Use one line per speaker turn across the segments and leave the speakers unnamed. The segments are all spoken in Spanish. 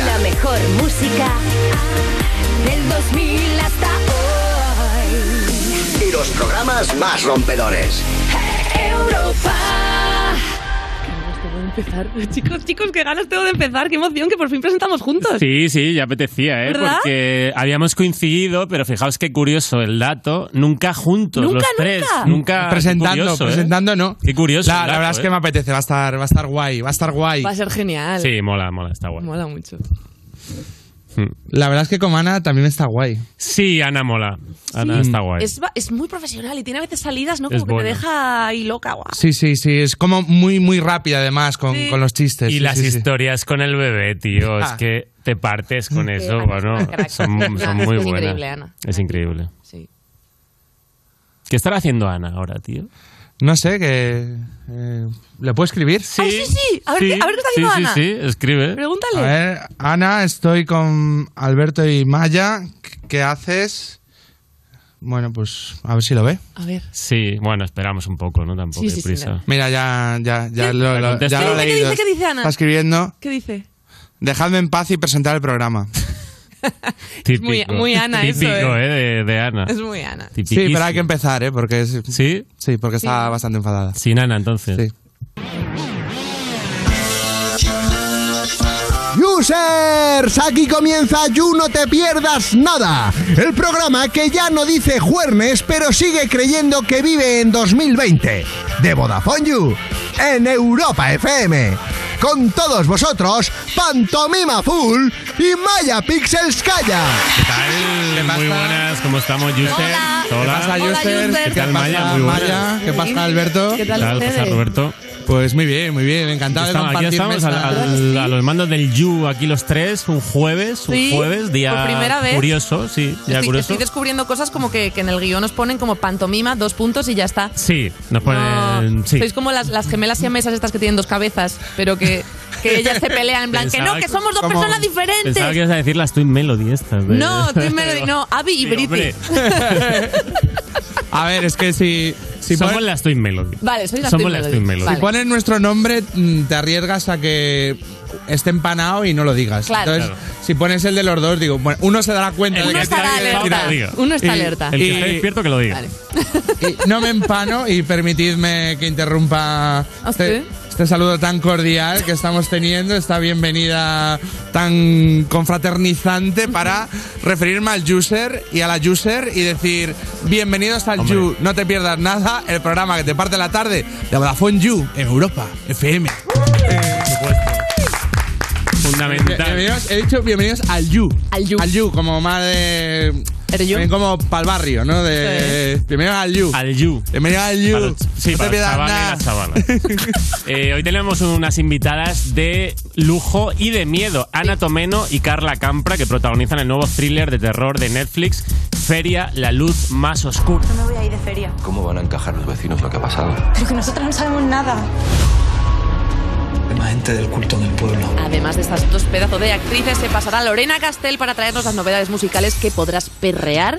música.
La mejor música del 2000 hasta hoy.
Y los programas más rompedores.
Europa.
Empezar. Chicos, chicos, qué ganas tengo de empezar, qué emoción que por fin presentamos juntos.
Sí, sí, ya apetecía, ¿eh?
¿Verdad?
Porque habíamos coincidido, pero fijaos qué curioso el dato. Nunca juntos,
Nunca,
los tres.
nunca.
Nunca. qué
presentando,
curioso, ¿eh?
presentando no.
Qué curioso.
La, verdad es que
¿eh?
me apetece, va a estar, va a estar guay, va a estar guay.
Va a ser genial.
Sí, mola, mola, está guay.
Mola mucho.
La verdad es que con Ana también está guay.
Sí, Ana mola. Ana
Sí.
está guay.
Es, muy profesional y tiene a veces salidas, ¿no? Como
Es
que te
buena.
deja ahí loca, guau.
Sí, sí, sí, es como muy, muy rápida además con,
Sí.
con los chistes.
Y
sí,
las
sí, sí.
historias con el bebé, tío. Es
Ah.
que te partes con eso, bueno. Son, son
Es
muy
que es
buenas.
increíble, Ana.
Es increíble.
Sí.
¿Qué estará haciendo Ana ahora, tío?
No sé, que... eh, ¿Le puedo escribir?
Ay, sí, sí. A ver, qué- a ver qué está haciendo
sí,
Ana.
Sí, sí, escribe.
Pregúntale.
A ver, Ana, estoy con Alberto y Maya. ¿Qué haces? Bueno, pues a ver si lo ve.
A ver.
Sí, bueno, esperamos un poco, ¿no? Tampoco
Sí,
hay
sí, sí,
prisa.
no.
Mira, ya, ya, ya
¿Qué?
lo, lo-
¿Qué
ya lo he
dice, qué
leído.
dice, qué dice Ana?
Está escribiendo.
¿Qué dice?
Dejadme en paz y presentar el programa.
Típico.
muy- muy Ana eso,
Típico,
¿eh?
¿eh? De, de Ana.
Es muy Ana.
Sí, pero hay que empezar, ¿eh? Porque es,
¿Sí?
sí, porque está
Sí.
bastante enfadada.
Sin Ana, entonces.
Sí.
Users, aquí comienza You No Te Pierdas Nada, el programa que ya no dice juernes, pero sigue creyendo que vive en 2020, de Vodafone You, en Europa FM. Con todos vosotros, Pantomima Full y Maya Pixels Calla.
¿Qué tal?
pasa?
Muy buenas, ¿cómo estamos, Yuster?
Hola.
¿Qué pasa,
Hola.
¿Qué
¿Qué tal, Maya? Muy buenas.
Maya? ¿Qué pasa, Alberto?
¿Qué
¿Qué
tal
tal,
ustedes?
José Roberto?
Pues muy bien, muy bien. Encantado de
Estamos- aquí
compartir
estamos al- a los mandos del You, aquí los tres, un jueves, un
Sí,
jueves, día
por primera vez.
curioso, sí, día
Estoy,
curioso.
estoy descubriendo cosas como que, que en el guion nos ponen como pantomima, dos puntos y ya está.
Sí, nos ponen...
No,
sí.
Sois como las, las gemelas siamesas estas que tienen dos cabezas, pero que, que ellas se pelean en plan, que
Pensaba
no, que
que-
somos dos
como-
personas diferentes.
Pensaba que ibas a decir las Twin Melody estas. de-
No, Twin Melody, no, Abby y
Sí,
Briti.
hombre.
A ver, es que si, si,
Somos
pon-
las Twin Melody.
Vale, soy las
Somos
Twin
las
Melody.
Twin Melody.
Vale.
si pones nuestro nombre, mm, te arriesgas a que esté empanado y no lo digas.
Claro.
Entonces,
Claro.
si pones el de los dos, digo, bueno, uno se dará cuenta
El
de
Uno
que que
alerta.
alerta.
Que lo diga.
Uno está
Y-
alerta.
El que
Y-
esté despierto que lo diga.
Vale.
Y no me empano y permitidme que interrumpa
¿Ah,
este,
sí?
Este saludo tan cordial que estamos teniendo, esta bienvenida tan confraternizante para referirme al user y a la user y decir bienvenidos al
Hombre.
You, no te pierdas nada, el programa que te parte la tarde de Vodafone You en Europa FM.
Fundamental.
Bienvenidos, he dicho bienvenidos al You.
Al You.
Al You, como más de... También como para el barrio, ¿no? De, bienvenidos al You.
Al You.
Bienvenidos al You.
Para sí,
no
para
te
los
pierdas
chavales y las chavalas. Eh, hoy tenemos unas invitadas de lujo y de miedo. Ana Tomeno y Carla Campra, que protagonizan el nuevo thriller de terror de Netflix, Feria, la luz más oscura.
No me voy a ir de feria.
¿Cómo van a encajar los vecinos lo que ha pasado?
Pero que nosotros no sabemos nada.
Del culto en el pueblo.
Además de estas dos pedazos de actrices, se pasará Lorena Castel para traernos las novedades musicales que podrás perrear.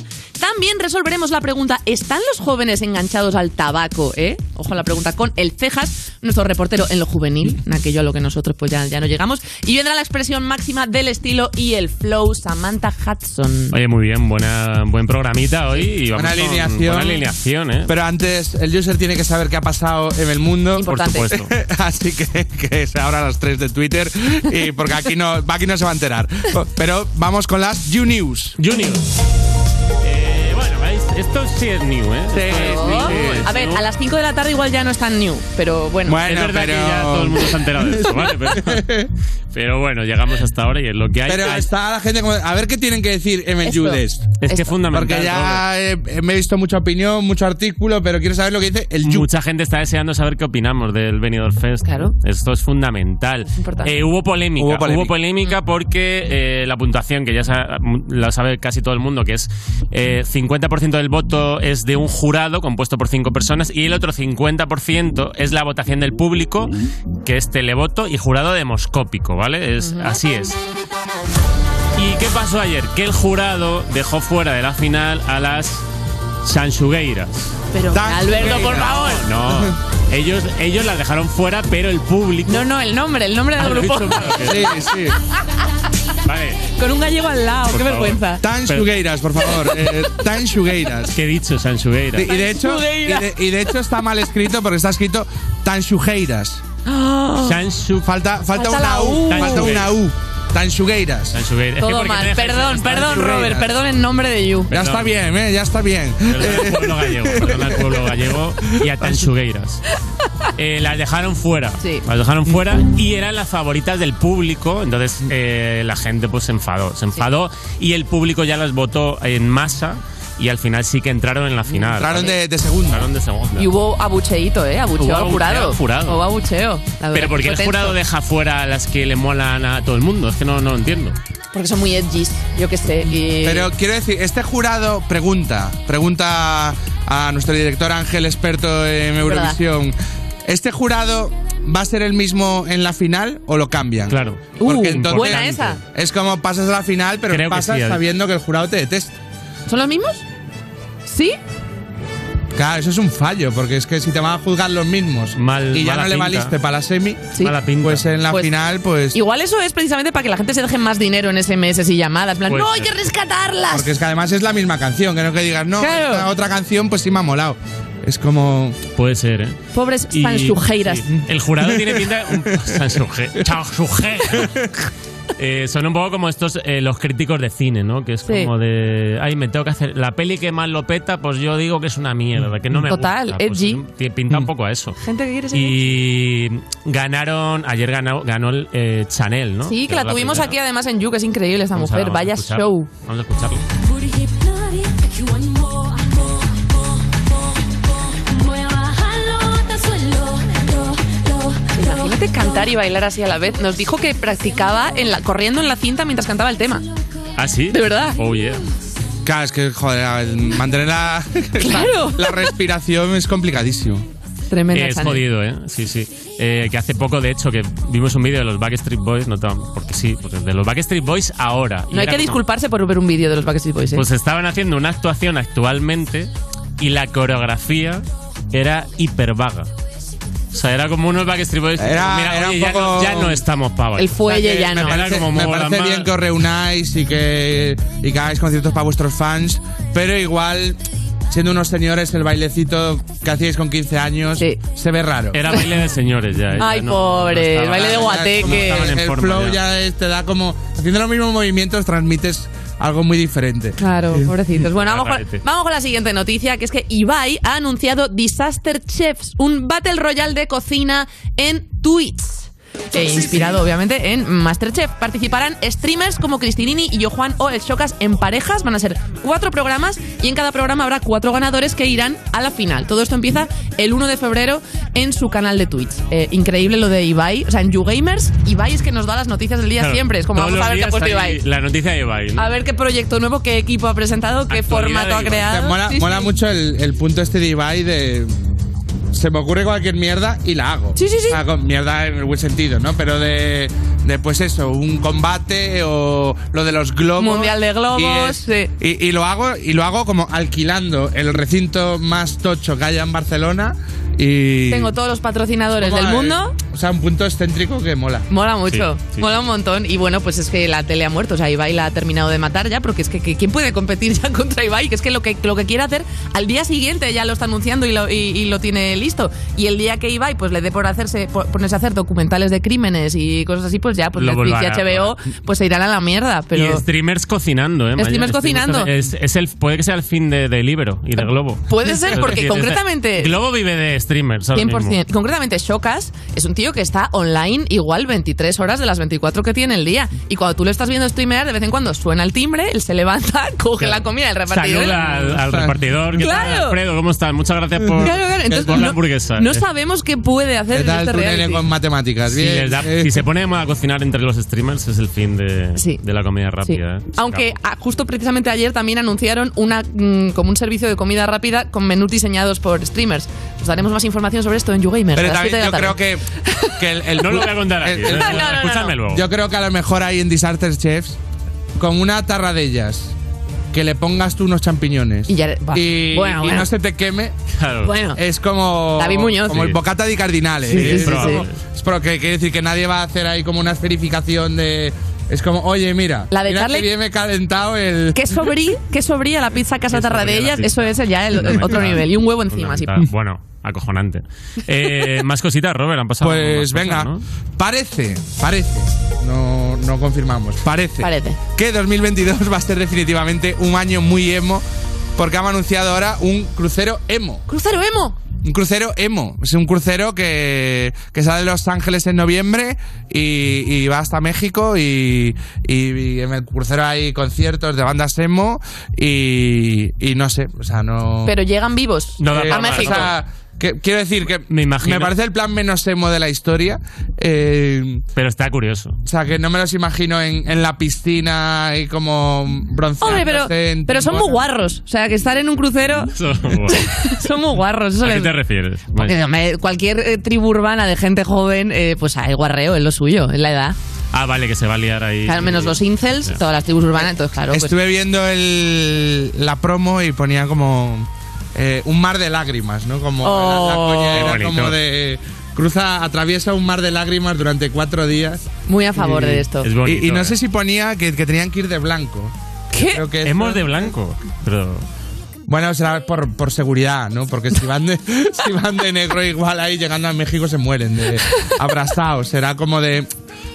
También resolveremos la pregunta, ¿están los jóvenes enganchados al tabaco? ¿Eh? Ojo a la pregunta con el Cejas, nuestro reportero en lo juvenil, en aquello a lo que nosotros pues ya, ya no llegamos. Y vendrá la expresión máxima del estilo y el flow, Samantha Hudson.
Oye, muy bien, buena, buen programita hoy. Y vamos
Buena
con-
alineación.
Buena alineación, ¿eh?
Pero antes, el user tiene que saber qué ha pasado en el mundo.
Por
Importante.
supuesto.
Así que, que se abra las 3 de Twitter y porque aquí no, aquí no se va a enterar. Pero vamos con las You News.
Bueno, ¿veis? Esto sí es new, ¿eh?
Sí,
Esto es
Oh,
new, es
a ver, a las 5 de la tarde igual ya no es tan new, pero bueno.
Bueno,
es verdad
pero-
que ya todo el mundo se ha enterado de esto, ¿vale? Pero, pero bueno, llegamos hasta ahora y es lo que hay.
Pero
Ah,
está la gente como, a ver qué tienen que decir
esto.
es que es fundamental.
Porque ya he- me he visto mucha opinión, mucho artículo, pero quiero saber lo que dice el You.
Mucha gente está deseando saber qué opinamos del Benidorm Fest.
Claro.
Esto es fundamental.
importante.
Eh, hubo polémica.
Hubo polémica.
polémica porque eh, la puntuación, que ya sa- la sabe casi todo el mundo, que es eh, 50% del voto es de un jurado compuesto por cinco personas y el otro 50% es la votación del público, que es televoto y jurado demoscópico, ¿vale? Es, Así es. ¿Y qué pasó ayer? Que el jurado dejó fuera de la final a las Sanchugueiras.
Pero, Alberto, por favor.
No, ellos, ellos la dejaron fuera, pero el público.
No, no, el nombre, el nombre del
Ah,
grupo.
Sí, sí.
Vale.
Con un gallego al lado,
Por
qué
favor.
vergüenza.
Tan Xugueiras, por favor. Eh, tan Xugueiras.
¿Qué he dicho, Sansugueira?
Y de, hecho, y, de, y de hecho está mal escrito porque está escrito tan Xujeiras.
Sansu...
Falta, falta,
Falta
una. U. Falta una U. Tan Xugueiras.
Sansugueira. Es que
Todo mal. Perdón, perdón. Robert. Perdón en nombre de You.
Ya
Perdón.
está bien, ¿eh? Ya está bien.
Perdona al pueblo gallego, perdona al pueblo gallego y a Tansugueiras. Eh, las dejaron fuera.
Sí.
Las dejaron fuera y eran las favoritas del público. Entonces eh, la gente pues se enfadó. Se enfadó y el público ya las votó en masa y al final sí que entraron en la final.
Entraron de, de segunda.
Entraron de segunda.
Y hubo abucheíto, ¿eh? Abucheo
Hubo
al jurado.
jurado.
Hubo abucheo. la
Pero porque el jurado deja fuera a las que le molan a todo el mundo. Es que no, no lo entiendo.
Porque son muy edgys, yo qué sé. Y...
Pero quiero decir, este jurado pregunta, pregunta a nuestro director Ángel, experto en Eurovisión. ¿Este jurado va a ser el mismo en la final o lo cambian?
Claro.
Uh,
Porque entonces
buena esa.
Es como pasas a la final, pero
Creo que
pasas
sí,
sabiendo que el jurado te detesta.
¿Son los mismos? ¿Sí?
Claro, eso es un fallo, porque es que si te van a juzgar los mismos
Mal-
y ya no le
pinta.
valiste para la semi,
Sí.
Mala pinta.
pues en la
Pues-
final, pues...
Igual eso es precisamente para que la gente se deje más dinero en SMS y llamadas. En plan,
Puede
no, hay
ser.
que rescatarlas.
Porque es que además es la misma canción, que no que digas, no,
Claro.
esta otra canción pues sí me ha molado. Es como...
Puede ser, ¿eh?
Pobres
Y-
sanchujeiras.
sí. El jurado tiene pinta. Sansuje- Chansuje. Eh, son un poco como estos, eh, los críticos de cine, ¿no? Que es
Sí.
como de. Ay, me tengo que hacer. La peli que más lo peta, pues yo digo que es una mierda, que no me
Total,
gusta. Pues,
edgy.
pinta un poco a eso.
Gente que quiere ser
Y ganaron. Ayer ganó, ganó el eh, Chanel, ¿no?
Sí, que la tuvimos
primera.
aquí además en You, que es increíble esta mujer. Vaya show.
Vamos a escucharlo.
Booty hypnotic, you want
cantar y bailar así a la vez. Nos dijo que practicaba en la, corriendo en la cinta mientras cantaba el tema.
¿Ah, sí?
¿De verdad?
Oh, yeah.
Claro, es que, joder, el mantener la,
Claro.
la, la respiración es complicadísimo.
Tremenda
Es jodido, ¿eh? Sí, sí. Eh, que hace poco, de hecho, que vimos un vídeo de los Backstreet Boys, no tan- porque sí, porque de los Backstreet Boys ahora.
No hay que
como-
disculparse por ver un vídeo de los Backstreet Boys. ¿eh?
Pues estaban haciendo una actuación actualmente y la coreografía era hiper vaga. O sea, era como unos Backstreet Boys.
Era-
Mira,
era
oye,
un
ya,
poco-
no, ya no estamos pavos.
el fuelle ya
me
no.
parece,
como
me parece bien que os reunáis y que, y que hagáis conciertos para vuestros fans, pero igual, siendo unos señores, el bailecito que hacíais con 15 años
Sí.
se ve raro.
Era baile de señores ya. ¿eh?
Ay,
Ya no-
pobre,
no
el baile de guateque.
El flow
ya.
ya te da como. Haciendo los mismos movimientos transmites algo muy diferente.
Claro, pobrecitos. Bueno, vamos con,
Rarete.
vamos con la siguiente noticia, que es que Ibai ha anunciado Disaster Chefs, un Battle Royale de cocina en Twitch. E inspirado, obviamente, en Masterchef. Participarán streamers como Cristinini y Jojuan o El Chocas en parejas. Van a ser cuatro programas y en cada programa habrá cuatro ganadores que irán a la final. Todo esto empieza el 1 de febrero en su canal de Twitch. Eh, increíble lo de Ibai. O sea, en YouGamers, Ibai es que nos da las noticias del día
Claro,
siempre. Es como, vamos a ver qué ha puesto Ibai.
La noticia de Ibai. ¿no?
A ver qué proyecto nuevo, qué equipo ha presentado, qué
Actualidad
formato ha creado.
Mola
Sí,
mola
sí.
mucho el, el punto este de Ibai de. Se me ocurre cualquier mierda y la hago.
Sí, sí, sí.
O sea, con mierda en el buen sentido, ¿no? Pero de, de pues eso, un combate o lo de los globos.
Mundial de globos,
Y, es-
sí.
y, y lo hago y lo hago como alquilando el recinto más tocho que haya en Barcelona y.
Tengo todos los patrocinadores del
eh,
mundo.
O sea, un punto excéntrico que mola.
Mola mucho,
Sí, sí,
mola un montón. Y bueno, pues es que la tele ha muerto. O sea, Ibai la ha terminado de matar ya, porque es que, que- ¿quién puede competir ya contra Ibai? Que es que lo que lo que quiere hacer al día siguiente ya lo está anunciando y lo, y, y lo tiene listo. Y el día que Ibai pues le dé por hacerse por ponerse a hacer documentales de crímenes y cosas así, pues ya pues
Lo
Netflix y HBO pues se irán a la mierda. Pero
Y streamers cocinando, ¿eh? Maya?
Streamers cocinando.
Es, es el, puede que sea el fin de, de Libero y de Globo.
Puede ser, porque concretamente-
Globo vive de streamers. ahora
100%.
mismo.
Concretamente, Shokas es un tío que está online igual 23 horas de las 24 que tiene el día. Y cuando tú lo estás viendo streamear, de vez en cuando suena el timbre, él se levanta, coge la comida del repartidor.
Saluda al, al repartidor. ¿Qué tal,
Claro.
Alfredo? ¿Cómo estás? Muchas gracias por,
Claro, claro. Entonces,
por la
no,
hamburguesa.
no
Eh,
sabemos qué puede hacer
¿Qué
en
tal
este
nene
reality.
con matemáticas?
si,
Bien.
da-
Eh,
si se pone moda cocinar entre los streamers, es el fin de,
Sí.
de la comida
Sí.
rápida. ¿eh? Se
Aunque ah, justo precisamente ayer también anunciaron una mm, como un servicio de comida rápida con menús diseñados por streamers. Os daremos más información sobre esto en YouGamer.
Pero también
7 de
yo creo que, que el, el-
No lo voy a contar aquí.
el- el-
¿eh?
No, no, no,
Escúchame
no.
luego.
Yo creo que a lo mejor hay en Disaster Chefs, con una tarra de ellas, que le pongas tú unos champiñones
Y ya-
y,
Bueno,
y
bueno.
no se te queme,
Claro.
Bueno,
es como,
David Muñoz.
como
Sí.
el bocata di cardinale.
Sí, sí,
es,
sí,
es porque quiere decir que nadie va a hacer ahí como una esferificación de Es como, oye, mira,
La de
mira
Charlie-
que bien me he calentado el...
Queso brie, queso brie a la pizza casa Tarradellas, eso es ya el, el otro nivel. Y un huevo encima, así.
Fundamental. Bueno, acojonante. Eh, más cositas, Robert, han pasado.
Pues
cosas,
venga,
¿no?
parece, parece, no, no confirmamos, parece,
Parece.
que 2022 va a ser definitivamente un año muy emo porque han anunciado ahora un crucero emo.
¡Crucero emo!
Un crucero emo. Es un crucero que, que sale de Los Ángeles en noviembre y, y va hasta México y, y- y en el crucero hay conciertos de bandas emo y, y no sé, o sea, no...
Pero llegan vivos
No
Eh,
a México.
o sea, que- quiero decir que
Me imagino.
parece el plan menos emo de la historia. eh,
Pero está curioso.
o sea, que no me los imagino en, en la piscina y como bronceándose
Hombre, pero,
en
pero son muy guarros. O sea, que estar en un crucero son muy guarros. Eso
¿A qué
les-
te refieres?
Porque, hombre, cualquier eh, tribu urbana de gente joven, eh, pues hay guarreo, es lo suyo, es la edad.
Ah, vale, que se va a liar ahí.
Al menos los incels,
Ya.
todas las tribus urbanas, entonces claro, pues,
Estuve viendo el, la promo y ponía como eh, un mar de lágrimas, ¿no? Como
Oh.
la, la coña
Qué
era como de cruza, atraviesa un mar de lágrimas durante cuatro días.
muy a favor
y-
de esto.
Es bonito.
y, y no
eh.
sé si ponía que, que tenían que ir de blanco.
¿Qué?
Creo que
Hemos
esto-
de blanco. Pero.
Bueno, será por, por seguridad, ¿no? Porque si van, de, si van de negro igual ahí llegando a México se mueren de abrazados. Será como de...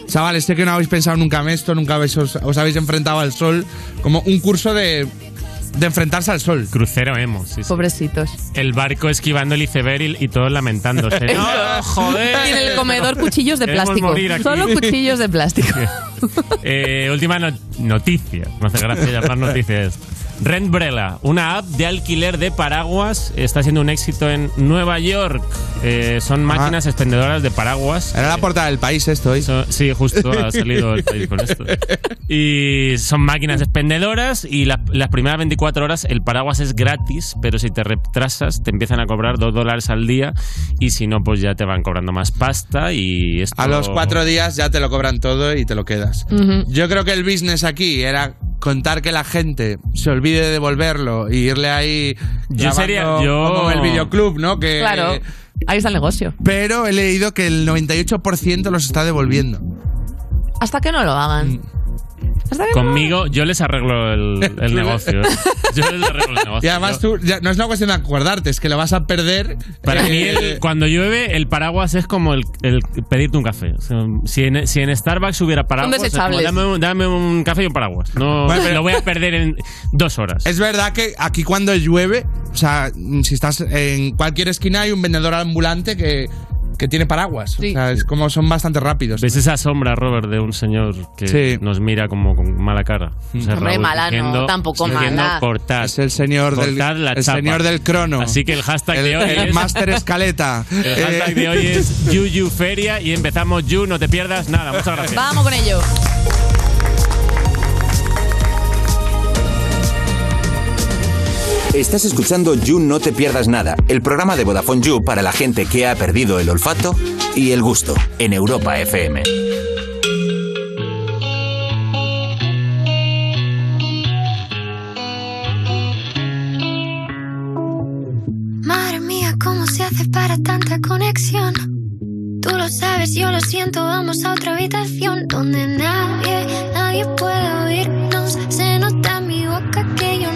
Chavales, sé que no habéis pensado nunca en esto, nunca habéis, os, os habéis enfrentado al sol. Como un curso de, de enfrentarse al sol.
Crucero emo, sí, sí.
Pobrecitos.
El barco esquivando el iceberg y, y todos lamentándose. ¡No, joder!
Y en el comedor cuchillos de
Queremos
plástico.
morir aquí.
Solo cuchillos de plástico.
Eh, última no- noticia. Me hace gracia llamar noticias. Rentbrella, una app de alquiler de paraguas, está siendo un éxito en Nueva York. Eh, son máquinas expendedoras de paraguas.
Era la
Eh,
portada del país esto hoy.
So- sí, justo ha salido el país con esto. Y son máquinas expendedoras y la- las primeras 24 horas el paraguas es gratis, pero si te retrasas te empiezan a cobrar 2 dólares al día y si no, pues ya te van cobrando más pasta y esto...
A los cuatro días ya te lo cobran todo y te lo quedas. Yo creo que el business aquí era contar que la gente se olvide de devolverlo y irle ahí
Yo sería- yo-
como el videoclub, ¿no? Que,
Claro. Ahí está el negocio.
Pero he leído que el 98% los está devolviendo.
Hasta que no lo hagan.
Conmigo yo les arreglo el, el negocio. ¿eh? Yo les arreglo el negocio.
Y además tú, ya- no es una cuestión de acordarte, es que lo vas a perder.
Para
eh,
mí, el- cuando llueve, el paraguas es como el, el pedirte un café. O sea, si, en, si en Starbucks hubiera paraguas, es como, dame, un, dame un café y un paraguas. No,
Bueno, pero-
lo voy a perder en dos horas.
Es verdad que aquí cuando llueve, o sea, si estás en cualquier esquina hay un vendedor ambulante que, que tiene paraguas.
Sí.
O sea, es como son bastante rápidos.
¿Ves esa sombra, Robert, de un señor que
Sí.
nos mira como con mala cara? O sea,
Hombre,
Raúl,
mala no, tampoco
diciendo,
mala.
Cortad,
Es el señor del,
cortad la
el
chapa.
señor del crono.
Así que el hashtag
el,
de hoy
el
es...
Master Escaleta.
El hashtag
Eh,
de hoy es Yuyu Feria y empezamos Yu, no te pierdas nada. Muchas gracias.
Vamos con ello.
Estás escuchando You No Te Pierdas Nada, el programa de Vodafone You para la gente que ha perdido el olfato y el gusto en Europa FM.
Madre mía, ¿cómo se hace para tanta conexión? Tú lo sabes, yo lo siento, vamos a otra habitación donde nadie, nadie puede oírnos. Se nota en mi boca que yo no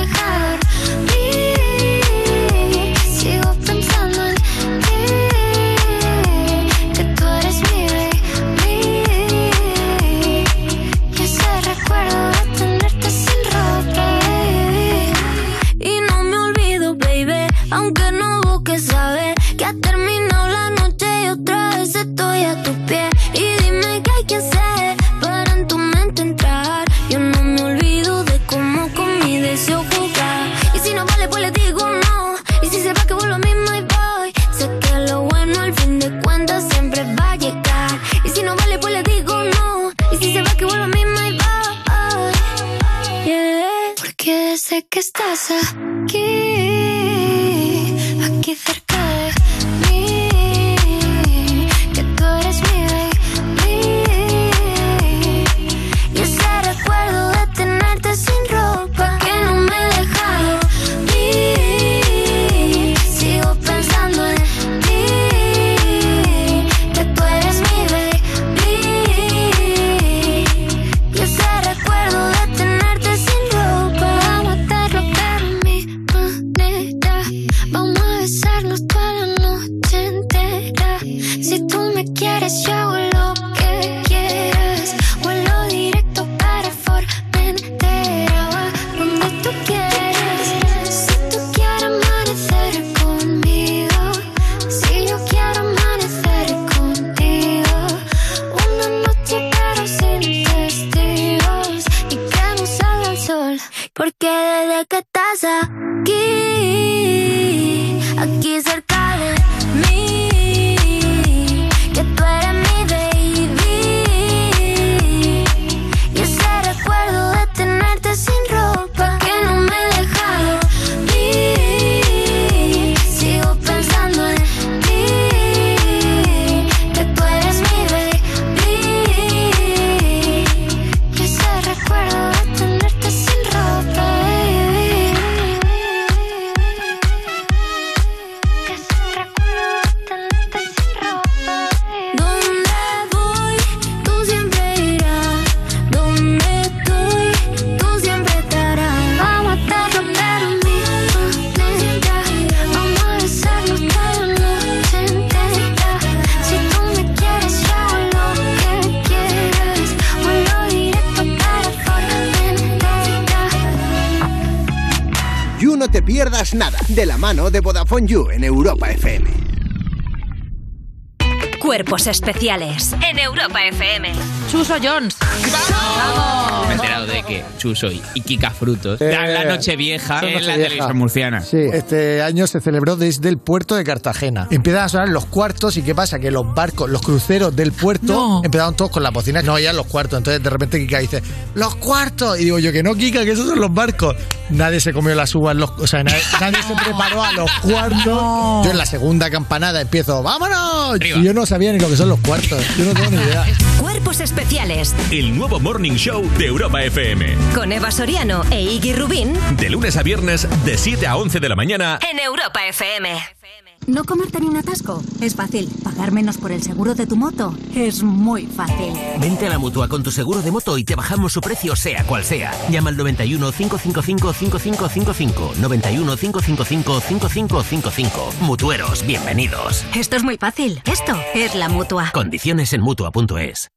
Vodafone You en Europa FM.
Cuerpos especiales en Europa FM.
Chuso Jones.
Me he enterado de que Chuso y y Kika Frutos
Eh,
dan la noche vieja en la
Nochevieja.
televisión murciana.
Sí, este año se celebró desde el puerto de Cartagena. Empiezan a sonar los cuartos y ¿qué pasa? Que los barcos, los cruceros del puerto empezaron todos con la bocina. No oían los cuartos. Entonces de repente Kika dice, ¡los cuartos! Y digo yo que no, Kika, que esos son los barcos. Nadie se comió las uvas, los, o sea, nadie, nadie se preparó a los cuartos. Yo en la segunda campanada empiezo, ¡vámonos! Y yo no sabía ni lo que son los cuartos. Yo no tengo ni idea.
Cuerpos especiales
El nuevo Morning Show de Europa FM.
con Eva Soriano e Iggy Rubín
De lunes a viernes, de 7 a 11 de la mañana.
en Europa FM.
No comerte ni un atasco es fácil. Pagar menos por el seguro de tu moto es muy fácil.
Vente a la mutua con tu seguro de moto y te bajamos su precio, sea cual sea. Llama al 91 555 5555. 91 555 5555. Mutueros, bienvenidos.
Esto es muy fácil. Esto es la mutua.
Condiciones en mutua.es.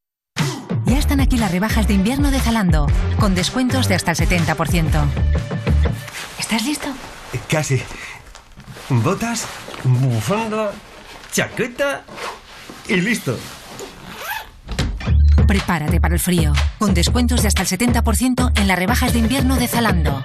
Ya están aquí las rebajas de invierno de Zalando, con descuentos de hasta el 70%. ¿Estás listo?
Casi. Botas, bufanda, chaqueta y listo.
Prepárate para el frío, con descuentos de hasta el 70% en las rebajas de invierno de Zalando.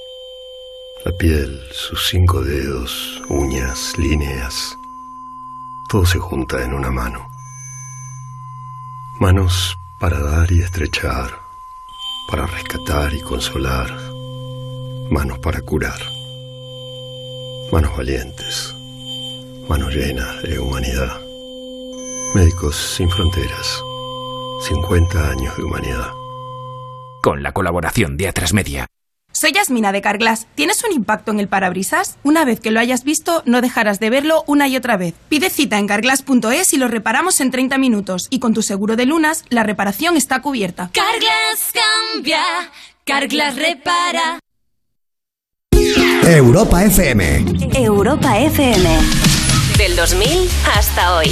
La piel, sus cinco dedos, uñas, líneas. Todo se junta en una mano. Manos para dar y estrechar, para rescatar y consolar. Manos para curar. Manos valientes. Manos llenas de humanidad. Médicos sin fronteras. 50 años de humanidad.
Con la colaboración de Atrasmedia.
Soy Yasmina de Carglass. ¿Tienes un impacto en el parabrisas? Una vez que lo hayas visto, no dejarás de verlo una y otra vez. Pide cita en carglass.es y lo reparamos en 30 minutos. Y con tu seguro de lunas, la reparación está cubierta.
Carglass cambia, Carglass repara.
Europa FM.
Europa FM. Del 2000 hasta hoy.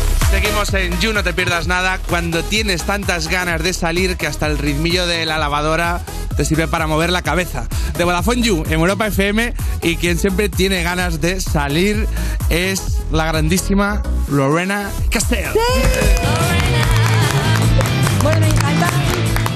Seguimos en You, no te pierdas nada. Cuando tienes tantas ganas de salir que hasta el ritmillo de la lavadora te sirve para mover la cabeza. De Vodafone You, en Europa FM. Y quien siempre tiene ganas de salir es la grandísima Lorena Castell.
Bueno, me encanta.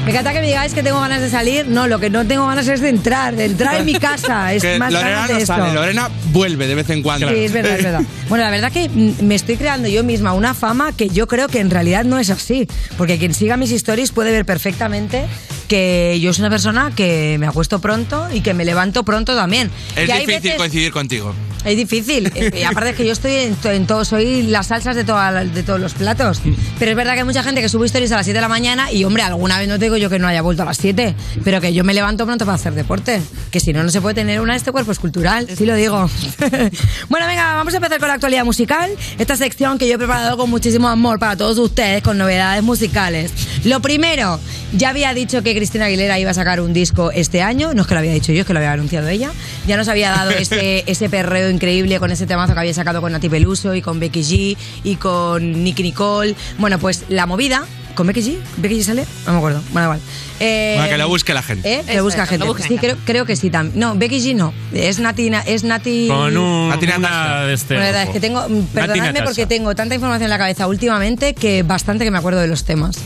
Me encanta que me digáis que tengo ganas de salir. No, lo que no tengo ganas es de entrar, de entrar en mi casa. Es
Que
más
Lorena no
esto.
sale, Lorena vuelve de vez en cuando.
Sí, es verdad, es verdad. Bueno, la verdad que me estoy creando yo misma una fama que yo creo que en realidad no es así. Porque quien siga mis stories puede ver perfectamente que yo soy una persona que me acuesto pronto y que me levanto pronto también.
Es
Que
difícil
veces-
coincidir contigo.
Es difícil. Eh, Y aparte es que yo estoy en, en todo, soy las salsas de, toda de todos los platos. Pero es verdad que hay mucha gente que sube historias a las 7 de la mañana y, hombre, alguna vez no te digo yo que no haya vuelto a las 7, pero que yo me levanto pronto para hacer deporte. Que si no, no se puede tener una. Este cuerpo es cultural, sí lo digo. bueno, venga, vamos a empezar con la actualidad musical. Esta sección que yo he preparado con muchísimo amor para todos ustedes con novedades musicales. Lo primero, ya había dicho que Cristina Aguilera iba a sacar un disco este año. No es que lo había dicho yo, es que lo había anunciado ella. Ya nos había dado ese, ese perreo increíble con ese temazo que había sacado con Nati Peluso y con Becky G y con Nicky Nicole. Bueno, pues la movida. ¿Con Becky G? ¿Becky G sale? No me acuerdo. Bueno, igual. Eh,
Bueno, que lo busque la gente.
¿Eh? Que busca
eso,
gente. sí, creo, creo que sí también. No, Becky G no. Es Nati. Es Nati.
Con un,
Nati
una de este.
Bueno, la verdad es que tengo. Perdonadme porque tengo tanta información en la cabeza últimamente que bastante que me acuerdo de los temas.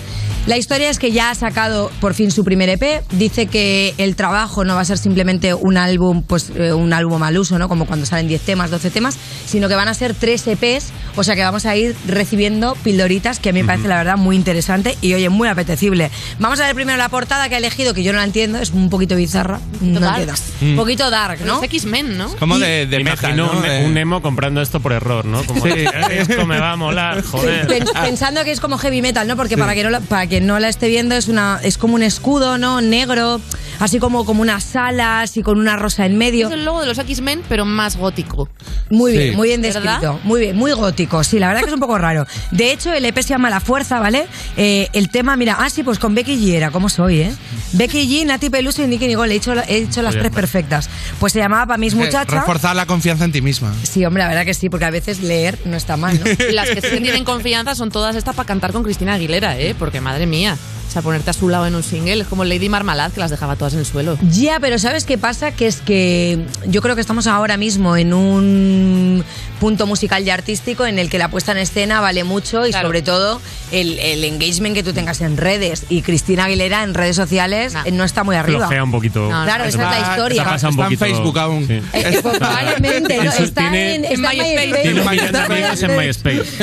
La historia es que ya ha sacado por fin su primer EP. Dice que el trabajo no va a ser simplemente un álbum, pues eh, un álbum al uso, ¿no? Como cuando salen 10 temas, 12 temas, sino que van a ser tres EPs. O sea que vamos a ir recibiendo pildoritas que a mí me parece la verdad muy interesante y oye, muy apetecible. Vamos a ver primero la portada que ha elegido, que yo no la entiendo, es un poquito bizarra. No entiendo.
Mm.
Un poquito dark, ¿no?
Los X-Men, ¿no?
Como de, de
Me
metal,
imagino
¿no?
un,
De-
un emo comprando esto por error, ¿no? Como,
Sí.
esto me va a molar, joder.
Pen- pensando que es como heavy metal, ¿no? Porque para, que no la, para quien no la esté viendo es una es como un escudo, ¿no? Negro, así como, como unas alas y con una rosa en medio.
Es el logo de los X-Men, pero más gótico.
Muy bien,
Sí.
muy bien
¿Verdad?
descrito. Muy bien, muy gótico. Sí, la verdad que es un poco raro. De hecho, el EP se llama La Fuerza, ¿vale? Eh, el tema, mira, ah, sí, pues con Becky G era, ¿cómo soy, eh? Becky G, Nati Peluso y Nicky Nicole. He hecho, he hecho las
bien.
tres perfectas. Pues se llamaba para mis muchachas.
Reforzar la confianza en ti misma.
Sí, hombre, la verdad que sí, porque a veces leer no está mal, ¿no?
Y las que sí tienen confianza son todas estas para cantar con Cristina Aguilera, ¿eh? Porque madre mía. O sea, ponerte a su lado en un single es como Lady Marmalade que las dejaba todas en el suelo.
Ya, pero ¿sabes qué pasa? Que es que yo creo que estamos ahora mismo en un punto musical y artístico en el que la puesta en escena vale mucho y
Claro.
sobre todo el, el engagement que tú tengas en redes. Y Cristina Aguilera en redes sociales eh, no, está muy arriba.
Flojea un poquito.
No, Claro, esa es la historia.
Pasa un
Está en Facebook aún.
sí.
Eh, eh, pues probablemente, Está en,
MySpace.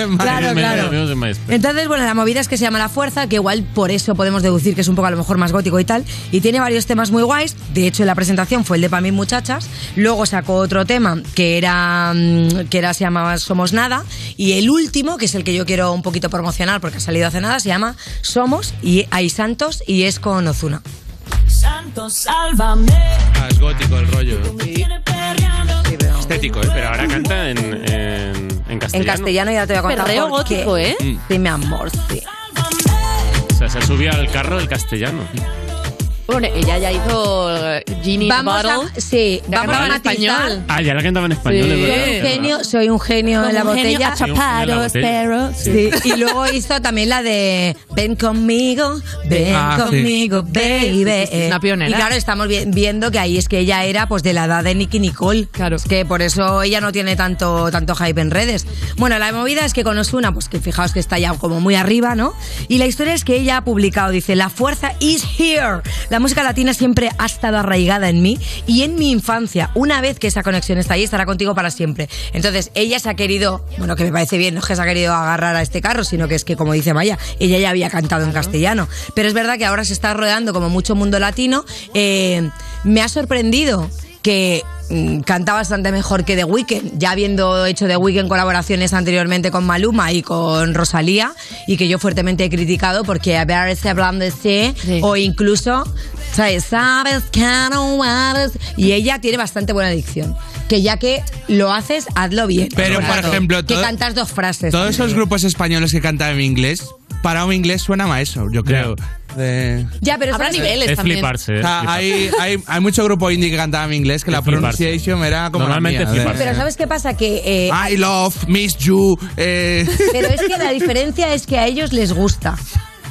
En. Claro, claro.
amigos en MySpace.
Entonces, bueno, la movida es que se llama La Fuerza, que igual por eso podemos deducir que es un poco a lo mejor más gótico y tal. Y tiene varios temas muy guays. De hecho, en la presentación fue el de Pa' mis muchachas. Luego sacó otro tema que era, mm, que era se llamaba Somos Nada. Y el último, que es el que yo quiero un poquito promocionar porque ha salido hace nada, se llama Somos y hay Santos y es con Ozuna.
Santo, sálvame.
Ah, es gótico el rollo.
Estético, ¿eh? Pero ahora canta en, en, en castellano.
En castellano ya te voy a contar.
Perreo gótico, ¿eh?
Mm.
Sí, mi amor, sí.
O sea, se subió al carro del castellano.
Bueno, ella ya hizo eh, Ginny
Vamos
Bottle.
a, sí,
Ya
vamos a
español.
Ah, ya la cantaba en español,
Sí.
es verdad.
Soy un
es verdad.
genio, soy un genio en la
un
botella.
achapado,
Sí,
y luego hizo también la de Ven conmigo, ven
Ah, sí.
conmigo, baby.
Es una pionera.
Y claro, estamos vi- viendo que ahí es que ella era pues de la edad de Nicky Nicole.
Claro.
Es que por eso ella no tiene tanto, tanto hype en redes. Bueno, la movida es que con Osuna, pues que fijaos que está ya como muy arriba, ¿no? Y la historia es que ella ha publicado, dice, la fuerza is here. La música latina siempre ha estado arraigada en mí y en mi infancia. Una vez que esa conexión está ahí, estará contigo para siempre. Entonces, ella se ha querido, bueno, que me parece bien, no es que se ha querido agarrar a este carro, sino que es que, como dice Maya, ella ya había cantado en castellano. Pero es verdad que ahora se está rodeando como mucho mundo latino. Eh, me ha sorprendido que mm, canta bastante mejor que The Weeknd, ya habiendo hecho The Weeknd colaboraciones anteriormente con Maluma y con Rosalía, y que yo fuertemente he criticado porque a ver se hablando de sí, o incluso, ¿sabes? Sabes que no eres- Y ella tiene bastante buena dicción. Que ya que lo haces, hazlo bien.
Pero, por ejemplo,
que cantas dos frases.
Todos esos grupos españoles que cantan en inglés, para un inglés suena a eso, yo creo. De-
Ya, pero
Habrá niveles
Es
también.
fliparse.
O
es
sea,
fliparse.
hay, hay, hay mucho grupo indie que cantaba en inglés que
Es
la
fliparse.
pronunciation era como
Normalmente
la mía,
fliparse.
Pero ¿sabes qué pasa? Que eh,
I love, miss you. eh.
Pero es que la diferencia es que a ellos les gusta.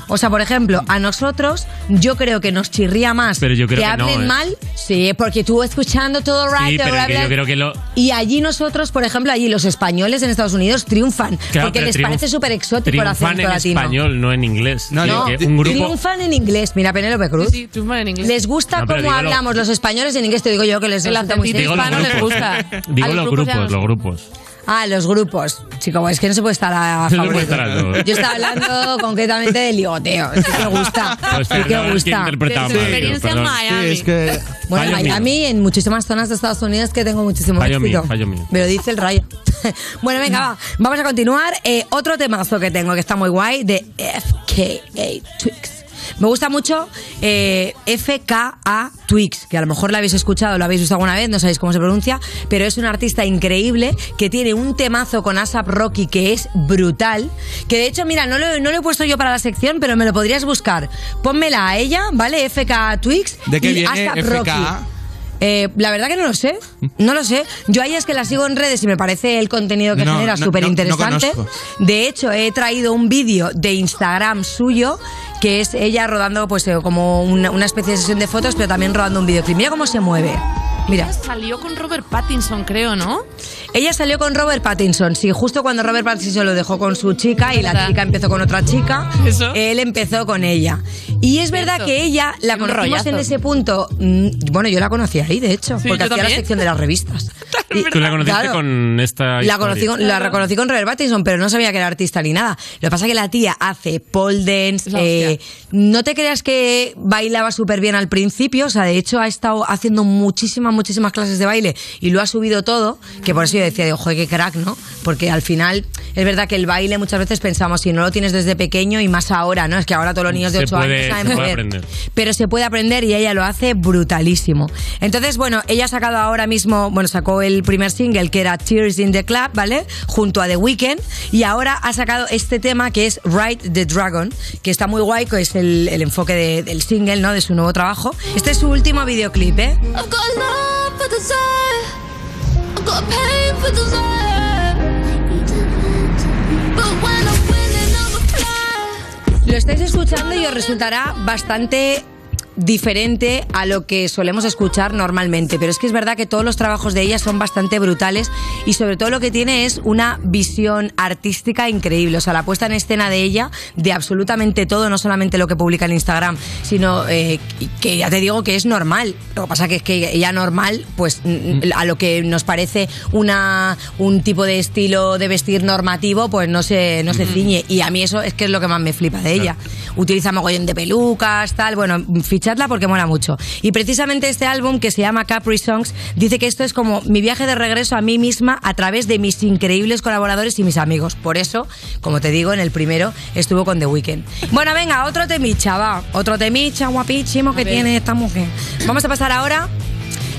O sea, por ejemplo, a nosotros yo creo que nos chirría más
Pero yo creo que no,
hablen
¿eh?
mal. Sí, porque tú escuchando todo right,
Sí, pero
bla,
que
bla,
yo creo que lo...
Y allí nosotros, por ejemplo, allí los españoles en Estados Unidos triunfan
Claro,
porque les
triunf-
parece súper exótico el
Triunfan
acento
en
latino.
español, no en inglés.
No,
Digo
no.
que un grupo...
Triunfan en inglés. Mira, Penélope Cruz.
Sí, sí, triunfan en inglés.
Les gusta
No,
cómo
lo-
hablamos los españoles en inglés. Te digo yo que les
El
resulta muy
les
grupos.
gusta.
Digo los
grupos
los grupos.
Ah, los grupos. Chico, es que no se puede estar a
No
favor
puede
de
estar a
todo.
todo.
Yo estaba hablando concretamente de ligoteo. Sí que gusta.
Pues
Sí que
perdón,
gusta.
su experiencia en. Miami.
Sí, es que.
Bueno,
Fallo mío.
Miami, en muchísimas zonas de Estados Unidos que tengo muchísimo
Fallo
éxito.
mío, fallo mío.
Me lo dice el rayo. bueno, venga, va. Vamos a continuar. Eh, otro temazo que tengo que está muy guay de FKA Twix. Me gusta mucho eh, FKA Twix, que a lo mejor la habéis escuchado, lo habéis visto alguna vez, no sabéis cómo se pronuncia, pero es un artista increíble que tiene un temazo con ASAP Rocky que es brutal. Que de hecho, mira, no lo, no lo he puesto yo para la sección, pero me lo podrías buscar. Pónmela a ella, ¿vale? FKA Twix.
¿De qué
y
viene FKA?
Rocky. Eh, la verdad que no lo sé, no lo sé. Yo a ella es que la sigo en redes y me parece el contenido que
No,
genera
no,
súper
no
interesante. de hecho, he traído un vídeo de Instagram suyo que es ella rodando pues eh, como una, una especie de sesión de fotos, pero también rodando un videoclip. Mira cómo se mueve. Mira.
Salió con Robert Pattinson, creo, ¿no?
Ella salió con Robert Pattinson, sí, justo cuando Robert Pattinson lo dejó con su chica y la chica empezó con otra chica,
Eso.
él empezó con ella. Y es verdad
Cierto.
que ella la conocimos
rollazo.
en ese punto, mm, bueno, yo la conocí ahí, de hecho,
Sí,
porque hacía la
también.
sección de las revistas. Y-
Tú la conociste
Claro.
con esta
La, conocí con, la reconocí con Robert Pattinson, pero no sabía que era artista ni nada. Lo que pasa es que la tía hace pole dance.
La
eh, no te creas que bailaba súper bien al principio. O sea, de hecho, ha estado haciendo muchísimas, muchísimas clases de baile y lo ha subido todo. Que por eso yo decía, joder, qué crack, ¿no? Porque al final es verdad que el baile muchas veces pensamos, si no lo tienes desde pequeño y más ahora, ¿no? Es que ahora todos los niños de
Se
8
puede-
años saben
se puede aprender.
Pero se puede aprender y ella lo hace brutalísimo. Entonces, bueno, ella ha sacado ahora mismo, bueno, sacó el primer single que era Tears in the Club, ¿vale? Junto a The Weeknd. Y ahora ha sacado este tema que es Ride the Dragon, que está muy guay, que es el, el enfoque de- del single, ¿no? De su nuevo trabajo. Este es su último videoclip, ¿eh?
I've got love for
Lo estáis escuchando y os resultará bastante diferente a lo que solemos escuchar normalmente, pero es que es verdad que todos los trabajos de ella son bastante brutales y sobre todo lo que tiene es una visión artística increíble, o sea, la puesta en escena de ella de absolutamente todo, no solamente lo que publica en Instagram, sino eh, que ya te digo que es normal. Lo que pasa que es que ella normal, pues mm, a lo que nos parece una un tipo de estilo de vestir normativo, pues no se no se ciñe. Y a mí eso es que es lo que más me flipa de ella. Utiliza mogollón de pelucas, tal, bueno, fichadla porque mola mucho. Y precisamente este álbum que se llama Capri Songs dice que esto es como mi viaje de regreso a mí misma a través de mis increíbles colaboradores y mis amigos. Por eso, como te digo, en el primero estuvo con The Weeknd. Bueno, venga, otro temicha, va. Otro temicha guapísimo que tiene esta mujer. Vamos a pasar ahora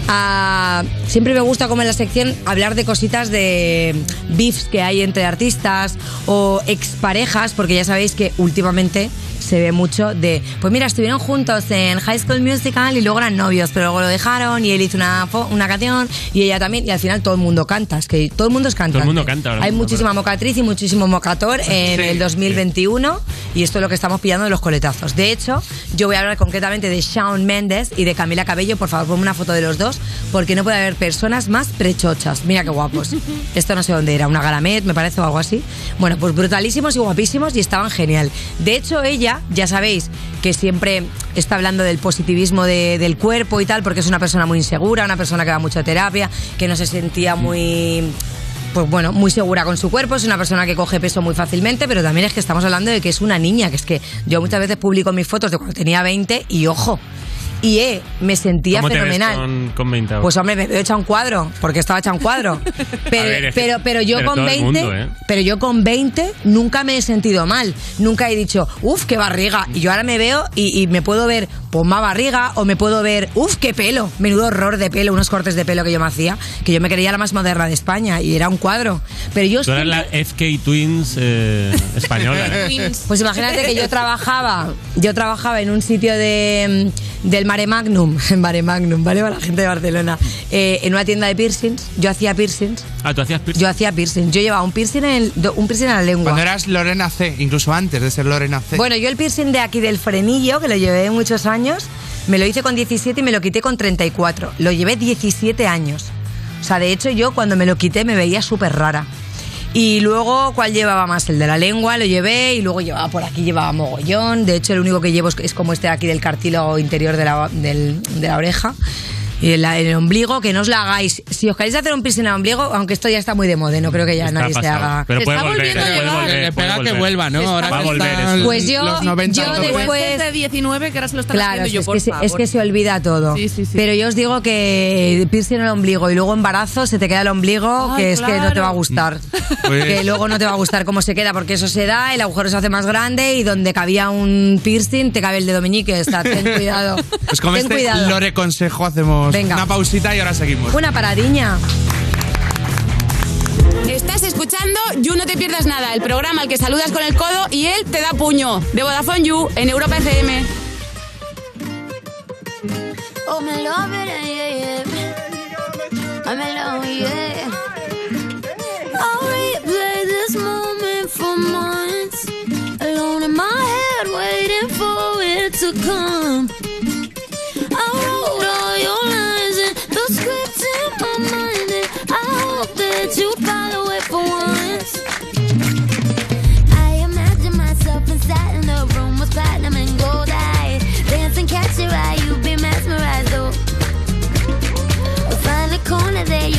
a- siempre me gusta como en la sección hablar de cositas de beefs que hay entre artistas o exparejas, porque ya sabéis que últimamente se ve mucho de, pues mira, estuvieron juntos en High School Musical y luego eran novios, pero luego lo dejaron y él hizo una, una canción y ella también, y al final todo el mundo canta, es que todo el mundo es cantante.
Todo el mundo canta
Hay
mismo,
muchísima mocatriz y muchísimo mocator en
Sí,
el 2021 y esto es lo que estamos pillando de los coletazos. De hecho, yo voy a hablar concretamente de Shawn Mendes y de Camila Cabello. Por favor, ponme una foto de los dos porque no puede haber personas más prechochas. Mira qué guapos. Esto no sé dónde era, una galamet, me parece, o algo así. Bueno, pues brutalísimos y guapísimos y estaban genial. De hecho, ella, ya sabéis que siempre está hablando del positivismo de- del cuerpo y tal, porque es una persona muy insegura, una persona que va mucho a terapia, que no se sentía muy pues bueno, muy segura con su cuerpo, es una persona que coge peso muy fácilmente, pero también es que estamos hablando de que es una niña, que es que yo muchas veces publico mis fotos de cuando tenía 20 y ojo, y eh, me sentía
¿Cómo te ves
fenomenal.
con, con 20 ahora?
Pues hombre, me veo hecha un cuadro, porque estaba hecha un cuadro. Pero,
ver, es que-
pero, pero yo
pero
con
todo el
20,
mundo, ¿eh?
pero yo con 20 nunca me he sentido mal. Nunca he dicho, uff, qué barriga. Y yo ahora me veo y, y me puedo ver, pues más barriga, o me puedo ver, uff, qué pelo. Menudo horror de pelo, unos cortes de pelo que yo me hacía, que yo me creía la más moderna de España y era un cuadro. Pero yo
Tú eres la FK Twins eh, española. ¿eh?
pues imagínate que yo trabajaba, yo trabajaba en un sitio de, mm, del Mare Magnum, en Mare Magnum, ¿vale? Para la gente de Barcelona, eh, en una tienda de piercings. Yo hacía piercings.
Ah, tú hacías piercing.
Yo hacía piercings. Yo llevaba un piercing en, el- un piercing en la lengua.
Cuando eras Lorena C, incluso antes de ser Lorena C.
Bueno, yo el piercing de aquí del frenillo, que lo llevé muchos años, me lo hice con 17 y me lo quité con 34. Lo llevé 17 años. O sea, de hecho yo cuando me lo quité me veía súper rara. Y luego, ¿cuál llevaba más? El de la lengua, lo llevé y luego llevaba por aquí, llevaba mogollón. De hecho, el único que llevo es, como este de aquí del cartílago interior de la, del- de la oreja. Y el, el ombligo, que no os la hagáis. Si os queréis hacer un piercing el ombligo, aunque esto ya está muy de moda, no creo que ya
Está
nadie se
pasado.
haga.
Pero puede
Está
volver,
volviendo a
puede
llegar.
volver.
Le pega que vuelva, ¿no? Ahora
Va a volver.
Pues yo-
los 90
yo después-
de 19, que ahora se lo están
Claro,
haciendo
es,
yo,
es
por
que se,
favor.
es que se olvida todo.
Sí, sí, sí.
Pero yo os digo que piercing el ombligo y luego embarazo, se te queda el ombligo,
Ay,
que es que no te va a gustar.
Pues-
Que luego no te va a gustar cómo se queda, porque eso se da, el agujero se hace más grande y donde cabía un piercing te cabe el dedo meñique. Está, ten cuidado.
Pues con
ten
este
cuidado.
Lore Consejo hacemos
Venga.
una pausita y ahora seguimos.
Una paradiña.
Estás escuchando You No Te Pierdas Nada, el programa al que saludas con el codo y él te da puño. De Vodafone You en Europa FM.
Oh, me love it, yeah, yeah. I'm alone, yeah. I'll replay this moment for months. Alone in my head, waiting for it to come.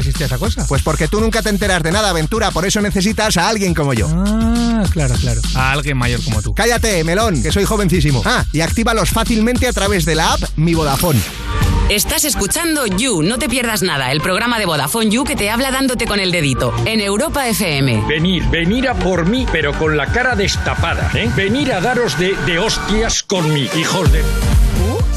existía esa cosa?
Pues porque tú nunca te enteras de nada, aventura, por eso necesitas a alguien como yo.
Ah, claro, claro. A alguien mayor como tú.
Cállate, melón, que soy jovencísimo. Ah, y actívalos fácilmente a través de la app Mi Vodafone.
Estás escuchando You, no te pierdas nada, el programa de Vodafone You que te habla dándote con el dedito en Europa FM.
Venir, venir a por mí, pero con la cara destapada, ¿eh? Venir a daros de, de hostias con mí, hijos de...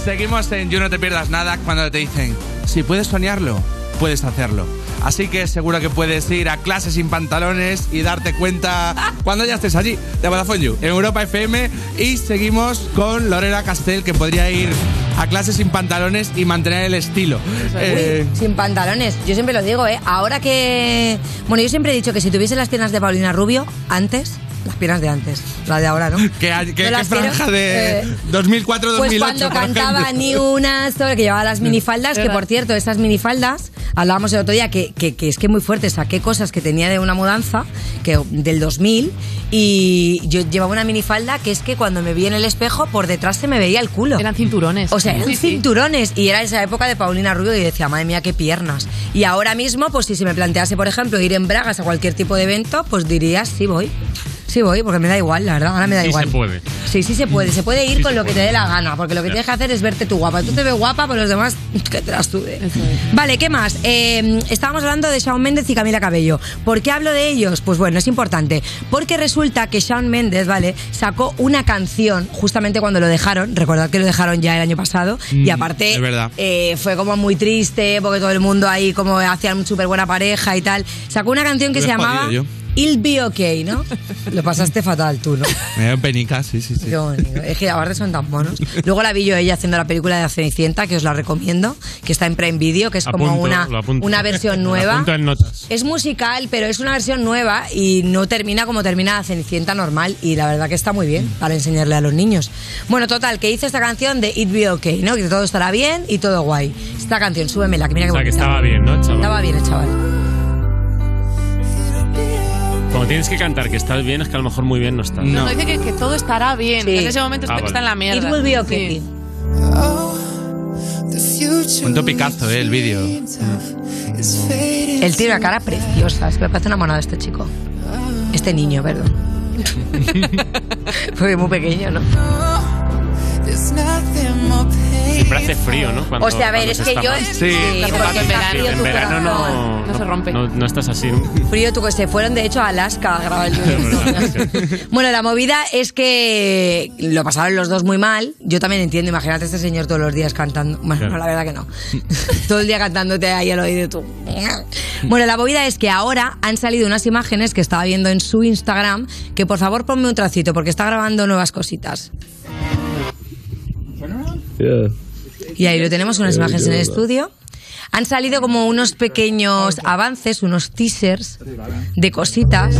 Seguimos en You No Te Pierdas Nada cuando te dicen, si puedes soñarlo, puedes hacerlo. Así que seguro que puedes ir a clases sin pantalones y darte cuenta cuando ya estés allí, de Vodafone You, en Europa FM. Y seguimos con Lorena Castell, que podría ir a clases sin pantalones y mantener el estilo. Eh,
Uy, sin pantalones. Yo siempre lo digo, ¿eh? Ahora que. Bueno, yo siempre he dicho que si tuviese las piernas de Paulina Rubio, antes, Las piernas de antes, las de ahora, ¿no?
¿Qué, qué- qué franja de
eh,
2004-2008?
Pues cuando cantaba
ejemplo?
ni una sola, que llevaba las minifaldas, que por cierto, estas minifaldas, hablábamos el otro día que, que, que es que muy fuerte, saqué cosas que tenía de una mudanza que, del 2000 y yo llevaba una minifalda que es que cuando me vi en el espejo, por detrás se me veía el culo.
Eran cinturones.
O sea, eran
Sí, sí.
cinturones y era esa época de Paulina Rubio y decía, madre mía, qué piernas. Y ahora mismo, pues si se me plantease, por ejemplo, ir en bragas a cualquier tipo de evento, pues diría, sí voy. Sí voy, porque me da igual, la verdad, ahora me da
Sí
igual.
se puede.
Sí, sí se puede. Se puede ir
Sí
con lo que te dé la gana, porque lo que tienes que hacer es verte tú guapa. Tú te ves guapa, pues los demás que te las sude. Vale, ¿qué más? Eh, estábamos hablando de Shawn Mendes y Camila Cabello. ¿Por qué hablo de ellos? Pues bueno, es importante. Porque resulta que Shawn Mendes, ¿vale? Sacó una canción justamente cuando lo dejaron. Recordad que lo dejaron ya el año pasado. y
Mm,
aparte
es verdad.
eh, fue como muy triste, porque todo el mundo ahí como hacían súper buena pareja y tal. Sacó una canción que se llamaba
yo.
I'll Be Okay, ¿no? Lo pasaste fatal tú, ¿no?
Me dio penica, sí, sí, sí.
Qué bonito. Es que aparte son tan monos. Luego la vi yo ella haciendo la película de la Cenicienta, que os la recomiendo, que está en Prime Video, que es como
Apunto,
una, una versión nueva.
en notas.
Es musical, pero es una versión nueva y no termina como termina la Cenicienta normal. Y la verdad que está muy bien para enseñarle a los niños. Bueno, total, que hizo esta canción de It Be Okay, ¿no? Que todo estará bien y todo guay. Esta canción, súbemela, que mira que
O sea, que
bonita.
estaba bien, ¿no, chaval?
Estaba bien el chaval.
Cuando tienes que cantar que estás bien, es que a lo mejor muy bien no estás.
No, dice que, que todo estará bien.
Sí.
En ese momento
Ah,
está, está en la mierda.
It will be okay.
Sí.
Un topicazo, eh, el vídeo.
Él tiene una cara preciosa. Es que me parece enamorado este chico. Este niño, perdón. Fue muy pequeño, ¿no?
Siempre hace frío, ¿no? Cuando-
O sea, a ver, es
se
que yo-
mal.
sí, porque
en verano no.
No se rompe.
No, no estás así. ¿no?
Frío, tú que se fueron de hecho a Alaska a grabar el. Bueno, la movida es que lo pasaron los dos muy mal. Yo también entiendo, imagínate a este señor todos los días cantando. Bueno,
Claro.
no, la verdad que no. Todo el día cantándote ahí al oído tú. Bueno, la movida es que ahora han salido unas imágenes que estaba viendo en su Instagram, que por favor ponme un trocito porque está grabando nuevas cositas. Y ahí lo tenemos, unas imágenes en el estudio. Han salido como unos pequeños avances, unos teasers de cositas.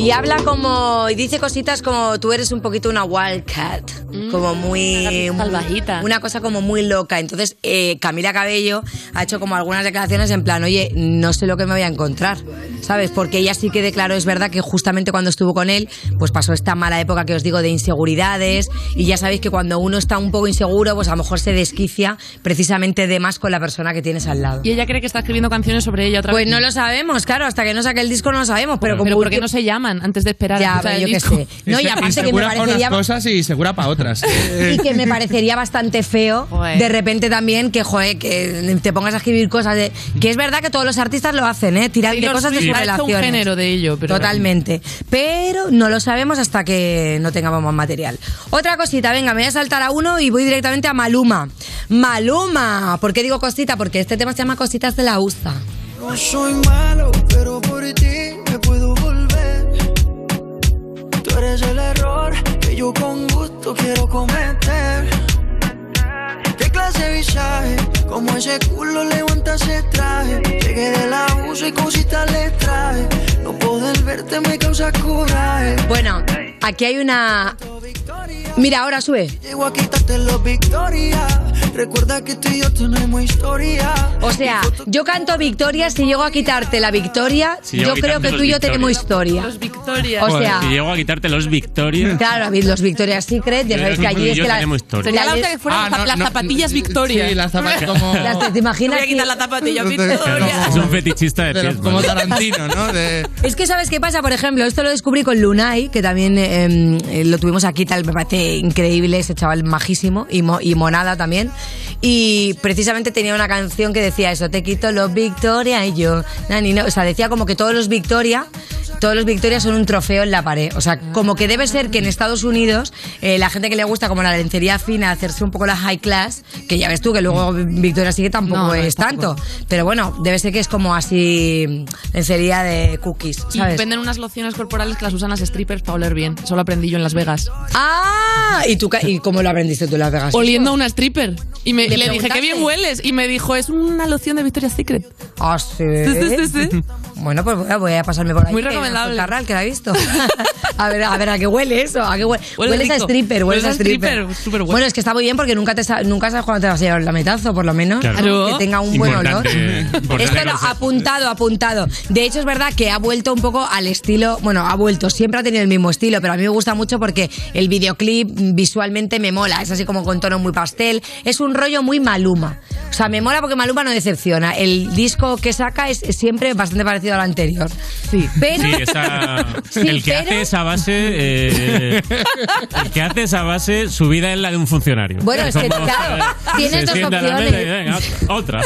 Y habla como, y dice cositas como tú eres un poquito una wildcat, como muy...
salvajita.
Una cosa como muy loca. Entonces, eh, Camila Cabello ha hecho como algunas declaraciones en plan, oye, no sé lo que me voy a encontrar, ¿sabes? Porque ella sí que declaró, es verdad que justamente cuando estuvo con él, pues pasó esta mala época que os digo de inseguridades, y ya sabéis que cuando uno está un poco inseguro, pues a lo mejor se desquicia precisamente de más con la persona que tienes al lado.
Y ella cree que está escribiendo canciones sobre ella otra
Pues
vez.
no lo sabemos, claro, hasta que no saque el disco no lo sabemos, pero como
Pero ¿por qué no se llaman antes de esperar a
Ya,
escuchar
pero
el
yo qué
disco?
sé. No, y aparte que me
Insegura para
parecería
unas cosas y segura para otras.
y que me parecería bastante feo
Joder.
de repente también que joder, que te pongas a escribir cosas de que es verdad que todos los artistas lo hacen, eh, tirar de cosas de sus
hecho un
relaciones.
género de ello, pero-
Totalmente. Pero no lo sabemos hasta que no tengamos más material. Otra cosita, venga, me voy a saltar a uno y voy directamente a Maluma. Maluma, ¿por qué digo cosita? Porque este tema se llama Cositas de la USA.
No soy malo, pero por ti eres el error que yo con gusto quiero cometer. ¿Qué clase de visaje? Como ese culo levanta ese traje. Llegué del abuso y cositas le traje. No poder verte me causa coraje.
Bueno, aquí hay una Mira, ahora sube.
Llego a quitarte los victorias. Recuerda que tú y yo tenemos historia.
O sea, yo canto victoria, si llego a quitarte la victoria,
Si
yo creo que tú y yo
Victoria.
tenemos historia.
Los Victoria.
O
Joder,
sea,
si llego a quitarte los Victoria.
claro, los Victoria's Secret, ya
creo
que allí es que la-
tenemos historia.
Sería la que fueran
Ah,
las,
no,
las
no,
zapatillas Victoria.
Sí, las zapatillas como...
¿Te imaginas?
Voy a quitar la zapatilla Victoria.
Es un fetichista de pies.
como. Tarantino, ¿no? De-
Es que sabes qué pasa, por ejemplo, esto lo descubrí con Lunay, que también eh, eh, lo tuvimos aquí, tal, me parece increíble, ese chaval majísimo, y, Mo- y Monada también. Y precisamente tenía una canción que decía eso, te quito los Victoria y yo, nani, no. o sea, decía como que todos los Victoria, todos los Victoria son un trofeo en la pared. O sea, como que debe ser que en Estados Unidos, eh, la gente que le gusta como la lencería fina, hacerse un poco la high class, que ya ves tú que luego Victoria sigue tampoco
No, no,
es tanto. Pero bueno, debe ser que es como así lencería de cookies,
Y
¿sabes?
venden unas lociones corporales que las usan las strippers para oler bien. Eso lo aprendí yo en Las Vegas.
¡Ah! ¿Y, tú, ¿Y cómo lo aprendiste tú en Las Vegas?
Oliendo a una stripper. Y me,
¿Le
le, dije, qué bien hueles. Y me dijo, es una loción de Victoria's Secret.
Ah, sí.
Sí, sí, sí, sí.
Bueno, pues voy a, voy a pasarme por ahí.
Muy
que
recomendable.
contará el que la ha visto. a ver, a ver, ¿a qué huele eso? ¿A qué huele?
Huele
Hueles a stripper, hueles
Hueles
a stripper.
stripper, súper bueno.
Bueno, es que está muy bien porque nunca, te sa- nunca sabes cuándo te vas a llevar el lametazo, por lo menos.
Claro.
Que tenga un buen olor.
Importante,
Esto lo,
cosa.
apuntado, apuntado. De hecho, es verdad que ha vuelto un poco al estilo. Bueno, ha vuelto, siempre ha tenido el mismo estilo, pero a mí me gusta mucho porque el videoclip visualmente me mola. Es así como con tono muy pastel. Es un rollo muy maluma. O sea, me mola porque Maluma no decepciona. El disco que saca es siempre bastante parecido al anterior.
Sí.
Pero.
Sí, esa-
Sí,
el que
pero-
hace esa base, eh, el que hace esa base, su vida es la de un funcionario.
Bueno, es que, claro,
eh,
tienes dos
a
opciones.
mesa y, venga, otra.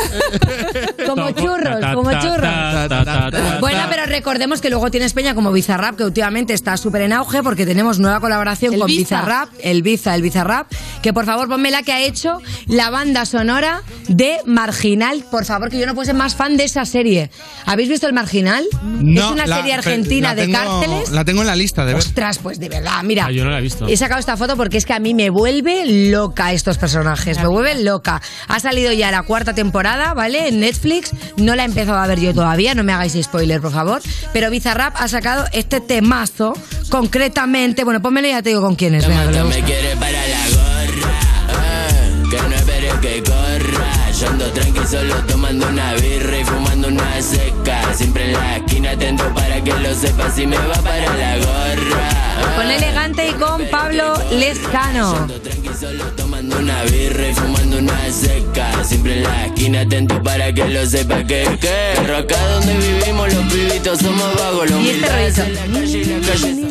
Como churros, como churros. Bueno, pero recordemos que luego tienes Peña como Bizarrap, que últimamente está súper en auge porque tenemos nueva colaboración
El
con
Biza.
Bizarrap, el Biza, el Bizarrap, que por favor ponme la que ha hecho la banda sonora de Marginal. Por favor, que yo no puedo ser más fan de esa serie. ¿Habéis visto el Marginal?
No,
es una
la-
serie argentina
la
de
tengo-
cárceles.
La tengo en la lista de ver.
Ostras, pues de verdad, mira.
Ah, yo no la he visto.
He sacado esta foto porque es que a mí me vuelve loca estos personajes, me vuelven loca. Ha salido ya la cuarta temporada, ¿vale? En Netflix. No la he empezado a ver yo todavía, no me hagáis spoiler, por favor. Pero Bizarrap ha sacado este temazo, concretamente. Bueno, pónmelo y ya te digo con quién es. venga, que gusta.
quiere para la gorra, ah, que no espere que corra. Yo ando tranqui solo tomando una birra y fumando una seca. Siempre en la esquina atento para que lo sepa si me va para la gorra. ah.
Con elegante y con Pablo.
Tranqui solo tomando una birra y fumando una seca. Siempre en la esquina atento para que lo sepa que que. Pero acá donde vivimos los pibitos somos vagos. Los
Y este
calle.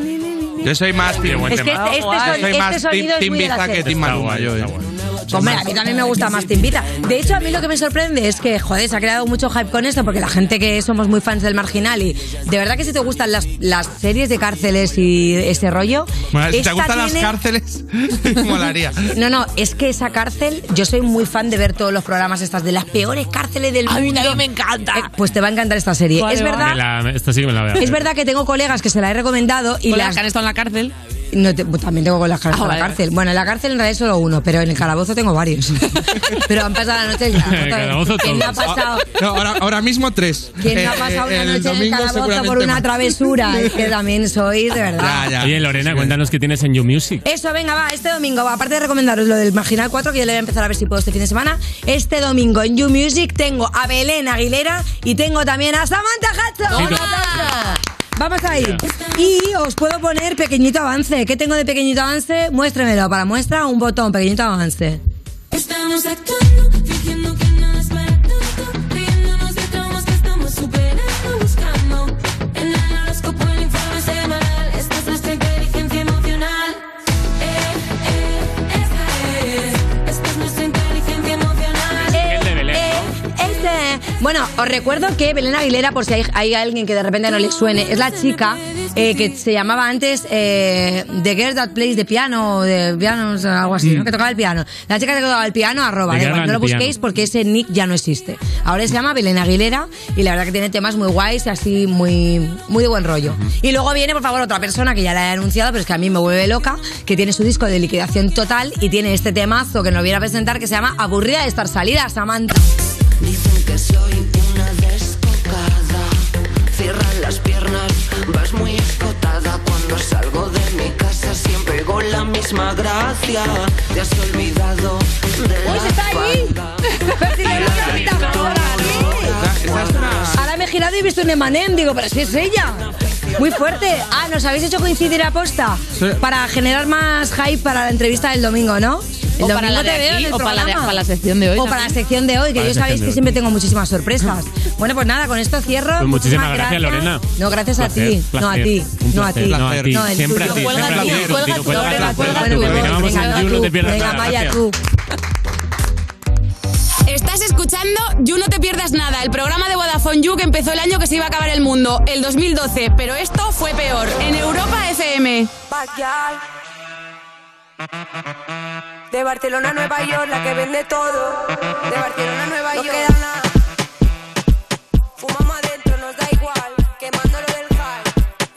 Yo soy más
que este, este
Yo soy
este
más
la
Biza que
serie.
Team Maluma. yo, eh.
Hombre, a mí también me gusta más Timbita. De hecho, a mí lo que me sorprende es que, joder, se ha creado mucho hype con esto, porque la gente que somos muy fans del marginal y de verdad que si te gustan las, las series de cárceles y ese rollo.
Bueno, si te gustan las cárceles, molaría.
No, no, es que esa cárcel, yo soy muy fan de ver todos los programas estas de las peores cárceles del mundo.
A mí me encanta.
Eh, pues te va a encantar esta serie.
Vale,
es verdad.
Me la- esta sí que me la veo.
Es verdad que tengo colegas que se la he recomendado y las
que han estado en la cárcel.
No te- pues también tengo con las cárceles
Ah,
en la cárcel. Bueno, en la cárcel en realidad solo uno, pero en el calabozo tengo varios. pero han pasado la noche en el
En el
calabozo. ¿Quién no ha
todos.
pasado?
No, ahora, ahora mismo tres.
¿Quién no ha
Eh,
pasado una noche en el calabozo por una
más.
travesura? Es que también soy, de verdad.
Oye, Lorena, cuéntanos qué tienes en You Music.
Eso, venga, va, este domingo, va, aparte de recomendaros lo del Marginal 4, que yo le voy a empezar a ver si puedo este fin de semana, este domingo en You Music tengo a Belén Aguilera y tengo también a Samantha Hudson.
Sí,
¡Un
tú-
aplauso! Vamos a ir. Y os puedo poner pequeñito avance. ¿Qué tengo de pequeñito avance? Muéstremelo. Para muestra, un botón, pequeñito avance.
Estamos actuando,
Bueno, os recuerdo que Belén Aguilera, por si hay, hay alguien que de repente no le suene, es la chica eh, que se llamaba antes eh, The Girl That Plays the Piano, o de piano, o sea, algo así, ¿no? Que tocaba el piano. La chica que tocaba el piano, arroba, igual, no
and
lo busquéis
Piano.
porque ese nick ya no existe. Ahora se llama Belén Aguilera y la verdad que tiene temas muy guays y así muy, muy de buen rollo. Y luego viene, por favor, otra persona que ya la he anunciado, pero es que a mí me vuelve loca, que tiene su disco de liquidación total y tiene este temazo que nos viene a presentar que se llama Aburrida de estar salida, Samantha.
Dicen que soy con la misma gracia. Te has olvidado de
¡Uy,
la
está ahí! Ahora, me he girado y he visto un Emanem, digo, pero si es ella. Muy fuerte. Ah, nos habéis hecho coincidir a posta
Sí.
para generar más hype para la entrevista del domingo, ¿no? El
O para la de
te veo
aquí,
en el
o para la de- para la sección de hoy
O para la sección de hoy, que yo sabéis que
hoy.
siempre tengo muchísimas sorpresas. Bueno, pues nada, con esto cierro.
Pues muchísimas gracias,
gracias.
Lorena.
No, gracias a
Placer,
ti. No a
placer.
ti.
Un
No a
placer,
ti.
No, a ti.
No,
a ti. Siempre a
tú,
ti.
cuelga tú,
cuelga
Venga, vaya tú.
Estás escuchando You No Te Pierdas Nada, el programa de Vodafone You que empezó el año que se iba a acabar el mundo, el 2012, pero esto fue peor, en Europa FM.
De Barcelona a Nueva York, la que vende todo. De Barcelona a Nueva York. No queda nada. Fumamos adentro, nos da igual. Quemándolo del high.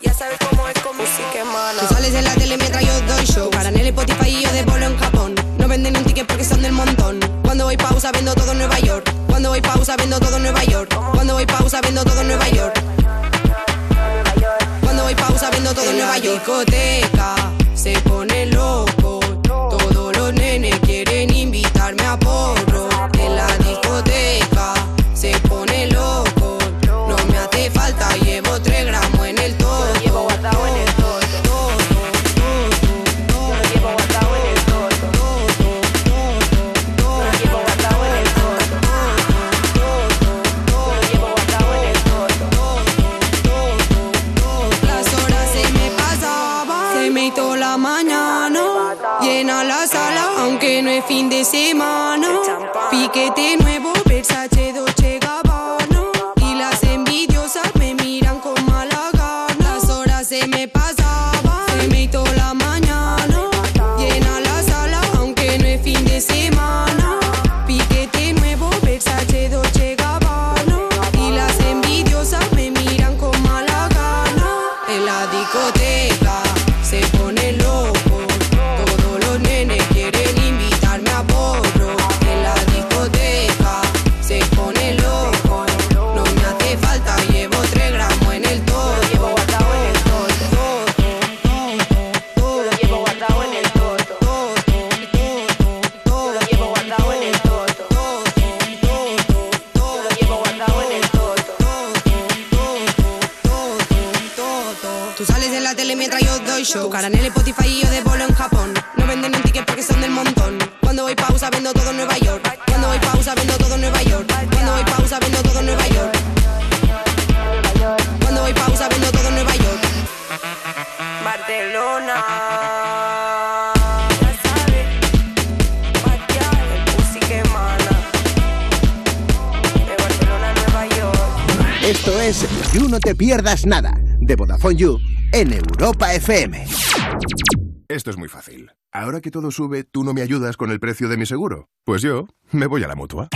Ya sabes cómo es con música, hermana.
Tú sales en la tele mientras yo doy show. Para Nelly
Spotify y yo de bolo en Japón. No venden un ticket porque son del montón. Cuando voy pausa vendo todo en Nueva York. Cuando voy pausa vendo todo en Nueva York. Cuando voy pausa vendo todo en Nueva York. Cuando voy pausa vendo todo en Nueva York. discoteca fin de semana. Piquete nuevo, Versace,
Pierdas Nada, de Vodafone You, en Europa FM.
Esto es muy fácil. Ahora que todo sube, ¿tú no me ayudas con el precio de mi seguro? Pues yo me voy a la mutua.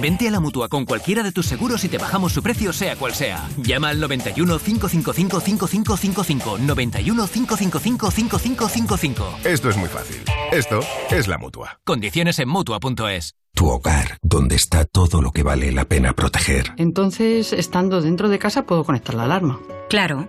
Vente a la mutua con cualquiera de tus seguros y te bajamos su precio, sea cual sea. Llama al 91 555 5555. 91 555 5555.
Esto es muy fácil. Esto es la mutua.
Condiciones en mutua.es.
Tu hogar, donde está todo lo que vale la pena proteger.
Entonces, estando dentro de casa, puedo conectar la alarma.
Claro.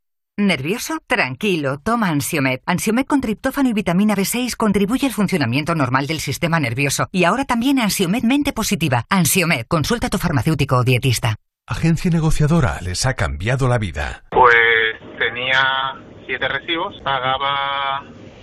¿Nervioso? Tranquilo, toma Ansiomed. Ansiomed con triptófano y vitamina B6 contribuye al funcionamiento normal del sistema nervioso. Y ahora también Ansiomed Mente Positiva. Ansiomed, consulta a tu farmacéutico o dietista.
Agencia negociadora les ha cambiado la vida.
Pues tenía siete recibos, pagaba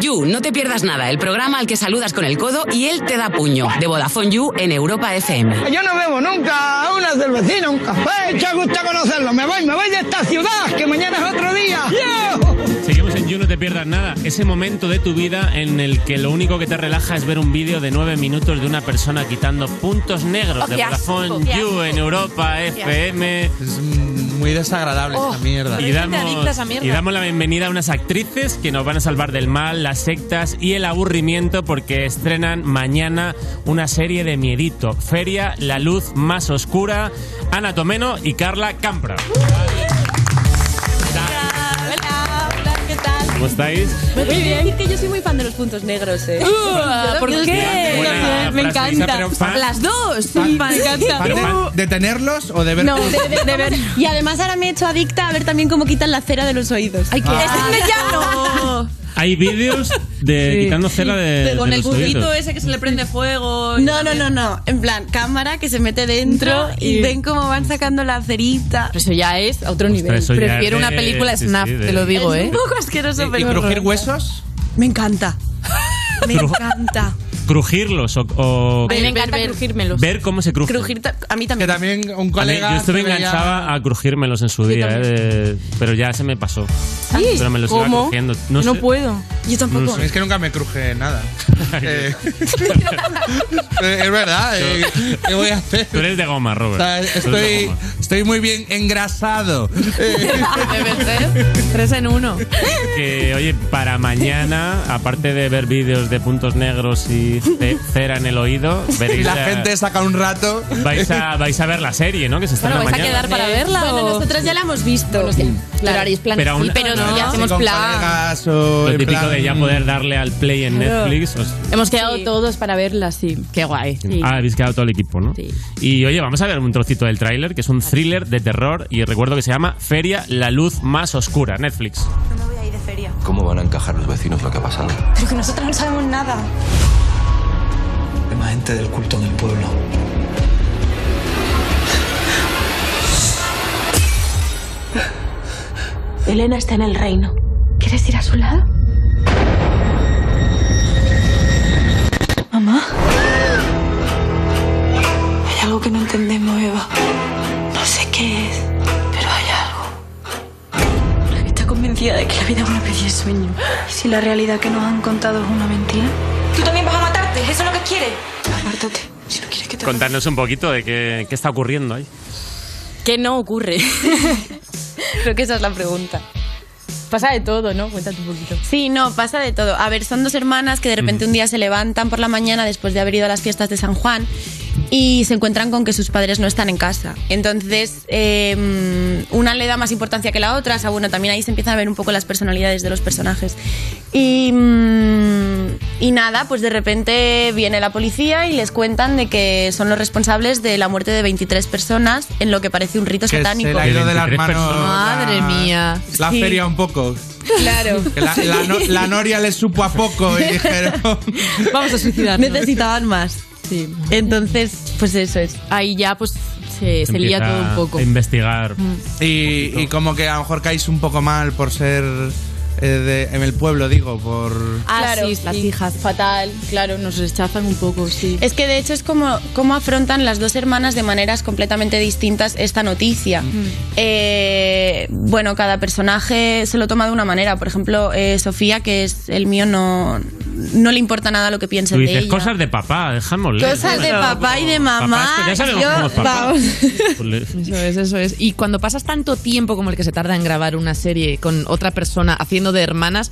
You,
no te pierdas nada, el programa al que saludas con el codo y él te da puño, de Vodafone You en Europa FM.
Yo no bebo nunca una cervecina, un café. Qué gusto conocerlo. Me voy, me voy de esta ciudad, que mañana es otro día. ¡Yo!
Seguimos en You, no te pierdas nada. Ese momento de tu vida en el que lo único que te relaja es ver un vídeo de nueve minutos de una persona quitando puntos negros
Oh,
de
asco,
Vodafone You en Europa. FM.
Es muy desagradable
Oh,
esta mierda.
Y damos,
adicta a esa mierda.
y damos la bienvenida a unas actrices que nos van a salvar del mal, las sectas y el aburrimiento porque estrenan mañana una serie de miedito. Feria, la luz más oscura, Ana Tomeno y Carla Campra.
Hola,
¿Cómo estáis?
Muy bien. decir que yo soy muy fan de los puntos negros, ¿eh?
Uh, ¿por qué?
me encanta.
fan-
Las dos.
Sí, me encanta.
¿Pero fan ¿De tenerlos o de ver
No, de, de- de ver. Y además ahora me he hecho adicta a ver también cómo quitan la cera de los oídos.
Ay, qué
Ah.
Este ya no.
Hay vídeos de
Sí.
quitando cera de,
Con
de
el
los
burrito
oídos.
ese
que se le prende fuego.
No, no, no, no. En plan, cámara que se mete dentro y,
y-
ven cómo van sacando la cerita.
Pero eso ya es a otro nivel.
eso ya
Prefiero
es
una
de-
película
sí,
Snap,
sí, de-
te lo digo,
es
¿eh?
un poco asqueroso,
¿Y,
pero
y crujir
horroroso.
huesos?
Me encanta. Me encanta.
Crujirlos o, o
Me encanta crujírmelos.
ver cómo se crujen.
Crujir ta- a mí
Que
también.
también un
A mí-
colega.
yo estuve
se veía-
enganchada a crujírmelos en su día,
también.
eh, de- pero ya se me pasó.
Sí,
Pero me los iba
¿cómo?
crujiendo. No, sé.
puedo. Yo tampoco.
No sé.
Es que nunca me cruje nada. Eh, eh, es verdad. eh, ¿Qué voy a hacer?
Tú eres de goma,
O
Robert.
sea,
Tú eres de
estoy,
goma.
estoy muy bien engrasado. Eh,
Debe ser. Tres en uno.
Que, oye, para mañana, aparte de ver vídeos de puntos negros y ce- cera en el oído,
y
veréis
la
la-
gente saca un rato.
vais, a, vais a ver la serie, ¿no? Que se estrena
Bueno, ¿vais a
mañana.
quedar para verla
Bueno,
o...?
nosotros ya la hemos visto.
Claro, haréis plan.
Pero aún-
Sí, pero no.
ya hacemos
con
plan.
colegas o
Lo
en
típico
plan-
de ya poder darle al play en
Claro.
Netflix. os-
Hemos quedado
Sí.
todos para verla, sí.
Qué guay.
Ah, habéis quedado todo el equipo, ¿no?
Sí.
Y oye, vamos a ver un trocito del tráiler, que es un thriller de terror, y recuerdo que se llama Feria, la luz más oscura, Netflix.
No me voy a ir de feria.
¿Cómo van a encajar los vecinos lo que ha pasado?
Pero que nosotros no sabemos nada.
Más gente del culto en el pueblo.
Elena está en el reino. ¿Quieres ir a su lado? Mamá. Hay algo que no entendemos, Eva. No sé qué es, pero hay algo. Está convencida de que la vida es una especie de sueño. ¿Y si la realidad que nos han contado es una mentira? ¿Tú también vas a ¿Eso es lo que quieres? Apártate. Si no quieres que te...
Contadnos un poquito de qué, qué está ocurriendo ahí.
¿Qué no ocurre? Creo que esa es la pregunta. Pasa de todo, ¿no? Cuéntate un poquito.
Sí, no, pasa de todo. A ver, son dos hermanas que de repente un día se levantan por la mañana después de haber ido a las fiestas de San Juan y se encuentran con que sus padres no están en casa. Entonces, eh, una le da más importancia que la otra. O sea, bueno, también ahí se empiezan a ver un poco las personalidades de los personajes. Y, mm, y nada, pues de repente viene la policía y les cuentan de que son los responsables de la muerte de 23 personas en lo que parece un rito
Que
satánico.
se ido de las
23
manos.
Madre mía.
La
Sí.
feria un poco.
Claro.
La, la Noria les supo a poco y dijeron.
Vamos a suicidarnos.
Necesitaban más.
Sí.
Entonces, pues eso es.
Ahí ya pues se, se lía todo un poco.
A investigar.
Y, y como que a lo mejor caís un poco mal por ser eh, de- en el pueblo, digo, por.
Ah,
Claro,
sí, las hijas. Fatal, claro, nos rechazan un poco, sí.
Es que de hecho es como cómo afrontan las dos hermanas de maneras completamente distintas esta noticia. Eh, bueno, cada personaje se lo toma de una manera. Por ejemplo, eh, Sofía, que es el mío, no, no le importa nada lo que
Tú
piensen de
dices
ella.
cosas de papá, déjamosle.
Cosas de papá y de mamá.
Papá, ya sabemos
Yo-
cómo es papá.
vamos.
Eso es, eso es. Y cuando pasas tanto tiempo como el que se tarda en grabar una serie con otra persona haciendo de hermanas,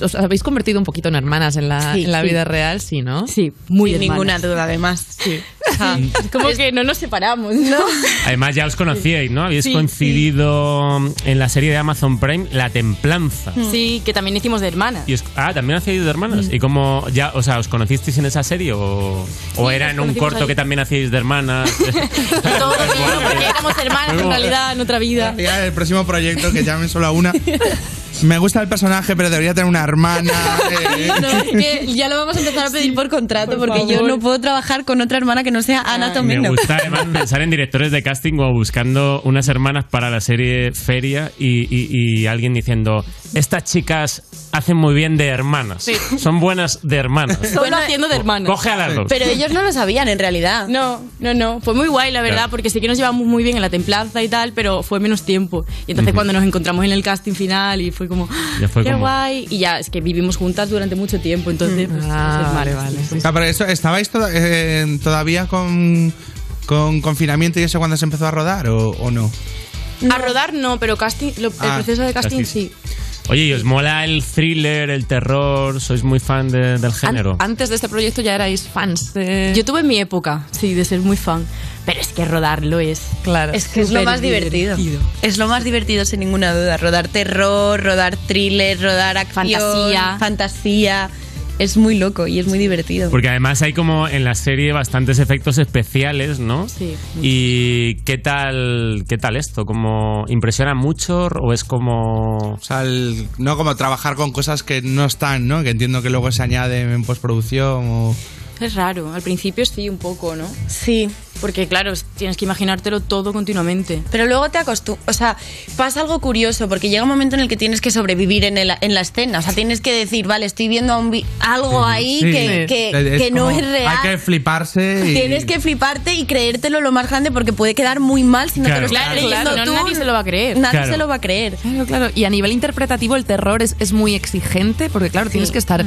¿os habéis convertido un poquito en hermanas en la,
Sí,
en la
sí.
vida real? Sí, ¿no?
Sí, muy
Sin
hermanas.
ninguna duda, además.
Sí.
Es como que no nos separamos, ¿no?
Además ya os conocíais, ¿no? Habéis
Sí,
coincidido en la serie de Amazon Prime La Templanza.
Sí, que también hicimos de hermanas.
Y os- ah, también hacíais de hermanas. ¿Y cómo ya, o sea, os conocisteis en esa serie o, o era en un corto
ahí.
que también hacíais de hermanas?
Todo bien, porque éramos hermanas en realidad en otra vida.
Ya el próximo proyecto que llamen solo a una. me gusta el personaje, pero debería tener una hermana. eh.
No, es que ya lo vamos a empezar a pedir por contrato porque yo no puedo trabajar con otra hermana que no sea Ana
Me
Tomeno.
gusta además pensar en directores de casting o buscando unas hermanas para la serie Feria y, y- y alguien diciendo, estas chicas hacen muy bien de hermanas.
Sí.
Son buenas de hermanas.
Solo haciendo de hermanos.
Coge a las dos.
Pero ellos no lo sabían en realidad.
No, no, no. Fue muy guay, la verdad,
Claro.
porque sí que nos llevamos muy bien en la templanza y tal, pero fue menos tiempo. Y entonces
Ujú.
cuando nos encontramos en el casting final y fue como,
Ya fue
qué
como-
guay. Y ya, es que vivimos juntas durante mucho tiempo, entonces... Pues,
Ah,
es
vale, vale.
Ah, pero eso, ¿Estabais toda- eh, todavía con, con confinamiento y eso cuando se empezó a rodar o, o no?
A rodar no, pero casting, lo- el
Ah,
proceso de casting,
casting
sí.
Oye, ¿y os mola el thriller, el terror? ¿Sois muy fan de- del género?
An- antes de este proyecto ya erais fans de...
Yo tuve mi época, sí, de ser muy fan. Pero es que rodarlo es...
Claro.
Es que es lo más divertido. Es lo más divertido sin ninguna duda. Rodar terror, rodar thriller, rodar acción,
Fantasía.
fantasía. Es muy loco y es muy divertido.
Porque además hay como en la serie bastantes efectos especiales, ¿no?
Sí.
¿Y qué tal, qué tal esto? ¿Como impresiona mucho o es como...
O sea, el- no como trabajar con cosas que no están, ¿no? Que entiendo que luego se añaden en postproducción o...
Es raro, al principio sí, un poco, ¿no?
Sí.
Porque claro, tienes que imaginártelo todo continuamente.
Pero luego te acostumbras. O sea, pasa algo curioso porque llega un momento en el que tienes que sobrevivir en, el- en la escena. O sea, tienes que decir, vale, estoy viendo a un vi- algo ahí
Sí.
que, que-
Es
que no es real.
Hay que fliparse y...
Tienes que fliparte y creértelo lo más grande porque puede quedar muy mal si no
Claro.
te lo estás
Claro,
creyendo
claro, no,
tú.
nadie se lo va a creer.
Nadie
Claro.
se lo va a creer.
Claro, claro. Y a nivel interpretativo el terror es, es muy exigente porque, claro, tienes que estar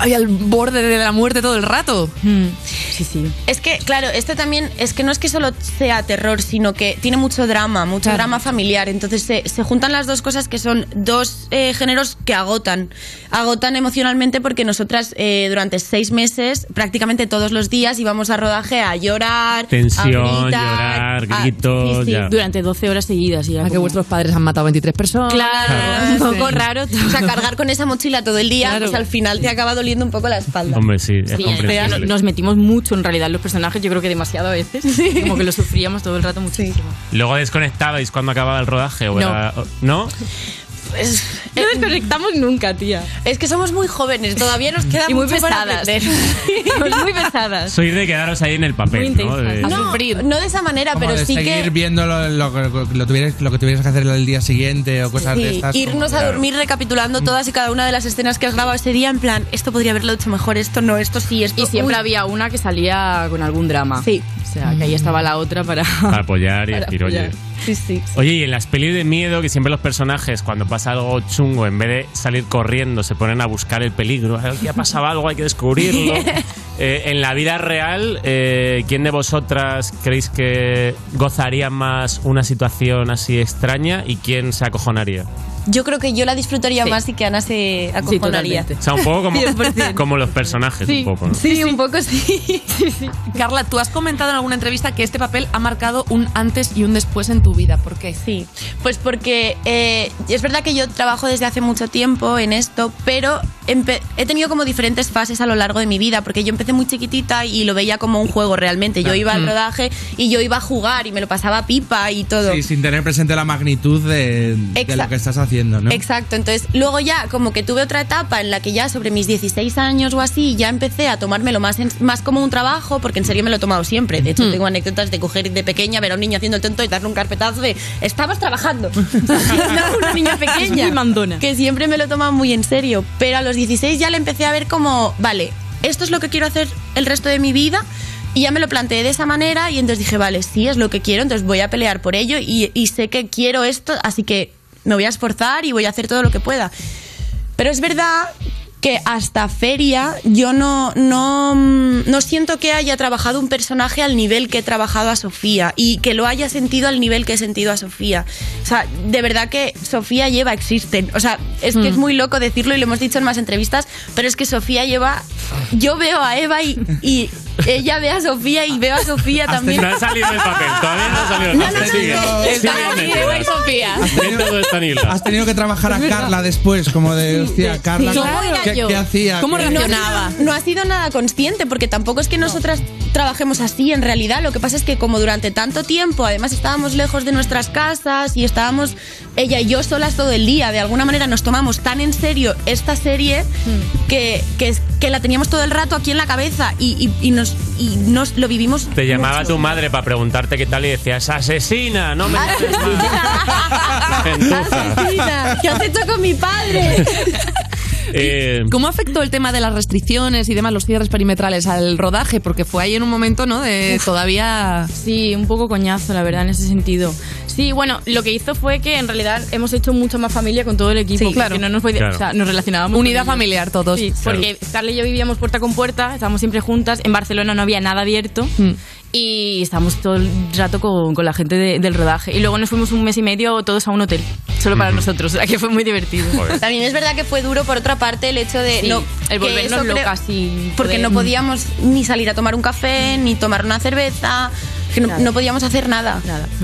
ahí al borde de la muerte todo el rato.
Sí, sí.
Es que, claro, este también es que no es que solo sea terror, sino que tiene mucho drama, mucho
Claro.
drama familiar. Entonces se, se juntan las dos cosas que son dos eh, géneros que agotan. Agotan emocionalmente porque nosotras eh, durante seis meses, prácticamente todos los días, íbamos a rodaje a llorar,
Tensión,
a gritar,
llorar,
a-
gritos,
sí, sí.
ya.
Durante 12 horas seguidas. Y ya
A que
como-
vuestros padres han matado 23 personas.
Claro, un poco
Sí.
raro. O sea, cargar con esa mochila todo el día,
Claro.
pues al final te acaba doliendo un poco la espalda.
Hombre, sí, es
Sí,
comprensible.
nos metimos mucho en realidad en los personajes, yo creo que demasiado a veces. Como que lo sufríamos todo el rato muchísimo.
¿Luego desconectabais cuando acababa el rodaje? ¿o
No.
era- o- ¿No?
Pues,
No desconectamos nunca, tía.
es que somos muy jóvenes, todavía nos queda
Y muy
mucho para
pesadas. Somos muy pesadas.
Sois de quedaros ahí en el papel,
Muy
¿no? De-
No,
sufrir.
no de esa manera,
Como
pero
de
sí
seguir
que
viendo lo, lo, lo- lo tuvieras, lo que tuvieras que hacer el día siguiente o cosas de estas. como-
irnos a
Claro.
dormir recapitulando todas y cada una de las escenas que has grabado ese día, en plan, esto podría haberlo hecho mejor, esto no, esto sí, esto
Y siempre
uy.
había una que salía con algún drama.
Sí.
O sea, que ahí estaba la otra para...
Para apoyar y
Para
decir, oye.
Apoyar.
Sí, sí.
Oye, y en las pelis de miedo, que siempre los personajes, cuando pasa algo chungo, en vez de salir corriendo, se ponen a buscar el peligro. Ha pasado algo, hay que descubrirlo. Eh, en la vida real, eh, ¿quién de vosotras creéis que gozaría más una situación así extraña y quién se acojonaría?
Yo creo que yo la disfrutaría
Sí.
más y que Ana se acojonaría.
totalmente.
O sea, un poco como,
100%.
como los personajes,
Sí.
un poco. ¿no?
Sí, un poco sí.
Carla, tú has comentado en alguna entrevista que este papel ha marcado un antes y un después en tu vida. ¿Por qué?
Sí, pues porque eh, es verdad que yo trabajo desde hace mucho tiempo en esto, pero he tenido como diferentes fases a lo largo de mi vida, porque yo empecé muy chiquitita y lo veía como un juego realmente. Yo iba al
Mm.
rodaje y yo iba a jugar y me lo pasaba pipa y todo.
Sí, sin tener presente la magnitud de, de lo que estás haciendo, ¿no?
Exacto, entonces luego ya como que tuve otra etapa en la que ya sobre mis 16 años o así ya empecé a tomármelo más, en- más como un trabajo, porque en serio me lo he tomado siempre. De hecho, tengo anécdotas de coger de pequeña, ver a un niño haciendo el tonto y darle un carpetazo de estabas trabajando. Siendo una niña pequeña.
Muy mandona.
Que siempre me lo he tomado muy en serio. Pero a los 16 ya le empecé a ver como, vale, esto es lo que quiero hacer el resto de mi vida. Y ya me lo planteé de esa manera y entonces dije, vale, sí, es lo que quiero, entonces voy a pelear por ello y, y sé que quiero esto, así que me voy a esforzar y voy a hacer todo lo que pueda. Pero es verdad que hasta feria yo no, no, mm, no siento que haya trabajado un personaje al nivel que he trabajado a Sofía y que lo haya sentido al nivel que he sentido a Sofía. O sea, de verdad que Sofía lleva existen. O sea, es que es muy loco decirlo y lo hemos dicho en más entrevistas, pero es que Sofía lleva... Yo veo a Eva y, y ella ve a Sofía y veo a Sofía también.
No ha salido el papel, todavía no ha salido el papel.
no, no,
Sigue.
no,
Sigue
está Sofía.
Has tenido que trabajar a Carla después, como de, hostia, Carla,
¿Cómo era
¿qué,
yo?
qué hacía?
¿Cómo
¿Qué-
reaccionaba? No ha sido nada consciente, porque tampoco es que nosotras trabajemos así en realidad. Lo que pasa es que como durante tanto tiempo, además estábamos lejos de nuestras casas y estábamos ella y yo solas todo el día, de alguna manera nos tomamos tan en serio esta serie que, que, que la teníamos todo el rato aquí en la cabeza y, y- y nos, y nos lo vivimos.
Te llamaba
mucho.
tu madre para preguntarte qué tal y decías, asesina, no me llames más". Gentuza.
Asesina, ¿Qué has hecho con mi padre?
Eh,
¿Cómo afectó el tema de las restricciones y demás, los cierres perimetrales al rodaje? Porque fue ahí en un momento, ¿no? De todavía.
Sí, un poco coñazo, la verdad, en ese sentido. Sí, bueno, lo que hizo fue que en realidad hemos hecho mucho más familia con todo el equipo.
Sí, claro.
porque No nos,
Claro.
o sea, nos relacionábamos.
Unidad familiar todos.
Sí,
Claro.
porque Carla y yo vivíamos puerta con puerta, estábamos siempre juntas. En Barcelona no había nada abierto.
Hmm.
Y estábamos todo el rato con, con la gente de- del rodaje. Y luego nos fuimos un mes y medio todos a un hotel, solo para nosotros. O sea que fue muy divertido.
También es verdad que fue duro, por otra parte, el hecho de
Sí,
no.
el volvernos locas y
Porque
poder-
no podíamos ni salir a tomar un café, ni tomar una cerveza, que no,
Nada.
no podíamos hacer nada.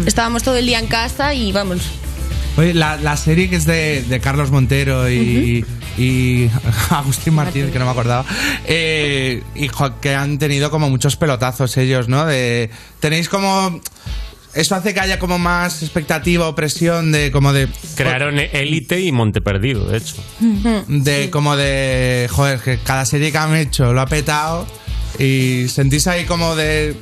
Estábamos todo el día en casa y vamos.
Oye, la, la serie que es de, de Carlos Montero y, y Agustín Martínez, que no me acordaba, eh, y que han tenido como muchos pelotazos ellos, ¿no? De, tenéis como... Eso hace que haya como más expectativa o presión de como de...
crearon Élite y Monte Perdido, de hecho.
De como de... Joder, que cada serie que han hecho lo ha petado y sentís ahí como de...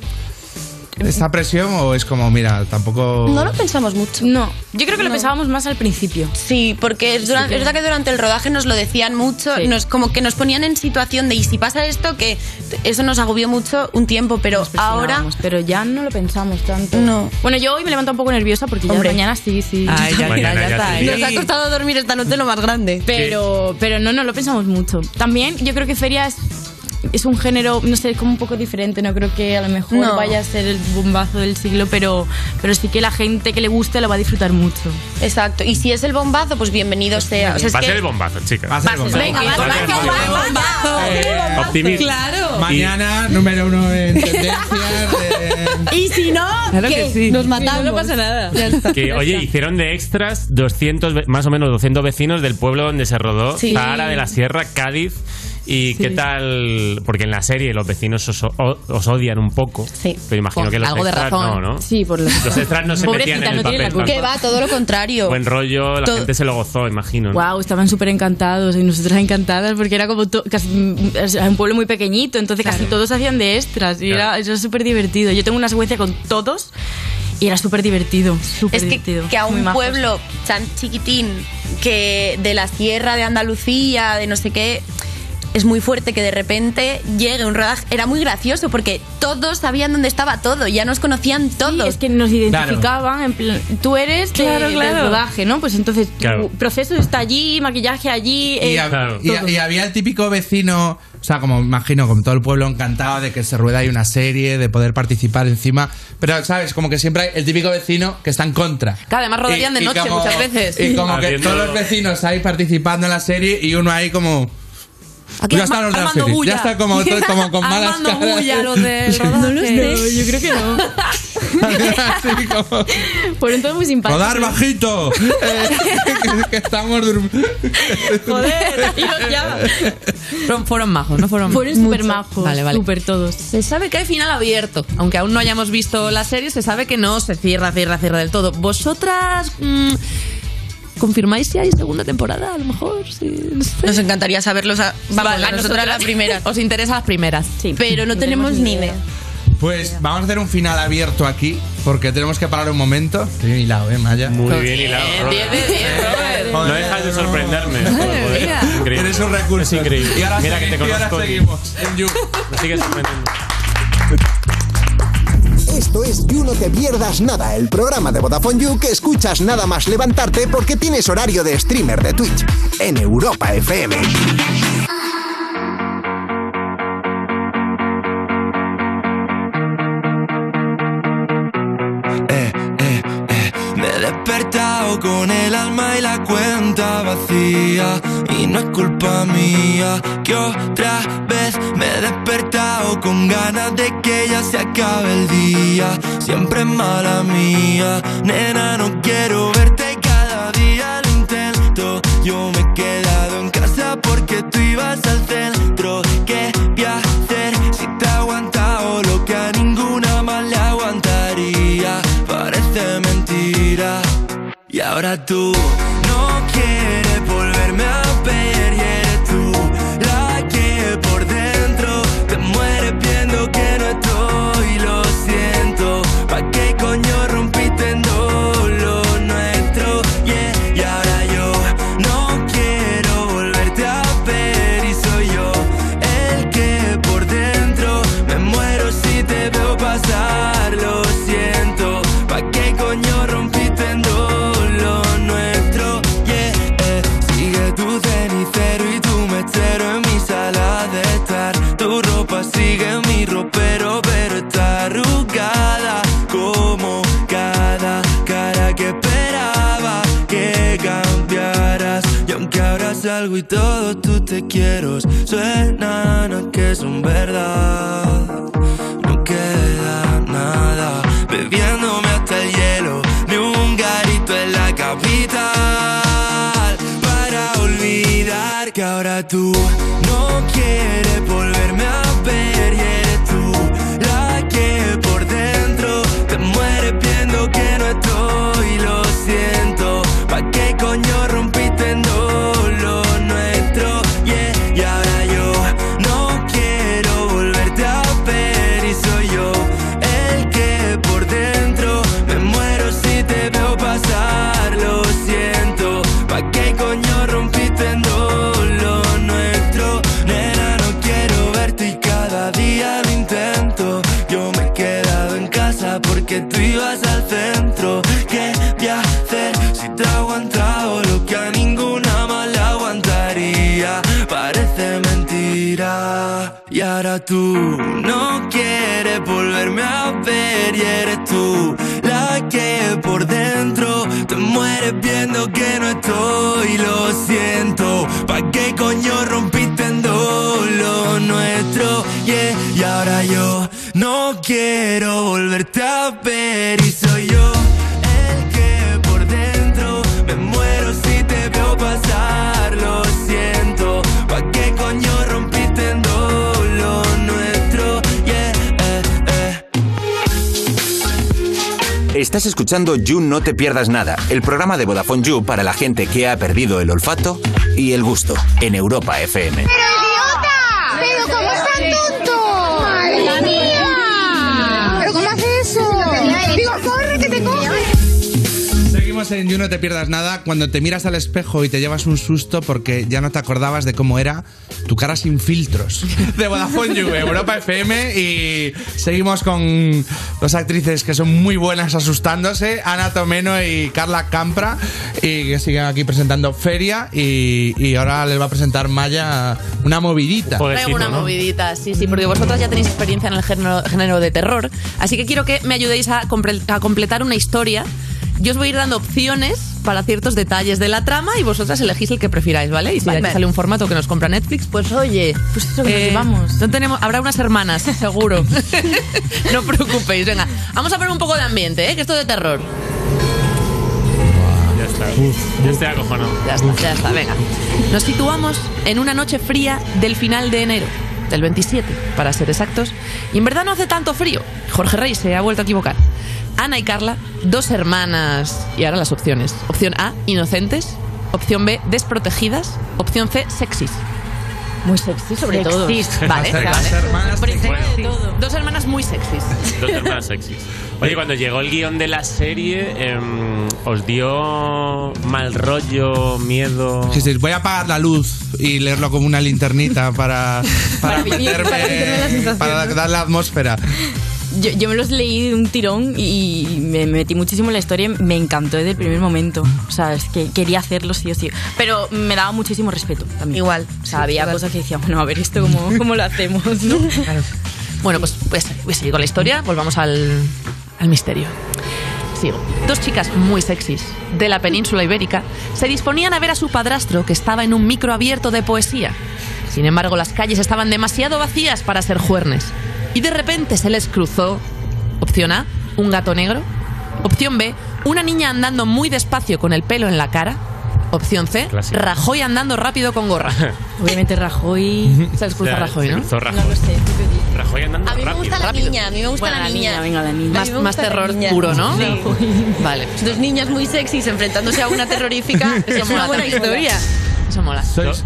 ¿Esta presión o es como, mira, tampoco...
No lo pensamos mucho.
No, yo creo que lo pensábamos más al principio.
Sí, porque es, es verdad que durante el rodaje nos lo decían mucho, nos, como que nos ponían en situación de, y si pasa esto, que eso nos agobió mucho un tiempo, pero ahora...
Presionábamos, Pero ya no lo pensamos tanto.
No.
Bueno, yo hoy me levanto un poco nerviosa porque ya
Hombre.
mañana sí, sí.
Ay,
Yo
ya,
también.
ya, ya está. Nos ha costado dormir esta noche lo más grande.
Pero, pero no, no lo pensamos mucho. También yo creo que Feria es, es un género, no sé, como un poco diferente. No creo que a lo mejor
No.
vaya a ser el bombazo del siglo, pero, pero sí que la gente que le guste lo va a disfrutar mucho.
Exacto. Y si es el bombazo, pues bienvenido sea. O sea,
Va a
que-
ser el bombazo, chicas.
Va a ser el bombazo.
Venga, va,
a ser el bombazo.
Eh,
Optimista.
Claro.
Mañana, número uno en tendencias. de-
Y si no,
Claro que sí.
Nos matamos.
no pasa nada.
Que, oye, hicieron de extras 200, ve- más o menos 200 vecinos del pueblo donde se rodó,
Sí.
Zahara de la Sierra, Cádiz. ¿Y qué tal? Porque en la serie los vecinos os, o- os odian un poco.
Sí.
Pero imagino
Con
que los
algo de
extras
razón.
no, ¿no?
Sí, por lo
Los extras no se
Pobrecita,
metían en el
no
papel.
Que va, todo lo contrario.
Buen rollo, la
Todo-
gente se lo gozó, imagino. ¿no?
Wow, estaban súper encantados y nosotras encantadas porque era como to- casi, mm, un pueblo muy pequeñito, entonces casi todos hacían de extras y
Claro.
era, era súper divertido. Yo tengo una secuencia con todos y era súper divertido, súper
Es que,
divertido.
que a un
majos.
pueblo tan chiquitín que de la sierra de Andalucía, de no sé qué, es muy fuerte que de repente llegue un rodaje. Era muy gracioso porque todos sabían dónde estaba todo, ya nos conocían todos.
Sí, es que nos identificaban, en plan, tú eres de-
Claro,
del
claro.
rodaje, ¿no? Pues entonces
Claro.
tu proceso está allí, maquillaje allí.
Y,
eh,
hab- y- y había el típico vecino, o sea, como imagino, como todo el pueblo encantado de que se rueda ahí una serie, de poder participar encima. Pero, ¿sabes? Como que siempre hay el típico vecino que está en contra.
Que además rodarían de noche
como-
muchas veces.
Y como que todos los vecinos ahí participando en la serie y uno ahí como.
Aquí
ya están los
armando bulla.
Ya está como, como con malas
Armando
caras.
bulla los del rodaje.
No lo sé, yo creo que no.
Así como,
Fueron todos muy simpáticos.
¡Rodar bajito! Que, que estamos durmiendo.
Joder, ya.
Fueron, fueron majos, ¿no? Fueron,
Fueron súper majos,
Vale, vale.
súper todos.
Se sabe que hay final abierto. Aunque aún no hayamos visto la serie, se sabe que no se cierra, cierra, cierra del todo. ¿Vosotras mm, confirmáis si hay segunda temporada? A lo mejor, sí. no sé.
Nos encantaría saberlos a, vamos,
Vale,
a nosotras las primeras.
Os interesa las primeras.
Sí,
Pero no tenemos ni idea.
Pues vamos a hacer un final abierto aquí, porque tenemos que parar un momento. Qué bien hilado, ¿eh, Maya?
Muy bien hilado. Robert.
10 de 10, Robert.
No dejas de sorprenderme. Increíble.
Eres un recurso.
Es increíble.
Y ahora,
Mira que te
segui- y ahora
conozco.
seguimos en You.
Me sigues sorprendiendo.
Esto es You No Te Pierdas Nada, el programa de Vodafone You que escuchas nada más levantarte porque tienes horario de streamer de Twitch en Europa FM.
eh, eh, eh. Me he despertado con el alma y la cuenta vacía. Y no es culpa mía que otra vez me he despertado con ganas de que ya se acabe el día. Siempre es mala mía, nena, no quiero verte cada día, lo intento. Yo me he quedado en casa porque tú ibas al centro. ¿Qué voy a hacer si te aguantado lo que a ninguna más le aguantaría? Parece mentira. Y ahora tú no quieres volverme a salgo y todo tú te quiero, suenan a que son verdad. No queda nada, bebiéndome hasta el hielo de un garito en la capital. Para olvidar que ahora tú no quieres volverme a yo no quiero volverte a ver y soy yo el que por dentro me muero si te veo pasar. Lo siento, ¿pa' qué coño rompiste en dos lo nuestro? Yeah, eh, eh.
Estás escuchando You No Te Pierdas Nada, el programa de Vodafone You para la gente que ha perdido el olfato y el gusto en Europa FM.
¡Pero tonto!
En You No Te Pierdas Nada cuando te miras al espejo y te llevas un susto porque ya no te acordabas de cómo era tu cara sin filtros. De Vodafone You, Europa FM y seguimos con dos actrices que son muy buenas asustándose, Ana Tomeno y Carla Campra y que siguen aquí presentando Feria y, y ahora les va a presentar Maya una movidita.
Traigo una movidita, sí, sí, porque vosotras ya tenéis experiencia en el género, género de terror. Así que quiero que me ayudéis a, compre- a completar una historia. Yo os voy a ir dando opciones para ciertos detalles de la trama y vosotras elegís el que prefiráis, ¿vale? Y si
Vale.
aquí sale un formato que nos compra Netflix, pues oye, pues
eso que nos llevamos.
No tenemos, habrá unas hermanas, seguro. no preocupéis, venga. Vamos a poner un poco de ambiente, ¿eh? Que esto es de terror.
Ya está. Yo estoy acojonado.
Ya está, ya está, venga. Nos situamos en una noche fría del final de enero, del 27, para ser exactos. Y en verdad no hace tanto frío. Jorge Rey se ha vuelto a equivocar. Ana y Carla, dos hermanas. Y ahora las opciones. Opción A, inocentes. Opción B, desprotegidas. Opción C, sexys. Muy sexy, sobre todo. Vale, vale.
hermanas
Primero
sexys.
de todo. Dos hermanas muy sexys.
Dos hermanas sexys. Oye, cuando llegó el guion de la serie, em, ¿os dio mal rollo, miedo?
Dijisteis, voy a apagar la luz y leerlo como una linternita para, para,
Para vivir-
meterme-
para meterme en la sensación,
para
¿no?
dar la atmósfera.
Yo, yo me los leí de un tirón y me metí muchísimo en la historia. Me encantó desde el primer momento. O sea, es que quería hacerlo sí o sí. Pero me daba muchísimo respeto también.
Igual.
O sea, había cosas que decía, bueno, a ver, ¿esto cómo, cómo lo hacemos? ¿no?
Bueno, pues voy a, seguir- voy a seguir con la historia. Volvamos al, al misterio. Sigo. Dos chicas muy sexys de la península ibérica se disponían a ver a su padrastro que estaba en un micro abierto de poesía. Sin embargo, las calles estaban demasiado vacías para ser juernes. Y de repente se les cruzó. Opción A, un gato negro. Opción B, una niña andando muy despacio con el pelo en la cara. Opción C,
Clásico.
Rajoy andando rápido con gorra.
Obviamente Rajoy.
Se les cruza Rajoy,
se
¿no?
cruzó Rajoy.
No lo sé.
Rajoy andando
A mí me
rápido.
gusta la
rápido.
niña, a mí me gusta
Bueno,
la niña.
venga, la niña.
Más, más
la
terror
niña.
puro, ¿no?
Sí.
Vale.
Dos niñas muy sexys enfrentándose a una terrorífica. es
Eso
una
mola
buena historia.
Eso mola.
Sois,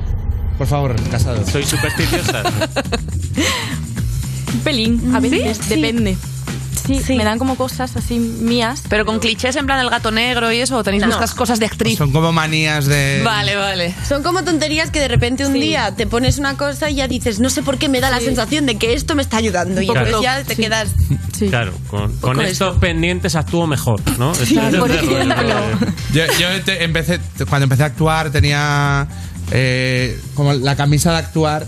por favor, casados.
Soy supersticiosa.
Un pelín, a veces,
Sí.
depende. Sí,
Sí.
me dan como cosas así mías.
Pero con clichés en plan el gato negro y eso, ¿o tenéis
No.
cosas de actriz.
Son como manías de.
Vale, vale.
Son como tonterías que de repente un
Sí.
día te pones una cosa y ya dices, no sé por qué me da la sensación de que esto me está ayudando. Y
poco
entonces ya te
sí.
quedas.
Sí.
Claro, con, con
Con
estos
eso.
pendientes actúo mejor, ¿no?
Claro.
Yo, yo te- empecé, cuando empecé a actuar tenía eh, como la camisa de actuar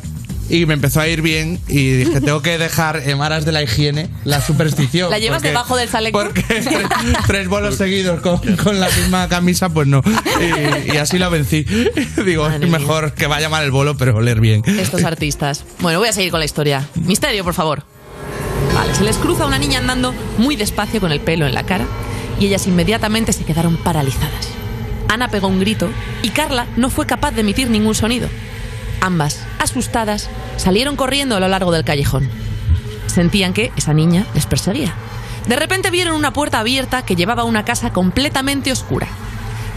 y me empezó a ir bien y dije, tengo que dejar en aras de la higiene la superstición.
¿La llevas
porque-
debajo del chaleco?
Porque tres, tres bolos seguidos con, con la misma camisa, pues no. Y, y así lo vencí. Digo,
Madre
es mejor que vaya mal el bolo, pero oler bien.
Estos artistas. Bueno, voy a seguir con la historia. Misterio, por favor. Vale, se les cruza una niña andando muy despacio con el pelo en la cara y ellas inmediatamente se quedaron paralizadas. Ana pegó un grito y Carla no fue capaz de emitir ningún sonido. Ambas, asustadas, salieron corriendo a lo largo del callejón. Sentían que esa niña les perseguía. De repente vieron una puerta abierta que llevaba a una casa completamente oscura.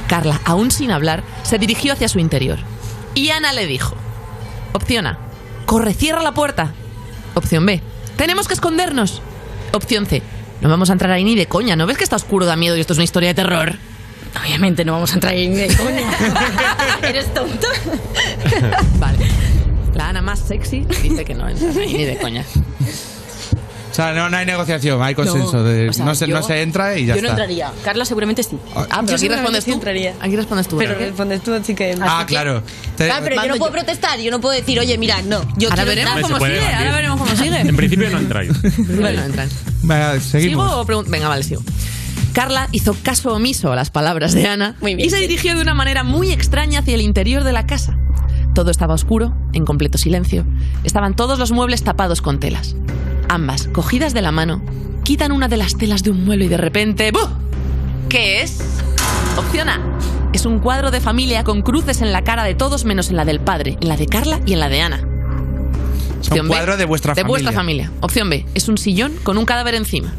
Carla, aún sin hablar, se dirigió hacia su interior. Y Ana le dijo, Opción A. Corre, cierra la puerta. Opción B. Tenemos que escondernos. Opción C. No vamos a entrar ahí ni de coña. ¿No ves que está oscuro, da miedo y esto es una historia de terror?
Obviamente no vamos a entrar ni de coña.
Eres tonto.
Vale. La Ana más sexy dice que no entra ahí ni de coña.
O sea, no, no hay negociación, hay consenso. de,
o sea,
no, se,
yo-
no se entra y ya
Yo no
está.
entraría. Carla seguramente sí.
Ah, pero
Yo
aquí respondes
sí
tú.
entraría.
Aquí respondes tú.
Pero
¿verdad?
respondes tú, así que.
Ah, claro. Te-
Claro, pero yo no puedo
yo.
protestar, yo no puedo decir, oye, mira, no, yo
Ahora
quiero
veremos
entrar.
Cómo
puede
sigue.
debatir.
Ahora veremos cómo sigue.
En principio no entráis.
Vale, no entran.
Venga,
¿Sigo
seguimos.
o pregun- Venga, vale, sigo. Carla hizo caso omiso a las palabras de Ana
Muy bien.
y se dirigió de una manera muy extraña hacia el interior de la casa. Todo estaba oscuro, en completo silencio. Estaban todos los muebles tapados con telas. Ambas, cogidas de la mano, quitan una de las telas de un mueble y de repente... ¡buh! ¿Qué es? Opción A. Es un cuadro de familia con cruces en la cara de todos menos en la del padre, en la de Carla y en la de Ana.
Son
Opción B,
cuadro de vuestra
de
familia.
vuestra familia. Opción B, es un sillón con un cadáver encima.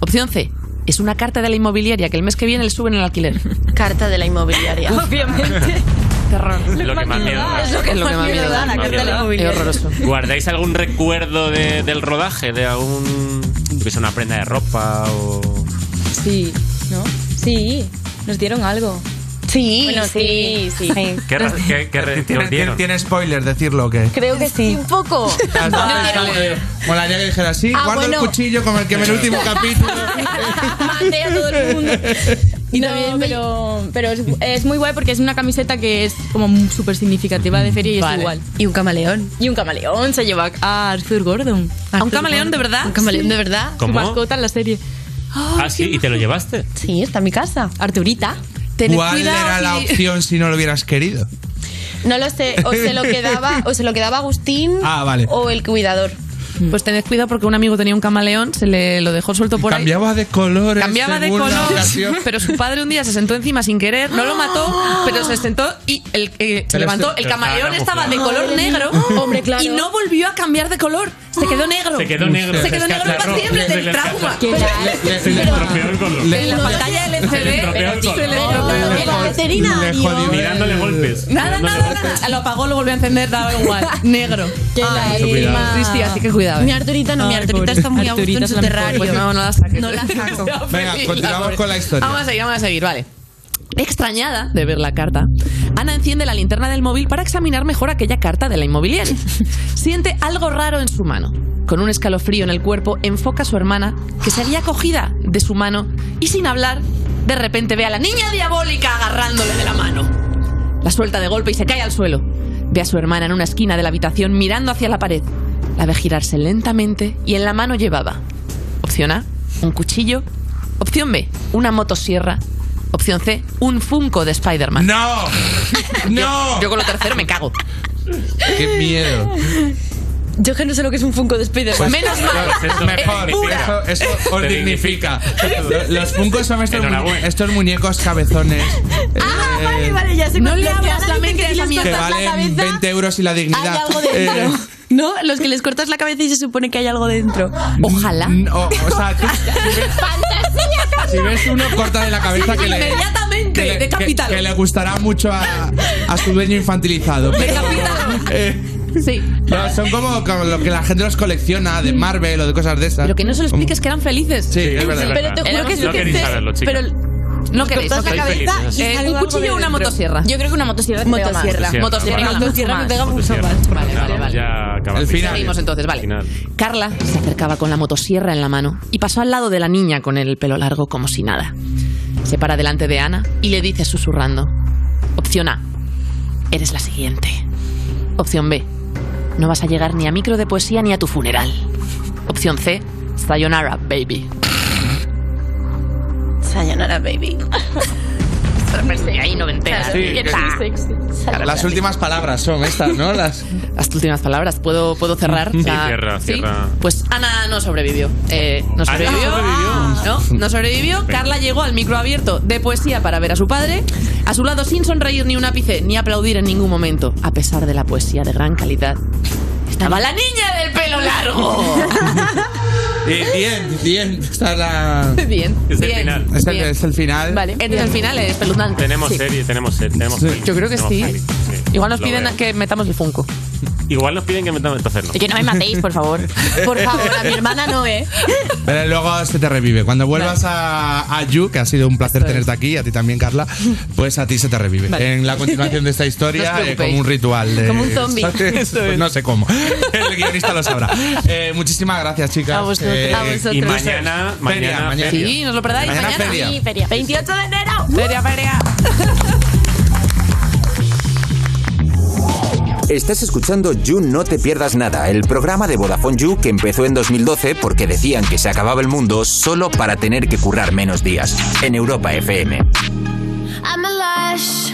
Opción C, es una carta de la inmobiliaria que el mes que viene le suben el alquiler.
Carta de la inmobiliaria.
Obviamente.
Terror.
Lo que más miedo da.
Es lo que,
Es lo que
más miedo da, la carta de.
Es
inmobiliaria.
horroroso.
¿Guardáis algún recuerdo de- del rodaje? ¿De algún. que es una prenda de ropa o.?
Sí, ¿no? Sí, nos dieron algo.
Sí,
Bueno,
sí, sí.
¿Qué, ra- qué, qué re-
¿Tiene, tiene, tiene spoiler decirlo o qué?
Creo que sí.
Un poco.
Molaría que dijera así,
Ah,
guardo
bueno.
el cuchillo como el que en el último capítulo.
Maté a todo el mundo.
Y también, pero, pero es, es muy guay porque es una camiseta que es como súper significativa de feria y
Vale.
es igual.
Y un camaleón.
Y un camaleón se lleva a Arthur Gordon.
¿A un camaleón de verdad?
Un camaleón de verdad.
Su mascota en la serie.
Ah, sí, ¿y te lo llevaste?
Sí, está en mi casa.
Arturita.
Tened
¿Cuál
cuidado
era la opción si no lo hubieras querido?
No lo sé, o se lo quedaba, o se lo quedaba Agustín
Ah, vale.
o el cuidador.
Pues tened cuidado porque un amigo tenía un camaleón, se le lo dejó suelto por ahí.
Cambiaba de colores.
Cambiaba de color, pero su padre un día se sentó encima sin querer, no lo mató, pero se sentó y el, eh, se levantó.
este-
El camaleón
estaba
de color negro
Hombre, claro.
y no volvió a cambiar de color. Se quedó negro.
Se quedó negro.
Se quedó negro para siempre del trauma.
Se le estropeó el color.
En la pantalla LCD
color.
se le estropeó color.
Mirándole golpes.
Nada, nada, nada. Lo apagó, lo volvió a encender, daba igual. Negro.
Qué
así que cuidado.
Mi
eh.
Arturita no, mi
Ay,
Arturita
pobre.
está muy a gusto en su terrario.
Pues no, no la saques.
No la saco.
Venga, continuamos con la historia.
Vamos a seguir, vamos a seguir, vale. Extrañada de ver la carta, Ana enciende la linterna del móvil para examinar mejor aquella carta de la inmobiliaria. Siente algo raro en su mano. Con un escalofrío en el cuerpo, enfoca a su hermana, que seguía cogida de su mano, y sin hablar, de repente ve a la niña diabólica agarrándole de la mano. La suelta de golpe y se cae al suelo. Ve a su hermana en una esquina de la habitación mirando hacia la pared. La ve girarse lentamente y en la mano llevaba. Opción A, un cuchillo. Opción B, una motosierra. Opción C, un Funko de Spider-Man.
¡No! ¡No!
Yo con lo tercero me cago.
¡Qué miedo!
Yo que no sé lo que es un Funko de Spider-Man.
Menos mal.
Pues eso,
Mejor, eso, eso os dignifica. Los Funkos son estos, mu- estos muñecos cabezones. eh,
vale, vale, ya sé
No le abras la mente
que
a esa mierda.
Que valen
cabeza,
20 euros y la dignidad.
Hay algo dentro.
Eh,
¿No? Los que les cortas la cabeza y se supone que hay algo dentro.
Ojalá.
o, o sea, tú- si ves uno, corta de la cabeza que le,
Inmediatamente,
que le, que-
decapítalo.
que le gustará mucho a, a su dueño infantilizado. Pero, eh,
Sí.
no, son como, como lo que la gente los colecciona de Marvel o de cosas de esas.
Lo que no se lo expliques que eran felices.
Sí, es verdad.
Pero te juro que sí
No
que
queréis
te-
saberlo, chicos.
Pero
No queréis.
la cabeza y
Eh, un cuchillo o una motosierra.
Yo creo que una motosierra.
Motosierra.
Motosierra.
Motosierra.
Motosierra me pega mucho
Motosierra.
más.
Vale, vale, vale.
Ya acabamos.
El final.
Seguimos entonces, vale.
Final.
Carla se acercaba con la motosierra en la mano y pasó al lado de la niña con el pelo largo como si nada. Se para delante de Ana y le dice susurrando. Opción A. Eres la siguiente. Opción B. No vas a llegar ni a micro de poesía ni a tu funeral. Opción C. Sayonara, baby.
Sayonara, baby.
Ahí no me enteras.
Sí. Las últimas palabras son estas, ¿no? Las...
Las últimas palabras. ¿Puedo, puedo cerrar?
Sí,
La-
cierra,
¿Sí?
cierra.
Pues Ana no sobrevivió. Eh, no sobrevivió.
sobrevivió.
No, no sobrevivió. Carla llegó al micro abierto de poesía para ver a su padre. A su lado sin sonreír ni un ápice ni aplaudir en ningún momento. A pesar de la poesía de gran calidad. Estaba la niña del pelo largo.
Eh, bien, bien. Esta es la...
bien.
Es el
bien,
final.
Es el,
bien.
es el final.
Vale, este es el final, es espeluznante.
Tenemos
Sí.
serie, tenemos serie, tenemos
Sí.
peli,
Yo creo que sí.
peli, sí.
Igual nos
Lo
piden
veo.
que metamos el Funko.
Igual nos piden que metamos entonces no.
Y que no me matéis, por favor.
Por favor, a mi hermana no, ¿eh?
Pero luego se te revive. Cuando vuelvas a, a You, que ha sido un placer tenerte aquí, a ti también, Carla, pues a ti se te revive.
Vale.
En la continuación de esta
No
historia,
os
eh, como un ritual. de-
Como un zombie.
Pues no sé cómo. El guionista lo sabrá. Eh, muchísimas gracias, chicas.
A vosotros.
Eh,
A vosotros.
Y mañana,
Feria,
mañana,
mañana.
feria.
Sí, nos lo perdáis
Mañana
mañana.
feria.
Sí, feria.
28 de enero.
Feria, feria.
Estás escuchando You No Te Pierdas Nada, el programa de Vodafone You que empezó en 2012 porque decían que se acababa el mundo solo para tener que currar menos días. En Europa FM.
I'm a lush,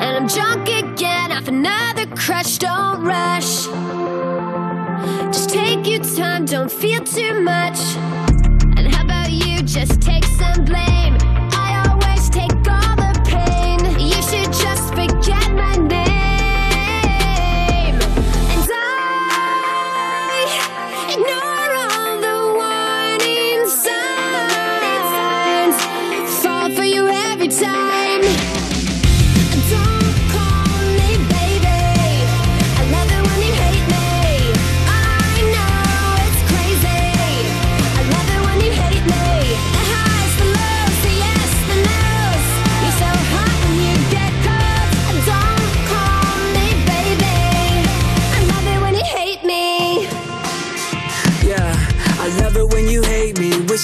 and I'm drunk again off another crush. Don't rush, just take your time, don't feel too much. And how about you just take some blame?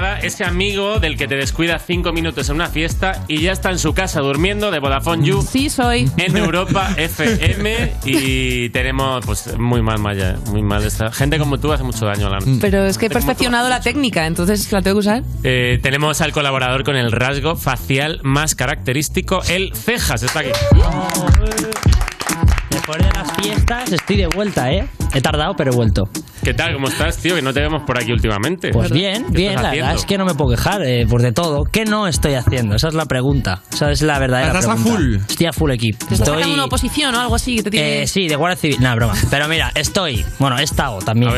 Nada, ese amigo del que te descuida cinco minutos en una fiesta y ya está en su casa durmiendo de Vodafone You.
Sí, soy.
En Europa FM y tenemos pues muy mal, Maya, muy mal esta. Gente como tú hace mucho daño a la
Pero es que he perfeccionado la técnica, entonces la tengo que usar.
Eh, tenemos al colaborador con el rasgo facial más característico, el cejas, está aquí.
Después de las fiestas estoy de vuelta, ¿eh? He tardado, pero he vuelto.
¿Qué tal? ¿Cómo estás, tío? Que no te vemos por aquí últimamente.
Pues bien,
¿Qué
bien, la verdad es que no me puedo quejar, eh, pues de todo. ¿Qué no estoy haciendo? Esa es la pregunta. Esa es la verdadera
¿Estás a
pregunta.
full?
Estoy a full equipo.
¿Te estás sacando una oposición o algo así que te tiene...
Eh, sí, de Guardia Civil. No, broma. Pero mira, estoy. Bueno, he estado también.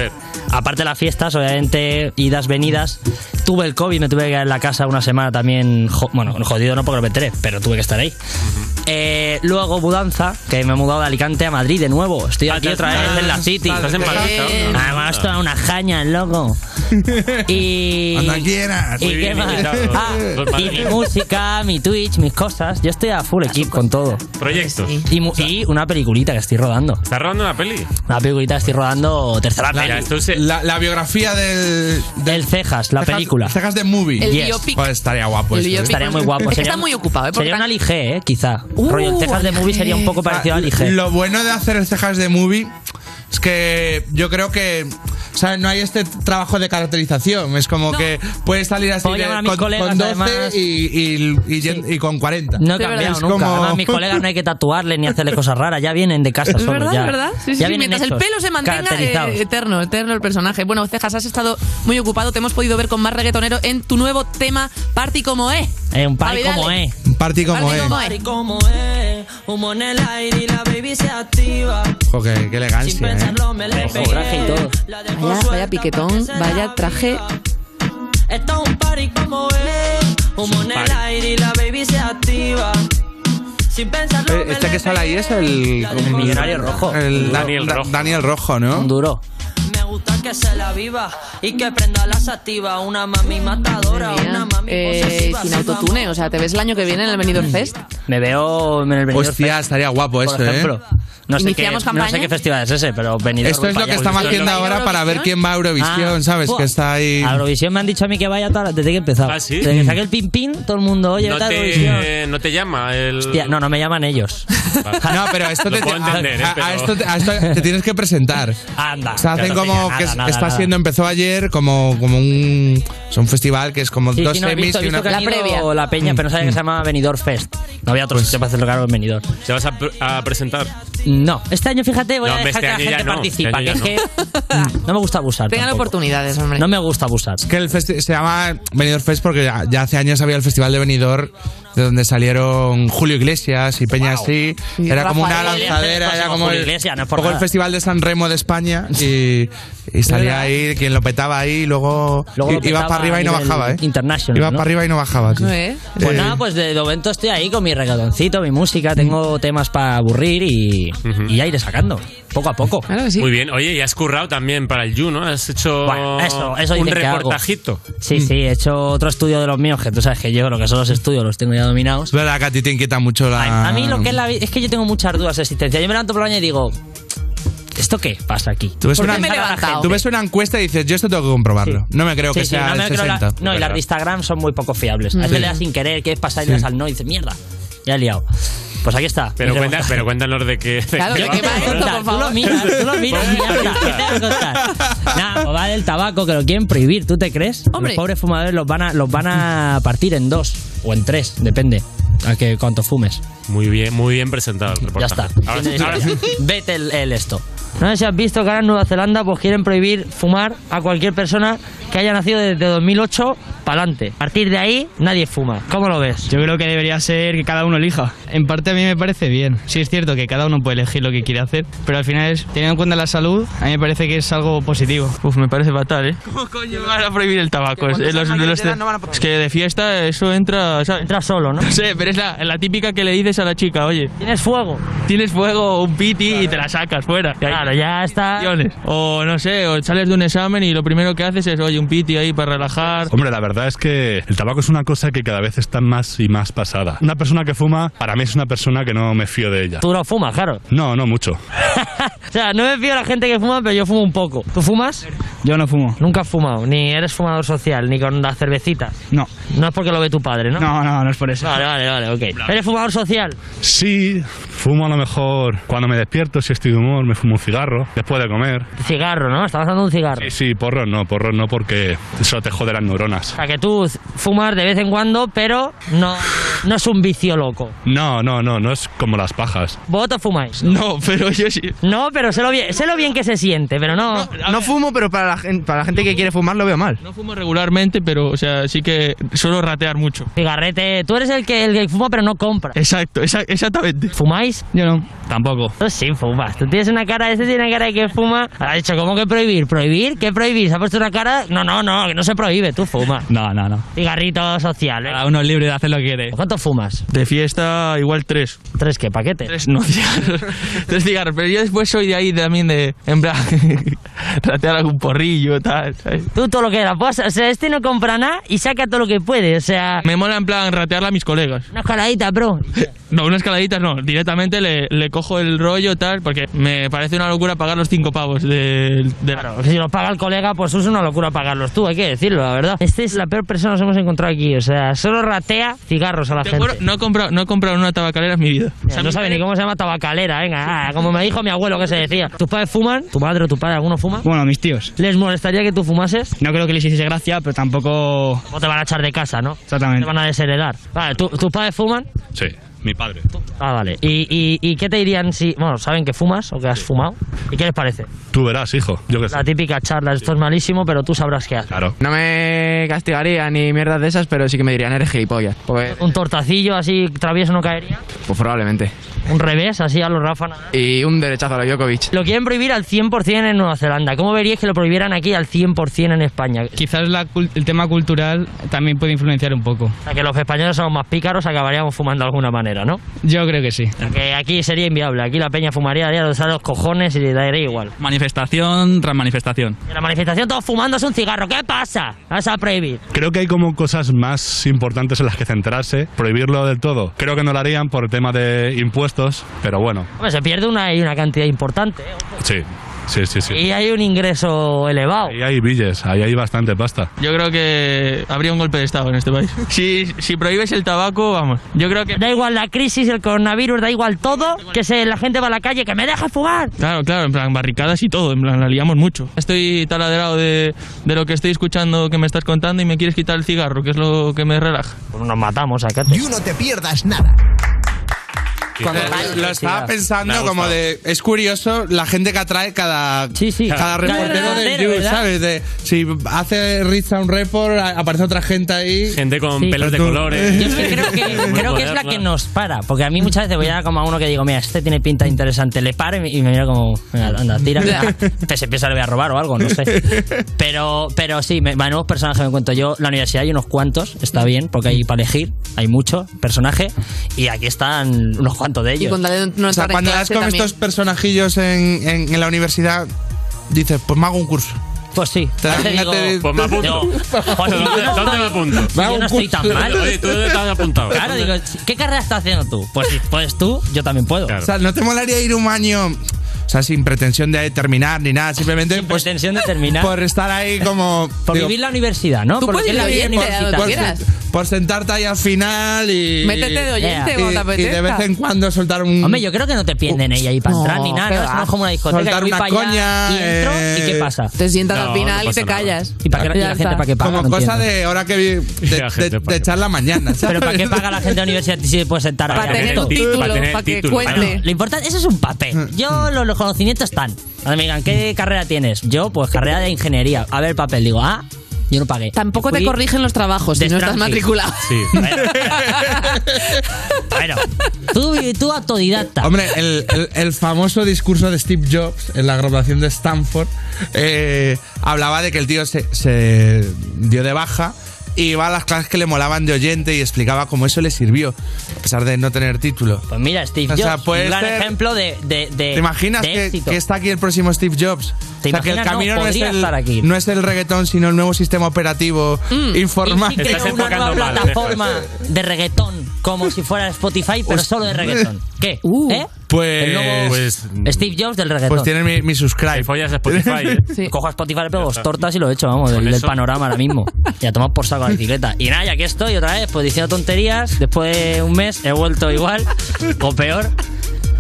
Aparte de las fiestas, obviamente, idas, venidas. Tuve el COVID, me tuve que quedar en la casa una semana también. jo- bueno, jodido no porque lo me enteré, pero tuve que estar ahí. Eh, luego mudanza, que me he mudado de Alicante a Madrid de nuevo. Estoy aquí
estás-
otra vez en la City.
estás en Madrid ahora.
Además, esto es una jaña, loco. Y.
Cuando quieras.
¿Y qué más? Ah, y mi música, mi Twitch, mis cosas. Yo estoy a full equipo con todo.
Proyectos.
Y, mu- y una peliculita que estoy rodando.
¿Estás rodando una peli?
Una peliculita que estoy rodando tercera
La,
peli.
la- la biografía del,
del Cejas, la
Cejas-
película.
Cejas de Movie.
El
Yes.
biopic.
Pues estaría guapo
El
esto, ¿eh?
biopic.
Estaría muy guapo.
Es que
Sería,
está muy ocupado, ¿eh?
Sería una lige, ¿eh? Quizá.
Uh,
Rollo, el Cejas de Movie sería un poco parecido a lige.
Lo bueno de hacer el cejas de movie es que yo creo que o sea, no hay este trabajo de caracterización. Es como que puedes salir así de- con,
colegas,
con 12
además.
y, y- y yen- y con 40.
No he cambiado
es
nunca.
como-
Además, mis colegas no hay que tatuarle ni hacerle cosas raras. Ya vienen de casa
Es
solos.
verdad,
ya.
es verdad. Sí, sí,
Ya
sí, mientras el pelo se mantenga eh, eterno, eterno el personaje. Bueno, Cejas, has estado muy ocupado, te hemos podido ver con más reggaetonero en tu nuevo tema Party como es.
Eh, un party como es.
Un party como
Party
es.
Party como es, humo en el aire y la baby se activa.
Qué, qué elegancia, ¿eh?
Pensarlo me le
Ojo, traje y todo.
Vaya, vaya piquetón, vaya traje.
Esto es un party como es, humo en el
party.
aire y la baby se activa. Sin pensarlo
Eh, Este que sale ahí es el,
El millonario rojo.
el
Daniel
Da-
Rojo.
Daniel Rojo, ¿no?
Un duro.
Me gusta que se la viva y que prenda las activas. Una mami matadora, una mami
Eh,
posesiva.
sin autotune, o sea, ¿te ves el año que viene en el Benidorm Fest?
Me veo en el Benidorm
Hostia,
Fest,
estaría guapo esto. ¿eh?
No sé, qué,
¿Iniciamos
no
campaña?
sé qué festival es ese, pero Benidorm
Esto es lo que estamos haciendo ahora para ver quién va a Eurovisión,
Ah,
¿sabes?
buah.
Que está ahí.
A Eurovisión me han dicho a mí que vaya toda- desde que he empezado.
¿Ah, sí?
Desde que saqué el pin pin, todo el mundo, oye,
No
vete a Eurovisión.
te, no te llama el...
Hostia, no, no me llaman ellos.
No, pero esto
Lo
te,
puedo entender, ¿eh?
a, a
Pero-
esto, te- a esto te tienes que presentar.
Anda.
O sea, hacen
Claro,
como
nada,
que
nada,
está
nada.
siendo, empezó ayer como, como un, es un festival que es como
Sí,
dos
sí, no, he
semis
visto, he
y
visto
una
que han
La
ido
previa.
la peña, pero no sabía que se llamaba Benidorm Fest. No había otro sitio para hacerlo claro en Benidorm.
¿Te vas a, pr- a presentar?
No, este año, fíjate, voy
No,
a dejar
este
que la gente
no,
participe.
este
que es que no me gusta abusar.
Tengan
tampoco.
oportunidades, hombre.
No me gusta abusar.
que el se llama Benidorm Fest porque ya, ya hace años había el festival de Benidorm de donde salieron Julio Iglesias y Peña así.
Y
Era como una lanzadera, era como el,
Iglesias, no
poco el festival de San Remo de España y, y salía ahí quien lo petaba ahí y luego,
Luego
i-
lo
iba para arriba
a
y no bajaba, ¿eh?
international,
Iba
¿no?
para arriba y no bajaba. tío.
¿Eh?
Pues
Eh,
nada, pues de momento estoy ahí con mi reggaetoncito, mi música, tengo temas para aburrir y, y ya iré sacando, poco a poco.
Claro sí.
Muy bien. Oye, y has currado también para el You, ¿no? Has hecho
Bueno, eso, eso
un reportajito.
Sí, sí, he hecho otro estudio de los míos, que tú sabes que yo lo que son los estudios los tengo ya dominados.
Es verdad que a ti te inquieta mucho la...
A, a mí lo que es la vida, es que yo tengo muchas dudas de existencia. Yo me levanto por la mañana y digo, ¿esto qué pasa aquí?
Tú ves,
¿Por
una,
qué me he levantado?
tú ves una encuesta y dices, yo esto tengo que comprobarlo. No me creo
Sí,
que
sí,
sea
no,
el
creo la-
60.
no, y las de Instagram son muy poco fiables. A veces
Sí.
le das sin querer, quieres pasar y le das al no y dices, mierda, ya he liado. Pues aquí está.
Pero, cuenta, pero cuéntanos de qué.
Claro,
qué
¿de
va.
qué va esto, por Tú lo miras, tú lo miras y ya está. ¿Qué te va a contar? Nada, pues va del tabaco que lo quieren prohibir, ¿tú te crees?
Hombre.
Los pobres fumadores los van a, los van a partir en dos o en tres, depende a que cuánto fumes.
Muy bien, muy bien presentado el
Ya
reportaje.
está.
Ahora, ahora sí.
Vete el, el esto. No sé si has visto que ahora en Nueva Zelanda pues quieren prohibir fumar a cualquier persona que haya nacido desde 2008 para adelante. A partir de ahí nadie fuma. ¿Cómo lo ves?
Yo creo que debería ser que cada uno elija. En parte a mí me parece bien. Sí es cierto que cada uno puede elegir lo que quiere hacer, pero al final es, teniendo en cuenta la salud, a mí me parece que es algo positivo. Uf, me parece fatal, ¿eh? ¿Cómo coño van a prohibir el tabaco? Los- los-
de no a
es que de fiesta eso entra, ¿sabes?
Entra solo, ¿no?
No sé, pero es la, la típica que le dices a la chica, oye,
¿Tienes fuego?
tienes fuego o un piti y te la sacas fuera.
Claro, ya está.
O no sé, o sales de un examen y lo primero que haces es, oye, un piti ahí para relajar.
Hombre, la verdad es que el tabaco es una cosa que cada vez está más y más pasada. Una persona que fuma, para mí es una persona que no me fío de ella.
Tú no fumas, claro.
No, no mucho.
O sea, no me fío de la gente que fuma, pero yo fumo un poco. ¿Tú fumas?
Yo no fumo.
Nunca has fumado, ni eres fumador social, ni con las cervecitas.
No.
No es porque lo ve tu padre, ¿no?
No, no, no es por eso.
Vale, vale, vale, ok. ¿Eres fumador social?
Sí, fumo a lo mejor cuando me despierto, si estoy de humor, me fumo un cigarro después de comer.
Cigarro, ¿no? Estabas dando un cigarro.
Sí, sí, porros no, porros no porque eso te jode las neuronas.
O sea, que tú fumas de vez en cuando, pero no, no es un vicio loco.
No, no, no, no es como las pajas.
¿Vosotros fumáis?
No, pero yo sí.
No, pero sé lo bien, sé lo bien que se siente, pero no...
No fumo, pero para la, gen- para la gente que quiere fumar lo veo mal. No fumo regularmente, pero, o sea, sí que suelo ratear mucho.
Cigarrete, tú eres el que, el que fuma pero no compra.
Exacto, esa- exactamente.
¿Fumáis?
Yo no. Tampoco.
Tú sí fumas. Tú tienes una cara, este tiene una cara de que fuma. Ha dicho, ¿cómo que prohibir? ¿Prohibir? ¿Qué prohibir? Se ha puesto una cara. No, no, no, que no se prohíbe, tú fumas.
No, no, no.
Cigarrito social, ¿eh?
Cada uno es libre de hacer lo que quiere.
¿Cuánto fumas?
De fiesta, igual tres.
¿Tres qué? ¿Paquetes?
Tres, no, cigarros. tres cigarros. Pero yo después soy de ahí también de, en plan, ratear algún porrillo, tal, ¿sabes?
Tú todo lo que era. Pues, o sea, este no compra nada y saca todo lo que puede. O sea,
Me mola en plan ratearla a mis colegas.
una escaladita, bro.
No, unas escaladitas no. Directamente le, le cojo el rollo, tal, porque me parece una locura pagar los cinco pavos de... de
Claro, si los paga el colega, pues es una locura pagarlos tú, hay que decirlo, la verdad. Esta es la peor persona que nos hemos encontrado aquí. O sea, solo ratea cigarros a la
Te
gente.
juro, no he comprado, no he comprado una tabacalera en mi vida.
O sea, no sabe ni cómo se llama tabacalera, venga, ah, como me dijo mi abuelo que se decía. ¿Tus padres fuman? ¿Tu madre o tu padre alguno fuma?
Bueno, mis tíos.
¿Les molestaría que tú fumases?
No creo que les hiciese gracia, pero tampoco...
No te van a echar de casa, ¿no?
Exactamente.
Te van a desheredar. Vale, ¿tú- ¿tus padres fuman?
Sí, mi padre.
Ah, vale. ¿Y, y, y qué te dirían si, bueno, saben que fumas o que has fumado? ¿Y qué les parece?
Tú verás, hijo. Yo qué sé.
La típica charla, esto es malísimo, pero tú sabrás qué hacer.
Claro.
No me castigaría ni mierdas de esas, pero sí que me dirían, eres gilipollas. Porque,
¿Un tortacillo así travieso no caería?
pues probablemente.
¿Un revés así a los Rafa Nadal?
Y un derechazo a la Djokovic.
Lo quieren prohibir al 100% en Nueva Zelanda. ¿Cómo veríais que lo prohibieran aquí al 100% en España?
Quizás la cul- el tema cultural también puede influenciar un poco.
O sea, que los españoles somos más pícaros, acabaríamos fumando de alguna manera, ¿no?
Yo creo que sí.
Que aquí sería inviable. Aquí la peña fumaría, daría los, los cojones y le daría igual.
Manifestación tras manifestación.
En la manifestación todos fumándose un cigarro. ¿Qué pasa? Vas a prohibir.
Creo que hay como cosas más importantes en las que centrarse. Prohibirlo del todo. Creo que no lo harían por el tema de impuestos, pero bueno,
Hombre, se pierde una, y una cantidad importante. ¿eh?
sí, sí, sí, sí.
Y hay un ingreso elevado.
Ahí hay billes, ahí hay bastante pasta.
Yo creo que habría un golpe de Estado en este país. Si, si prohíbes el tabaco, vamos. Yo creo que...
Da igual la crisis, el coronavirus, da igual todo, que se, la gente va a la calle, que me deja fumar.
Claro, claro, en plan barricadas y todo, en plan la liamos mucho. Estoy taladrado de, de lo que estoy escuchando que me estás contando y me quieres quitar el cigarro, que es lo que me relaja.
Pues nos matamos, acá.
You no te pierdas nada.
Cuando lo estaba pensando como de es curioso la gente que atrae cada cada reportero
Cada
del
reportero,
You,
¿verdad?
¿sabes? De, si hace Rizza un report, aparece otra gente ahí.
Gente con
Sí.
pelos de colores.
Yo es que creo que, creo que es la que nos para, porque a mí muchas veces voy a como a uno que digo, mira, este tiene pinta interesante, le paro y me, y me mira como, venga, anda, tira, que se piensa le voy a robar o algo, no sé. Pero, pero sí, me, nuevos personajes me cuento yo, la universidad hay unos cuantos, está bien, porque hay para elegir, hay mucho personaje, y aquí están unos cuantos de
Y
ellos.
tal de no
O sea, cuando das con
también.
estos personajillos en, en- en la universidad, dices, pues me hago un curso.
Pues sí.
Te
digo-
te-
Pues me apunto.
Digo, José,
¿Dónde, me apunto?
yo no estoy tan mal.
Oye, ¿tú dónde has apuntado?
Claro, digo, ¿qué carrera estás haciendo tú? Pues si puedes tú, yo también puedo.
O sea, ¿no te molaría ir un año, sea, sin pretensión de terminar ni nada, simplemente
Sin
pues,
pretensión de terminar.
por estar ahí como...
Por
digo,
vivir la universidad, ¿no?
Tú
Por lo
puedes
la vida universitaria.
sentarte ahí al final y...
Métete de oyente
Yeah.
y, y de vez en cuando soltar un...
Hombre, yo creo que no te pierden ella ahí para
No,
entrar ni nada,
qué
¿no? Eso
va.
no es como una discoteca.
Soltar una
allá
coña,
y entro,
eh,
¿y qué pasa?
Te sientas
No,
al final
no
y te
nada.
callas.
¿Y, para qué, y la gente para qué paga?
como
No
cosa
entiendo.
de ahora que de,
La gente
de-
para
de echar la mañana.
Pero ¿para qué paga la gente de la universidad si se puede sentar
Para tener un título,
para
que cuente.
Lo importante, eso es un papel. Yo, los conocimientos están. Me digan, ¿qué carrera tienes? Yo, pues carrera de ingeniería. A ver el papel. Digo, ah, yo no pagué.
Tampoco te
Fui-
corrigen los trabajos si no estás
Stranfield.
matriculado.
Sí.
Bueno, tú, tú autodidacta.
Hombre, el, el- el famoso discurso de Steve Jobs en la graduación de Stanford eh, hablaba de que el tío se, se dio de baja y iba a las clases que le molaban de oyente y explicaba cómo eso le sirvió, a pesar de no tener título.
Pues mira, Steve
O sea,
Jobs, un gran
ser-
ejemplo de, de, de-
¿Te imaginas
de
que,
éxito.
que está aquí el próximo Steve Jobs?
¿Te
o sea, que el
imaginas? No,
camino no, es el,
estar aquí.
no es el reggaetón, sino el nuevo sistema operativo informático.
Y sí creo una nueva plataforma de reggaetón, como si fuera Spotify, pero solo de reggaetón. ¿Qué?
Uh.
¿Eh?
Pues.
El nuevo
Pues-
Steve Jobs del reggaetón.
Pues tienes mi, mi subscribe.
follas Spotify, ¿eh?
Cojo a Spotify, le pego dos tortas y lo he hecho, vamos, del, panorama ahora mismo. Ya tomamos por saco la bicicleta. Y nada, ya aquí estoy otra vez, pues diciendo tonterías. Después de un mes he vuelto igual, o peor.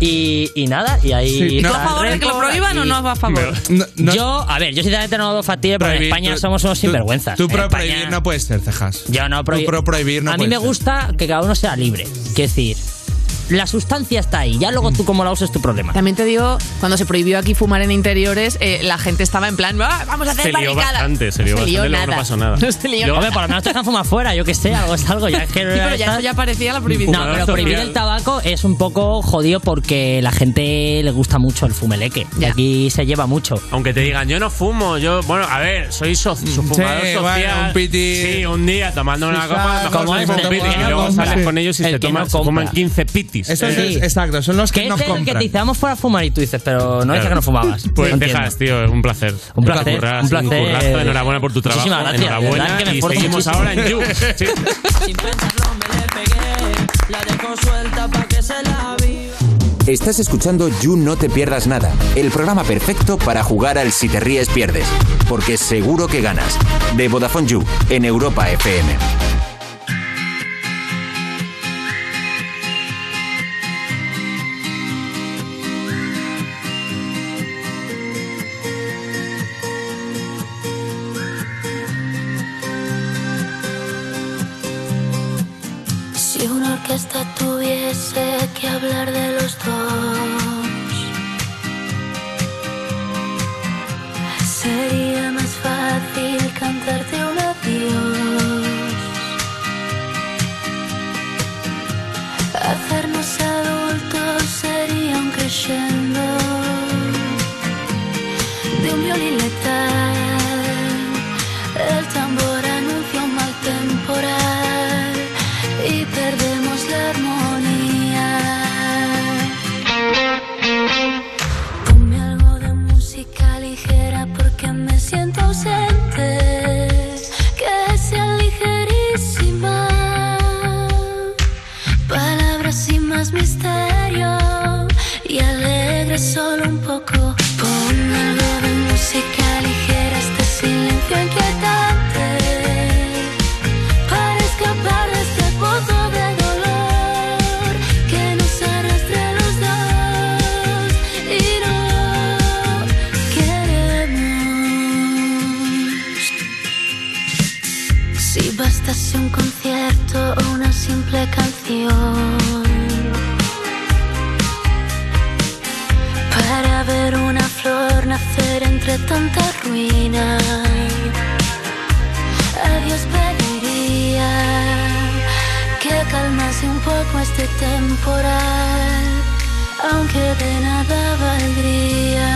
Y, y nada, y ahí.
Sí, no.
¿Tú a favor de que lo prohíban o no vas a favor?
Yo, a ver, yo sinceramente no lo veo factible porque en
Prohibir,
España
tú-
somos unos
tú-
sinvergüenzas.
Tú
En
pro
España-
prohibir no puedes ser, cejas.
Yo no prohibir.
Tú pro prohibir no
A mí me
ser.
gusta que cada uno sea libre. Quiero decir, la sustancia está ahí. Ya luego tú cómo la uses es tu problema.
También te digo, cuando se prohibió aquí fumar en interiores, eh, la gente estaba en plan, "Ah, vamos a hacer
Se lió
barricadas".
bastante, se lió bastante, luego
nada.
no pasó nada.
No se lió
Yo, hombre,
nada.
por lo menos te dejan fumar fuera, yo que sé, algo es algo. Ya es que
Sí, pero ya eso ya parecía la prohibición.
No, pero prohibir el tabaco es un poco jodido porque la gente le gusta mucho el fumeleque. Y aquí se lleva mucho.
Aunque te digan, yo no fumo, yo, bueno, a ver, soy so- fumador
Sí,
social.
bueno, un piti.
Sí, un día tomando una
Sí,
copa, mejor
como
se
este,
fuma un piti,
que
y
no
luego sales con ellos y
El
se,
que
toman,
no
se fuman
compra.
15 pitis.
Eso es-
Sí.
exacto, son los que
¿Qué
no
es el que
compran.
te dice, vamos fuera a fumar y tú dices, pero no dices que no fumabas.
Pues
No
dejas, tío, es un placer.
Un placer,
Curras,
un placer.
currazo, enhorabuena por tu trabajo.
Muchísimas gracias,
enhorabuena.
que me
y seguimos
muchísimo.
ahora en You. Sí.
Sin pensarlo me le pegué. La dejo suelta pa' que se la viva.
Estás escuchando You No Te Pierdas Nada, el programa perfecto para jugar al Si Te Ríes Pierdes, porque seguro que ganas. De Vodafone You, en Europa FM.
Tuviese que hablar de Dios pediría que calmase un poco este temporal, aunque de nada valdría.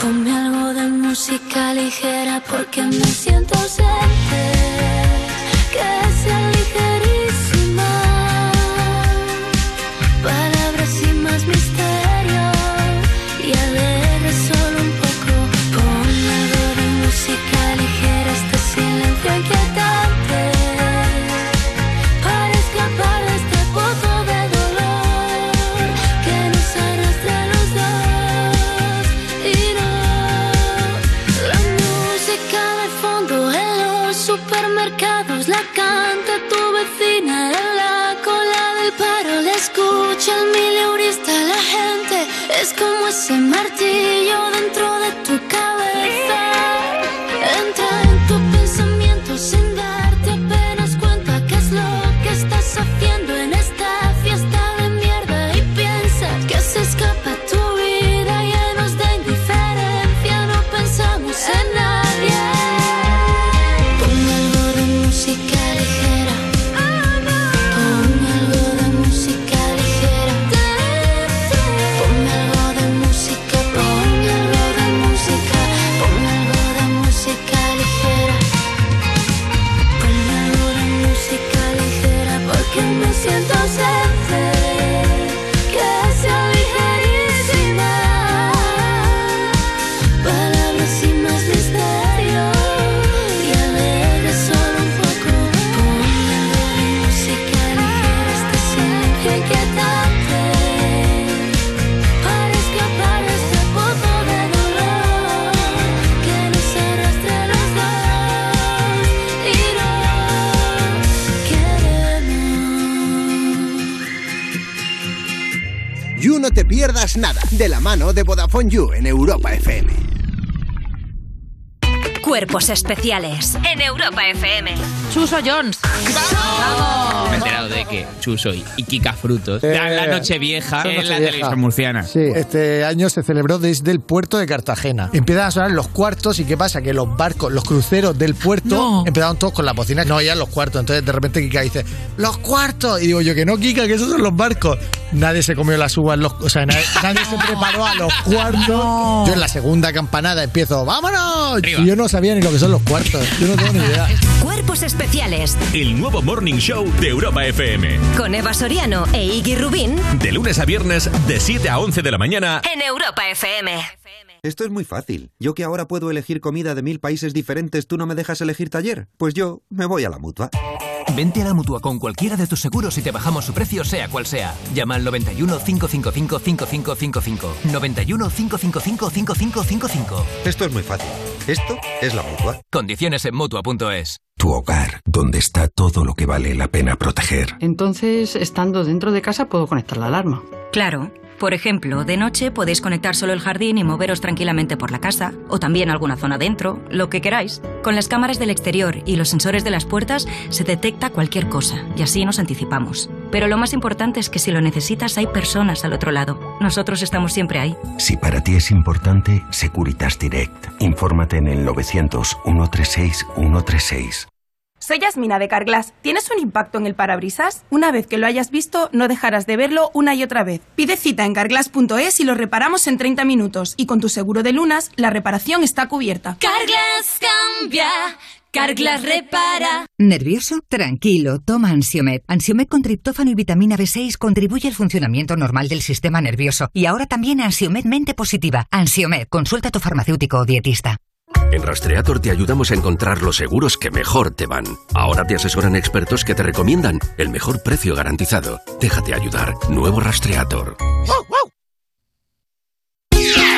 Ponme algo de música ligera porque me siento ausente. Que sea ligerísima. De la
mano de Vodafone You en Europa FM.
Cuerpos especiales en Europa FM.
Chuso Jones.
Enterado de que Chuso y y Kika Frutos dan la noche vieja en la
Nochevieja.
televisión murciana.
Sí, este año se celebró desde el puerto de Cartagena. Empiezan a sonar los cuartos y ¿qué pasa? Que los barcos, los cruceros del puerto empezaron todos con la bocina, no oían los cuartos. Entonces de repente Kika dice, ¡los cuartos! Y digo yo que no, Kika, que esos son los barcos. Nadie se comió las uvas, los, o sea, nadie, nadie se preparó a los cuartos. Yo en la segunda campanada empiezo, ¡vámonos! Y yo no sabía ni lo que son los cuartos. Yo no tengo ni idea.
Cuerpos especiales
El nuevo Morning Show de Europa FM.
Con Eva Soriano e Iggy Rubín
De lunes a viernes, de 7 a 11 de la mañana.
en Europa FM.
Esto es muy fácil. Yo que ahora puedo elegir comida de mil países diferentes, ¿tú no me dejas elegir taller? Pues yo me voy a la mutua.
Vente a la mutua con cualquiera de tus seguros y te bajamos su precio, sea cual sea. Llama al 91 555 5555. 91 555 5555.
Esto es muy fácil. Esto es la mutua.
Condiciones en mutua.es.
Tu hogar, donde está todo lo que vale la pena proteger.
Entonces, estando dentro de casa, puedo conectar la alarma.
Claro. Por ejemplo, de noche podéis conectar solo el jardín y moveros tranquilamente por la casa, o también alguna zona dentro, lo que queráis. Con las cámaras del exterior y los sensores de las puertas se detecta cualquier cosa, y así nos anticipamos. Pero lo más importante es que si lo necesitas hay personas al otro lado. Nosotros estamos siempre ahí.
Si para ti es importante, Securitas Direct. Infórmate en el 900 136 136.
Soy Yasmina de Carglass. ¿Tienes un impacto en el parabrisas? Una vez que lo hayas visto, no dejarás de verlo una y otra vez. Pide cita en carglass.es y lo reparamos en 30 minutos. Y con tu seguro de lunas, la reparación está cubierta.
Carglass cambia, Carglass repara.
¿Nervioso? Tranquilo, toma Ansiomed. Ansiomed con triptófano y vitamina B6 contribuye al funcionamiento normal del sistema nervioso. Y ahora también Ansiomed Mente Positiva. Ansiomed, consulta a tu farmacéutico o dietista.
En Rastreator te ayudamos a encontrar los seguros que mejor te van. Ahora te asesoran expertos que te recomiendan el mejor precio garantizado. Déjate ayudar. Nuevo Rastreator.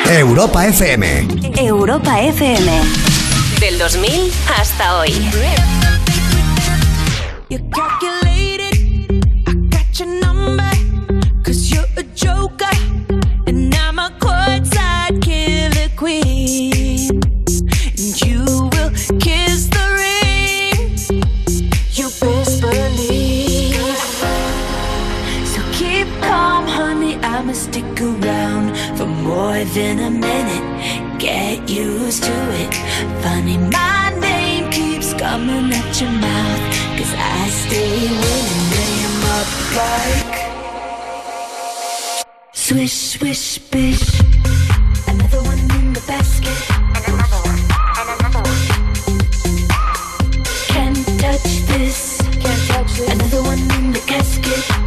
Europa FM.
Europa FM. Del 2000 hasta hoy.
Than a minute. Get used to it. Funny, my name keeps coming at your mouth. Cause I stay winning, name up like Swish, swish, bish. Another one in the basket. Another one, another one. Can't touch this. Can't touch this. Another one in the casket.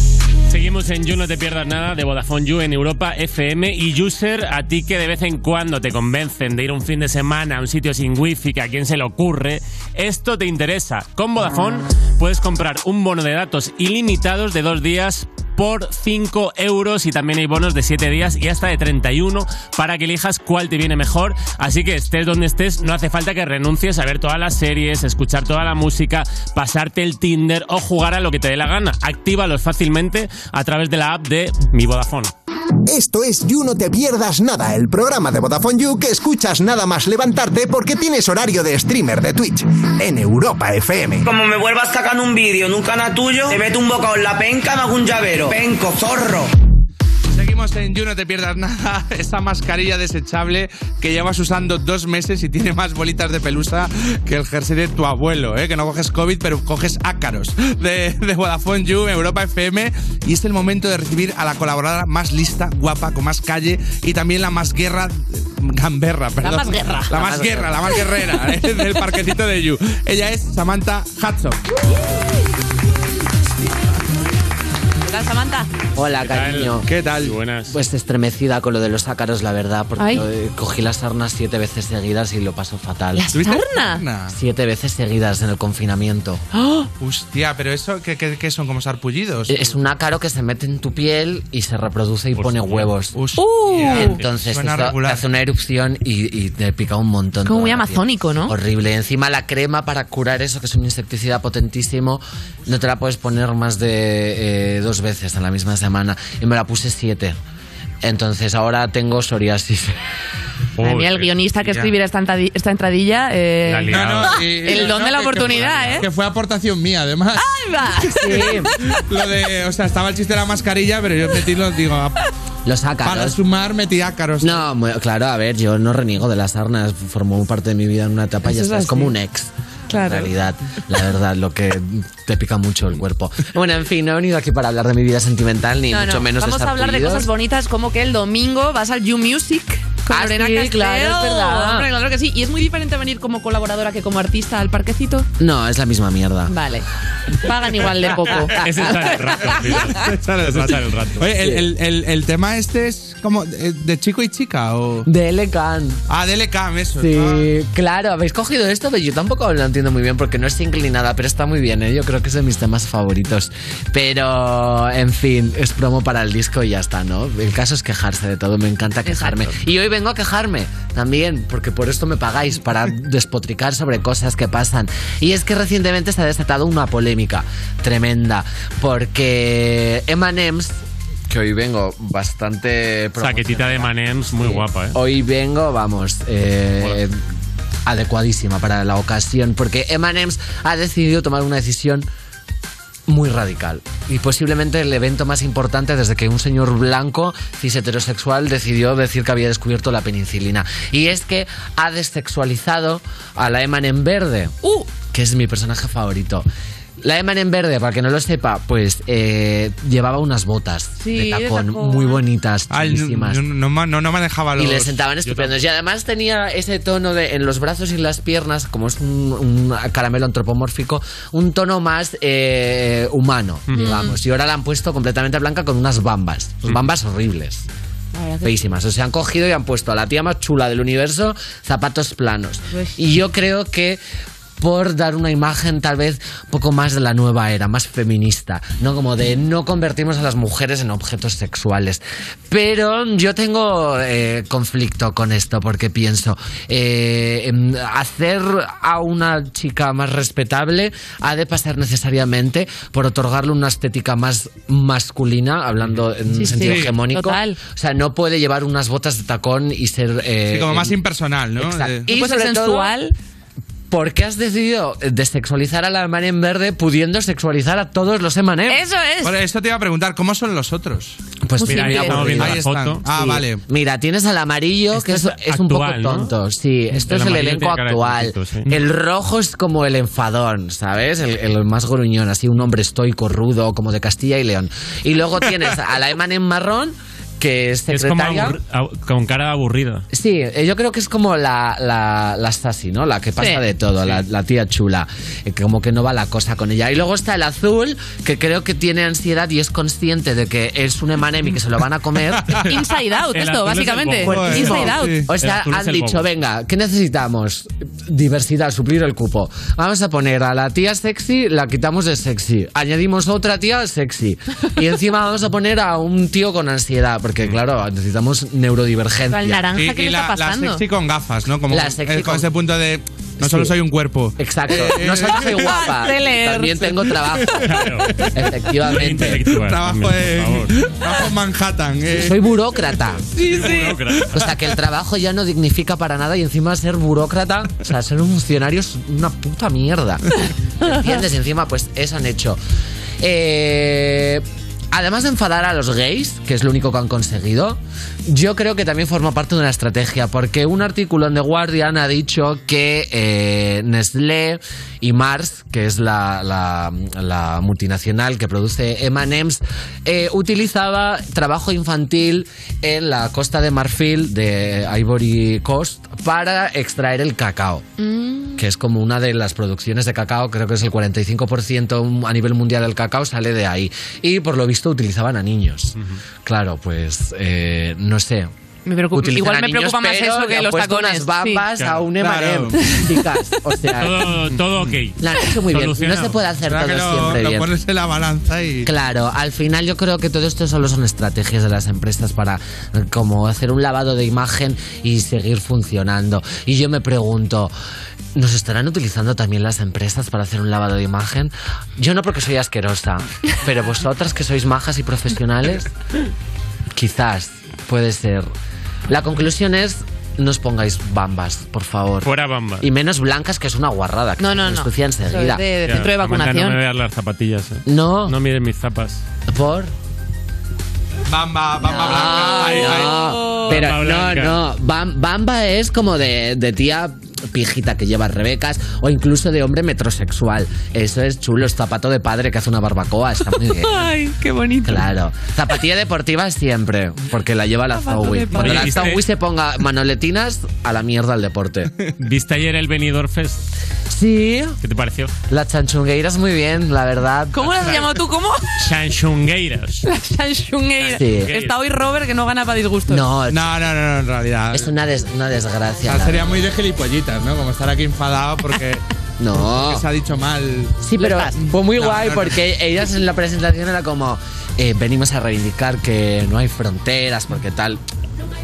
Seguimos en You No Te Pierdas Nada de Vodafone You en Europa FM y User, a ti que de vez en cuando te convencen de ir un fin de semana a un sitio sin wifi, que a quien se le ocurre, esto te interesa. Con Vodafone puedes comprar un bono de datos ilimitados de dos días por 5 euros y también hay bonos de 7 días y hasta de 31 para que elijas cuál te viene mejor. Así que estés donde estés, no hace falta que renuncies a ver todas las series, escuchar toda la música, pasarte el Tinder o jugar a lo que te dé la gana. Actívalos fácilmente a través de la app de Mi Vodafone.
Esto es You No Te Pierdas Nada, el programa de Vodafone You que escuchas nada más levantarte porque tienes horario de streamer de Twitch en Europa FM.
Como me vuelvas sacando un vídeo en un canal tuyo, te meto un bocado en la penca, me hago un llavero. Penco, zorro.
Seguimos en You No Te Pierdas Nada, esa mascarilla desechable que llevas usando dos meses y tiene más bolitas de pelusa que el jersey de tu abuelo, ¿eh? que no coges COVID pero coges ácaros de, de Vodafone You, Europa FM y es el momento de recibir a la colaboradora más lista, guapa, con más calle y también la más guerra, gamberra, perdón.
más guerra.
La más guerra, la más guerrera ¿eh? del parquecito de You. Ella es Samantha Hudson.
¿Qué tal, Samantha?
Hola, cariño.
¿Qué tal?
buenas.
Pues estremecida con lo de los ácaros, la verdad, porque
Ay.
cogí las sarnas siete veces seguidas y lo paso fatal.
¿La sarna?
Siete veces seguidas en el confinamiento.
Hostia, pero eso, ¿qué, qué, qué son? ¿Como sarpullidos?
Es un ácaro que se mete en tu piel y se reproduce y pone huevos.
Hostia.
Entonces
Suena
esto te hace una erupción y, y te pica un montón.
Como muy amazónico, ¿no?
Horrible. Encima la crema para curar eso, que es un insecticida potentísimo, no te la puedes poner más de eh, dos veces en la misma semana. Y me la puse siete. Entonces ahora tengo psoriasis.
Mía, el guionista que escribiera esta, entradi- esta entradilla. eh,
No, no, y-
el don
no,
de la
que- que
oportunidad,
fue-
¿eh?
Que fue aportación mía, además.
¡Ahí va!
Lo de, o sea, estaba el chiste de la mascarilla, pero yo metí los, digo, a-
Los ácaros.
para sumar metí ácaros.
No, claro, a ver, yo no reniego de las sarnas, formó parte de mi vida en una etapa y
es
como un ex.
Claro.
En realidad, la verdad, lo que te pica mucho el cuerpo. Bueno, en fin, no he venido aquí para hablar de mi vida sentimental, ni
No,
mucho
no.
menos
Vamos
de
a hablar de cosas bonitas como que el domingo vas al You Music con
Ah,
Lorena
sí,
Castell.
claro, es verdad.
Hombre, claro que sí. Y es muy diferente venir como colaboradora que como artista al parquecito.
No, es la misma mierda.
Vale. Pagan igual de poco.
Es echar el rato, tío.
Echar el
Es
rato.
echar el rato.
Oye, el, el- el- el tema este es como de, chico y chica o.
De Lecan.
Ah, de LKM, eso.
Sí,
Ah.
claro, habéis cogido esto, pero yo tampoco lo entiendo muy bien porque no es inclinada, pero está muy bien, ¿eh? yo creo que es de mis temas favoritos. Pero, en fin, es promo para el disco y ya está, ¿no? El caso es quejarse de todo, me encanta quejarme. Y hoy vengo a quejarme también, porque por esto me pagáis, para despotricar sobre cosas que pasan. Y es que recientemente se ha desatado una polémica tremenda, porque Emanems que hoy vengo bastante
Saquetita de Manems, muy guapa, ¿eh?
Hoy vengo, vamos, eh, adecuadísima para la ocasión, porque Emanems ha decidido tomar una decisión muy radical y posiblemente el evento más importante desde que un señor blanco cis heterosexual decidió decir que había descubierto la penicilina. Y es que ha desexualizado a la Emanem verde. Que es mi personaje favorito la Emanem verde, para que no lo sepa, pues eh, llevaba unas botas
Sí,
de
de
tacón muy bonitas,
Ay, no,
chulísimas.
no, no no- no manejaba los.
Y le sentaban estupendos. Y además tenía ese tono de en los brazos y las piernas, como es un, un caramelo antropomórfico, un tono más eh, humano, digamos. Y ahora la han puesto completamente blanca con unas bambas. Unas bambas horribles. Feísimas. O sea, han cogido y han puesto a la tía más chula del universo zapatos planos. Y yo creo que por dar una imagen tal vez un poco más de la nueva era, más feminista, ¿no? Como de no convertimos a las mujeres en objetos sexuales. Pero yo tengo eh, conflicto con esto porque pienso, eh, em, hacer a una chica más respetable ha de pasar necesariamente por otorgarle una estética más masculina, hablando en
Sí,
sentido
sí,
hegemónico.
total.
O sea, no puede llevar unas botas de tacón y ser... eh,
Sí, como más
em,
impersonal, ¿no?
Exacto. Y todo,
sensual.
¿Por qué has decidido desexualizar a la en verde pudiendo sexualizar a todos los M&M's?
Eso es.
Por esto te iba a preguntar, ¿cómo son los otros?
Pues
Mira, estamos viendo la Ahí están. foto. Ah, vale.
Mira, tienes al amarillo, que es, un poco tonto. Sí, esto
El
es el elenco actual.
sí.
El rojo es como el enfadón, ¿sabes? El, el más gruñón, así un hombre estoico, rudo, como de Castilla y León. Y luego tienes a la Emanem marrón, que es
Es como
secretaria.
aburri- au- con cara aburrida.
Sí, eh, yo creo que es como la, la, la Sassy, ¿no? La que pasa
Sí.
de todo, la, la tía chula. eh, que como que no va la cosa con ella. Y luego está el azul, que creo que tiene ansiedad y es consciente de que es un emanem y que se lo van a comer.
Inside out,
El
esto,
es
básicamente.
bobo.
Inside out.
O sea, han dicho, venga, ¿qué necesitamos? Diversidad, suplir el cupo. Vamos a poner a la tía sexy, la quitamos de sexy. Añadimos otra tía sexy. Y encima vamos a poner a un tío con ansiedad, porque claro, necesitamos neurodivergencia.
El naranja,
Y,
¿qué
y
le
la,
está
la
pasando?
sexy con gafas, ¿no? Como
La sexy
eh, con
con-
ese punto de no solo
Sí.
soy un cuerpo.
Exacto. No solo soy guapa, también tengo trabajo. Efectivamente.
Trabajo en, trabajo en Manhattan. eh.
Soy burócrata.
Sí, sí.
O sea, que el trabajo ya no dignifica para nada y encima ser burócrata, o sea, ser un funcionario es una puta mierda. ¿Entiendes? Y encima, pues eso han hecho. Eh, además de enfadar a los gays, que es lo único que han conseguido, yo creo que también forma parte de una estrategia, porque un artículo en The Guardian ha dicho que eh, Nestlé y Mars, que es la, la- la multinacional que produce M&M's, eh, utilizaba trabajo infantil en la costa de Marfil de Ivory Coast para extraer el cacao que es como una de las producciones de cacao, creo que es el 45% a nivel mundial del cacao sale de ahí. Y por lo visto visto utilizaban a niños. Claro, pues eh, no sé.
Me preocupa- igual me
niños,
preocupa más
pero
eso que los tacones,
unas bambas
sí.
a un
Claro.
M&M. Chicas, o sea,
Todo, todo ok.
la han hecho muy bien. No se puede hacer todo
lo,
siempre
lo
bien.
pones en la balanza y.
Claro, al final yo creo que todo esto solo son estrategias de las empresas para como hacer un lavado de imagen y seguir funcionando. Y yo me pregunto, ¿nos estarán utilizando también las empresas para hacer un lavado de imagen? Yo no porque soy asquerosa, pero vosotras que sois majas y profesionales, quizás puede ser. La conclusión es no os pongáis bambas, por favor.
Fuera bamba.
Y menos blancas, que es una guarrada. que
No, no, no.
enseguida.
es de, de centro de vacunación.
No me veas las zapatillas. eh.
No.
No miren mis zapas.
¿Por?
Bamba, bamba blanca. Ay, ay.
No, pero
Bamba
no,
blanca.
no. Bam- Bamba es como de, de tía pijita que lleva rebecas o incluso de hombre metrosexual. Eso es chulo, es zapato de padre que hace una barbacoa, está muy bien.
Ay, qué bonito.
Claro. Zapatilla deportiva siempre, porque la lleva la Zoe. Cuando la. Zoe se ponga manoletinas, a la mierda al deporte.
¿Viste ayer el Benidorm Fest?
Sí.
¿Qué te pareció?
La chanchungueiras muy bien, la verdad.
¿Cómo las has llamado tú? ¿Cómo?
Chanchungueiras.
La Samsungeira.
Sí.
Está hoy Robert que no gana para disgustos.
No,
No, no, no, en realidad.
es una, des- una
O
desgracia.
sea, sería
verdad.
muy de ¿no? Como estar aquí enfadado porque
No.
se ha dicho mal.
Sí, pero fue muy
No,
guay
no, no.
porque ellas en la presentación era como eh, venimos a reivindicar que no hay fronteras porque tal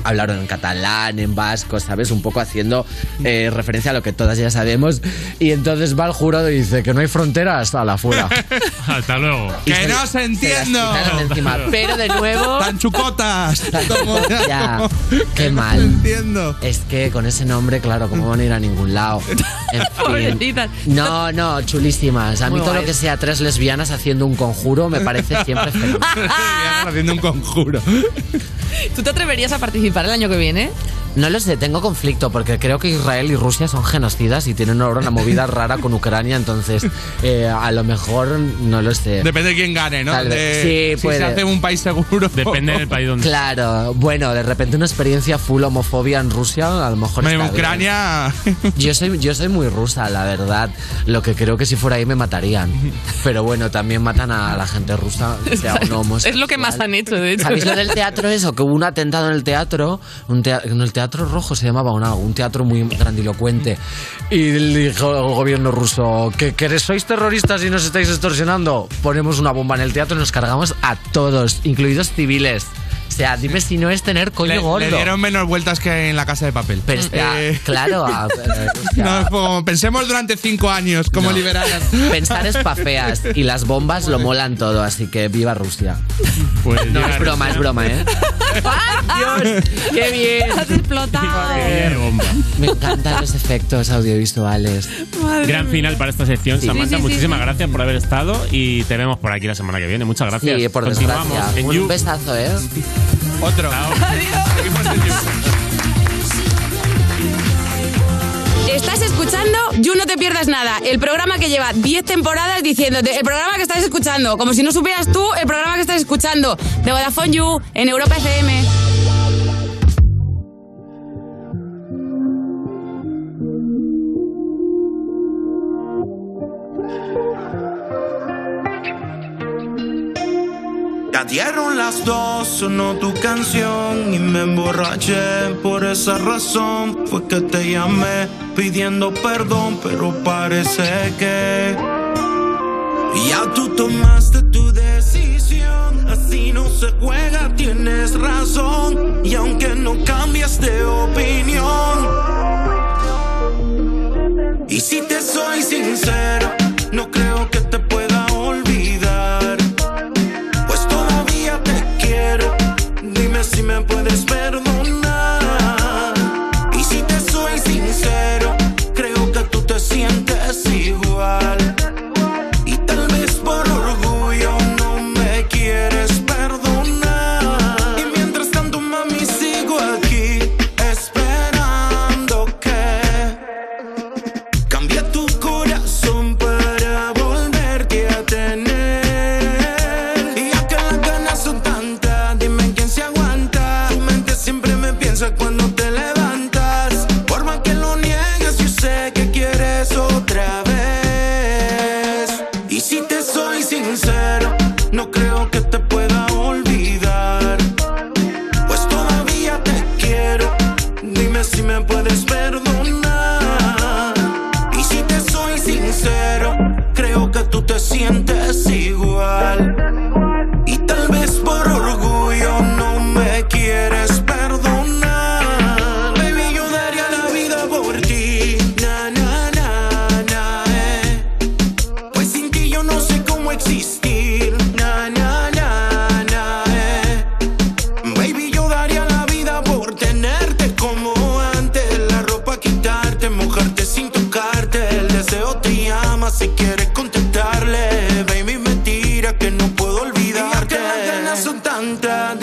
hablaron en catalán, en vasco, ¿sabes? Un poco haciendo eh, referencia a lo que todas ya sabemos. Y entonces va el jurado y dice que no hay fronteras a la fuera.
Hasta luego.
Y
¡Que no se entiendo!
las de encima. Pero de nuevo...
¡Tan chucotas!
Ya, qué
que no
mal.
se entiendo.
Es que con ese nombre, claro, ¿cómo van a ir a ningún lado? En fin.
Pobrecitas.
No, no, chulísimas. A mí
Muy
todo lo
guays.
que sea tres lesbianas haciendo un conjuro me parece siempre fenomenal.
Lesbianas haciendo un conjuro.
¿Tú te atreverías a participar el año que viene?
No lo sé, tengo conflicto porque creo que Israel y Rusia son genocidas y tienen ahora una movida rara con Ucrania, entonces eh, a lo mejor no lo sé.
Depende de quién gane, ¿no?
Tal vez.
De-
Sí,
si
puede.
se hace un país seguro.
Depende del país donde.
Claro, bueno, de repente una experiencia full homofobia en Rusia, a lo mejor
En
está bien.
Ucrania.
Yo soy, yo soy muy rusa, la verdad. Lo que creo que si fuera ahí me matarían. Pero bueno, también matan a la gente rusa, sea un homosexual.
Es lo que más han hecho, de hecho.
¿Sabéis lo del teatro eso? Que hubo un atentado en el teatro, un tea- en el Teatro Rojo se llamaba no, un teatro muy grandilocuente. Y dijo el gobierno ruso, que, que sois terroristas y nos estáis extorsionando. Ponemos una bomba en el teatro y nos cargamos a todos, incluidos civiles. O sea, dime si no es tener coño
Le,
gordo.
le dieron menos vueltas que en la casa de papel.
Pero, sea,
Eh,
claro, a- o sea,
no, como pensemos durante cinco años cómo
No.
liberar.
Pensar es pa' feas y las bombas lo molan todo, así que viva Rusia.
Pues
No, es broma,
Rusia.
es broma, ¿eh? ¡Dios! ¡Qué bien!
Explotado.
Me encantan los efectos audiovisuales.
Madre
Gran
mía.
final para esta sección,
Sí.
Samantha.
Sí,
muchísimas
sí.
gracias por haber estado y te vemos por aquí la semana que viene. Muchas gracias.
Sí, por
Continuamos en
Un
You.
besazo, ¿eh?
Otro. You.
Estás escuchando You No Te Pierdas Nada, el programa que lleva 10 temporadas diciéndote, el programa que estás escuchando, como si no supieras tú el programa que estás escuchando, de Vodafone You, en Europa FM.
Dieron las dos, sonó tu canción y me emborraché. Por esa razón fue que te llamé pidiendo perdón, pero parece que ya tú tomaste tu decisión. Así no se juega, tienes razón. Y aunque no cambias de opinión, y si te soy sincero, no creo que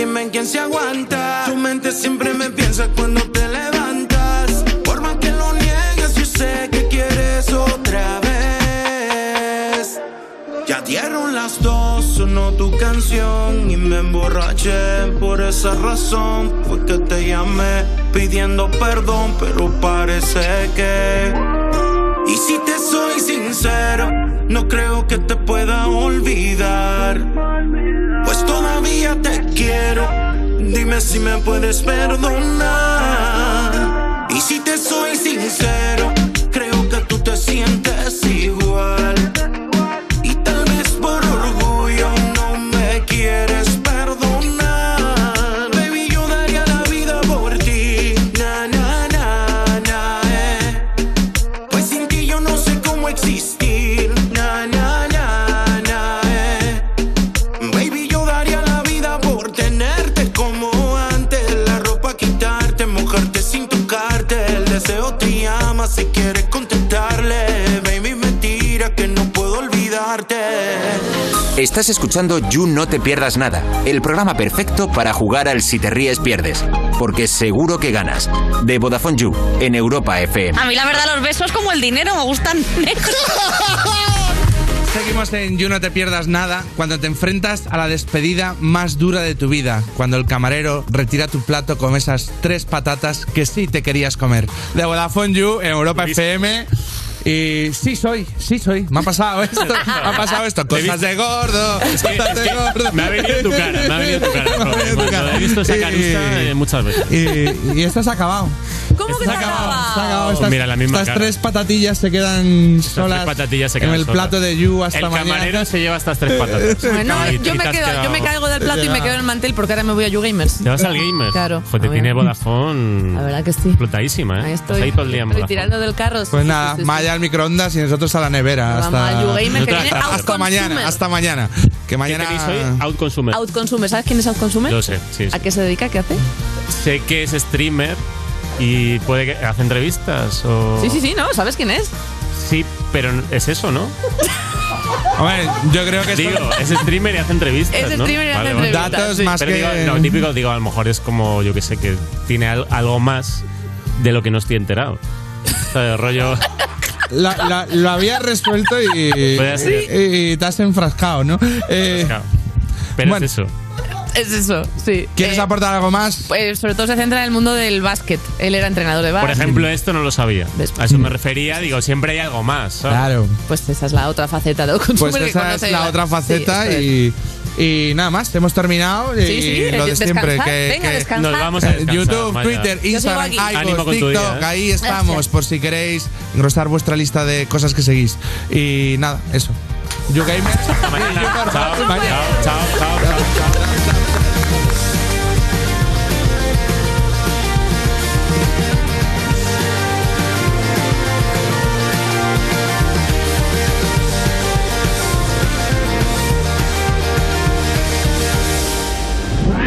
dime quién se aguanta. Tu mente siempre me piensa cuando te levantas. Por más que lo niegues, yo sé que quieres otra vez. Ya dieron las dos, sonó tu canción y me emborraché. Por esa razón fue que te llamé pidiendo perdón, pero parece que. Y si te soy sincero, no creo que te pueda olvidar. Te quiero, dime si me puedes perdonar. Y si te soy sincero, creo que tú te sientes
Estás escuchando You No Te Pierdas Nada, el programa perfecto para jugar al Si Te Ríes Pierdes, porque seguro que ganas. De Vodafone You, en Europa FM.
A mí la verdad los besos como el dinero me gustan.
Seguimos en You No Te Pierdas Nada cuando te enfrentas a la despedida más dura de tu vida, cuando el camarero retira tu plato con esas tres patatas que sí te querías comer. De Vodafone You en Europa FM. Y sí soy, sí soy. Me ha pasado esto, me ha pasado esto. Cosas de gordo,
Es que-
cosas de gordo.
me ha venido tu cara, me ha venido tu cara.
Me ha venido tu cara.
he visto esa
Y-
carusa eh, muchas veces.
Y, y esto se ha acabado.
¿Cómo que se ha acabado?
Se ha acabado. Estas,
Pues mira, la misma
estas
cara.
tres patatillas se quedan
Estas tres
solas
patatillas se
en
quedan
el
solas.
plato de You hasta
El
mañana.
camarero se lleva estas tres patatas.
Bueno,
Y-
yo
y
me, quedo, yo me caigo del plato y me quedo en el mantel porque ahora me voy a YouGamers.
¿Te vas al gamer?
Claro.
Joder, tiene Vodafone.
La verdad que sí.
Explotadísima, ¿eh?
Ahí estoy.
ahí todo el día en
Estoy
Vodafone.
tirando del carro.
Pues
sí,
nada,
sí, sí.
Maya al microondas y nosotros a la nevera. Hasta, hasta mañana, hasta mañana. Que mañana.
tenéis hoy? Outconsumer.
Outconsumer, ¿sabes quién es Outconsumer?
Lo sé, sí, sí.
¿A qué se dedica? ¿Qué hace?
Sé que es streamer y puede que hace entrevistas o...
Sí, sí, sí, ¿no? ¿Sabes quién es?
Sí, pero es eso, ¿no?
Hombre, yo creo que
Digo, es streamer y hace entrevistas,
Es
¿no?
streamer y hace entrevistas,
Datos
sí.
más
Pero
que.
digo, no, típico, digo, a lo mejor es como, yo que sé, que tiene al- algo más de lo que no estoy enterado. O sea, de rollo...
La- la- lo había resuelto y, y, y te has enfrascado, ¿no? Eh,
Pero
Bueno.
es eso.
Es eso, sí.
¿Quieres
Eh,
aportar algo más?
Pues sobre todo se centra en el mundo del básquet. Él era entrenador de
Por
básquet.
ejemplo, esto no lo sabía. A eso me refería, digo, siempre hay algo más. ¿sabes?
Claro.
Pues esa es la otra faceta de
Pues esa es la otra faceta
Sí,
y, y nada más, hemos terminado y
Sí, sí,
lo de siempre. Que,
venga,
que-
descansar. Nos vamos a
Eh, YouTube,
Maya.
Twitter,
Yo
Instagram, iVoox, TikTok,
¿eh?
ahí estamos por si queréis engrosar vuestra lista de cosas que seguís. Y nada, eso. YouGamer.
Mañana. Chao, chao, chao, chao, chao.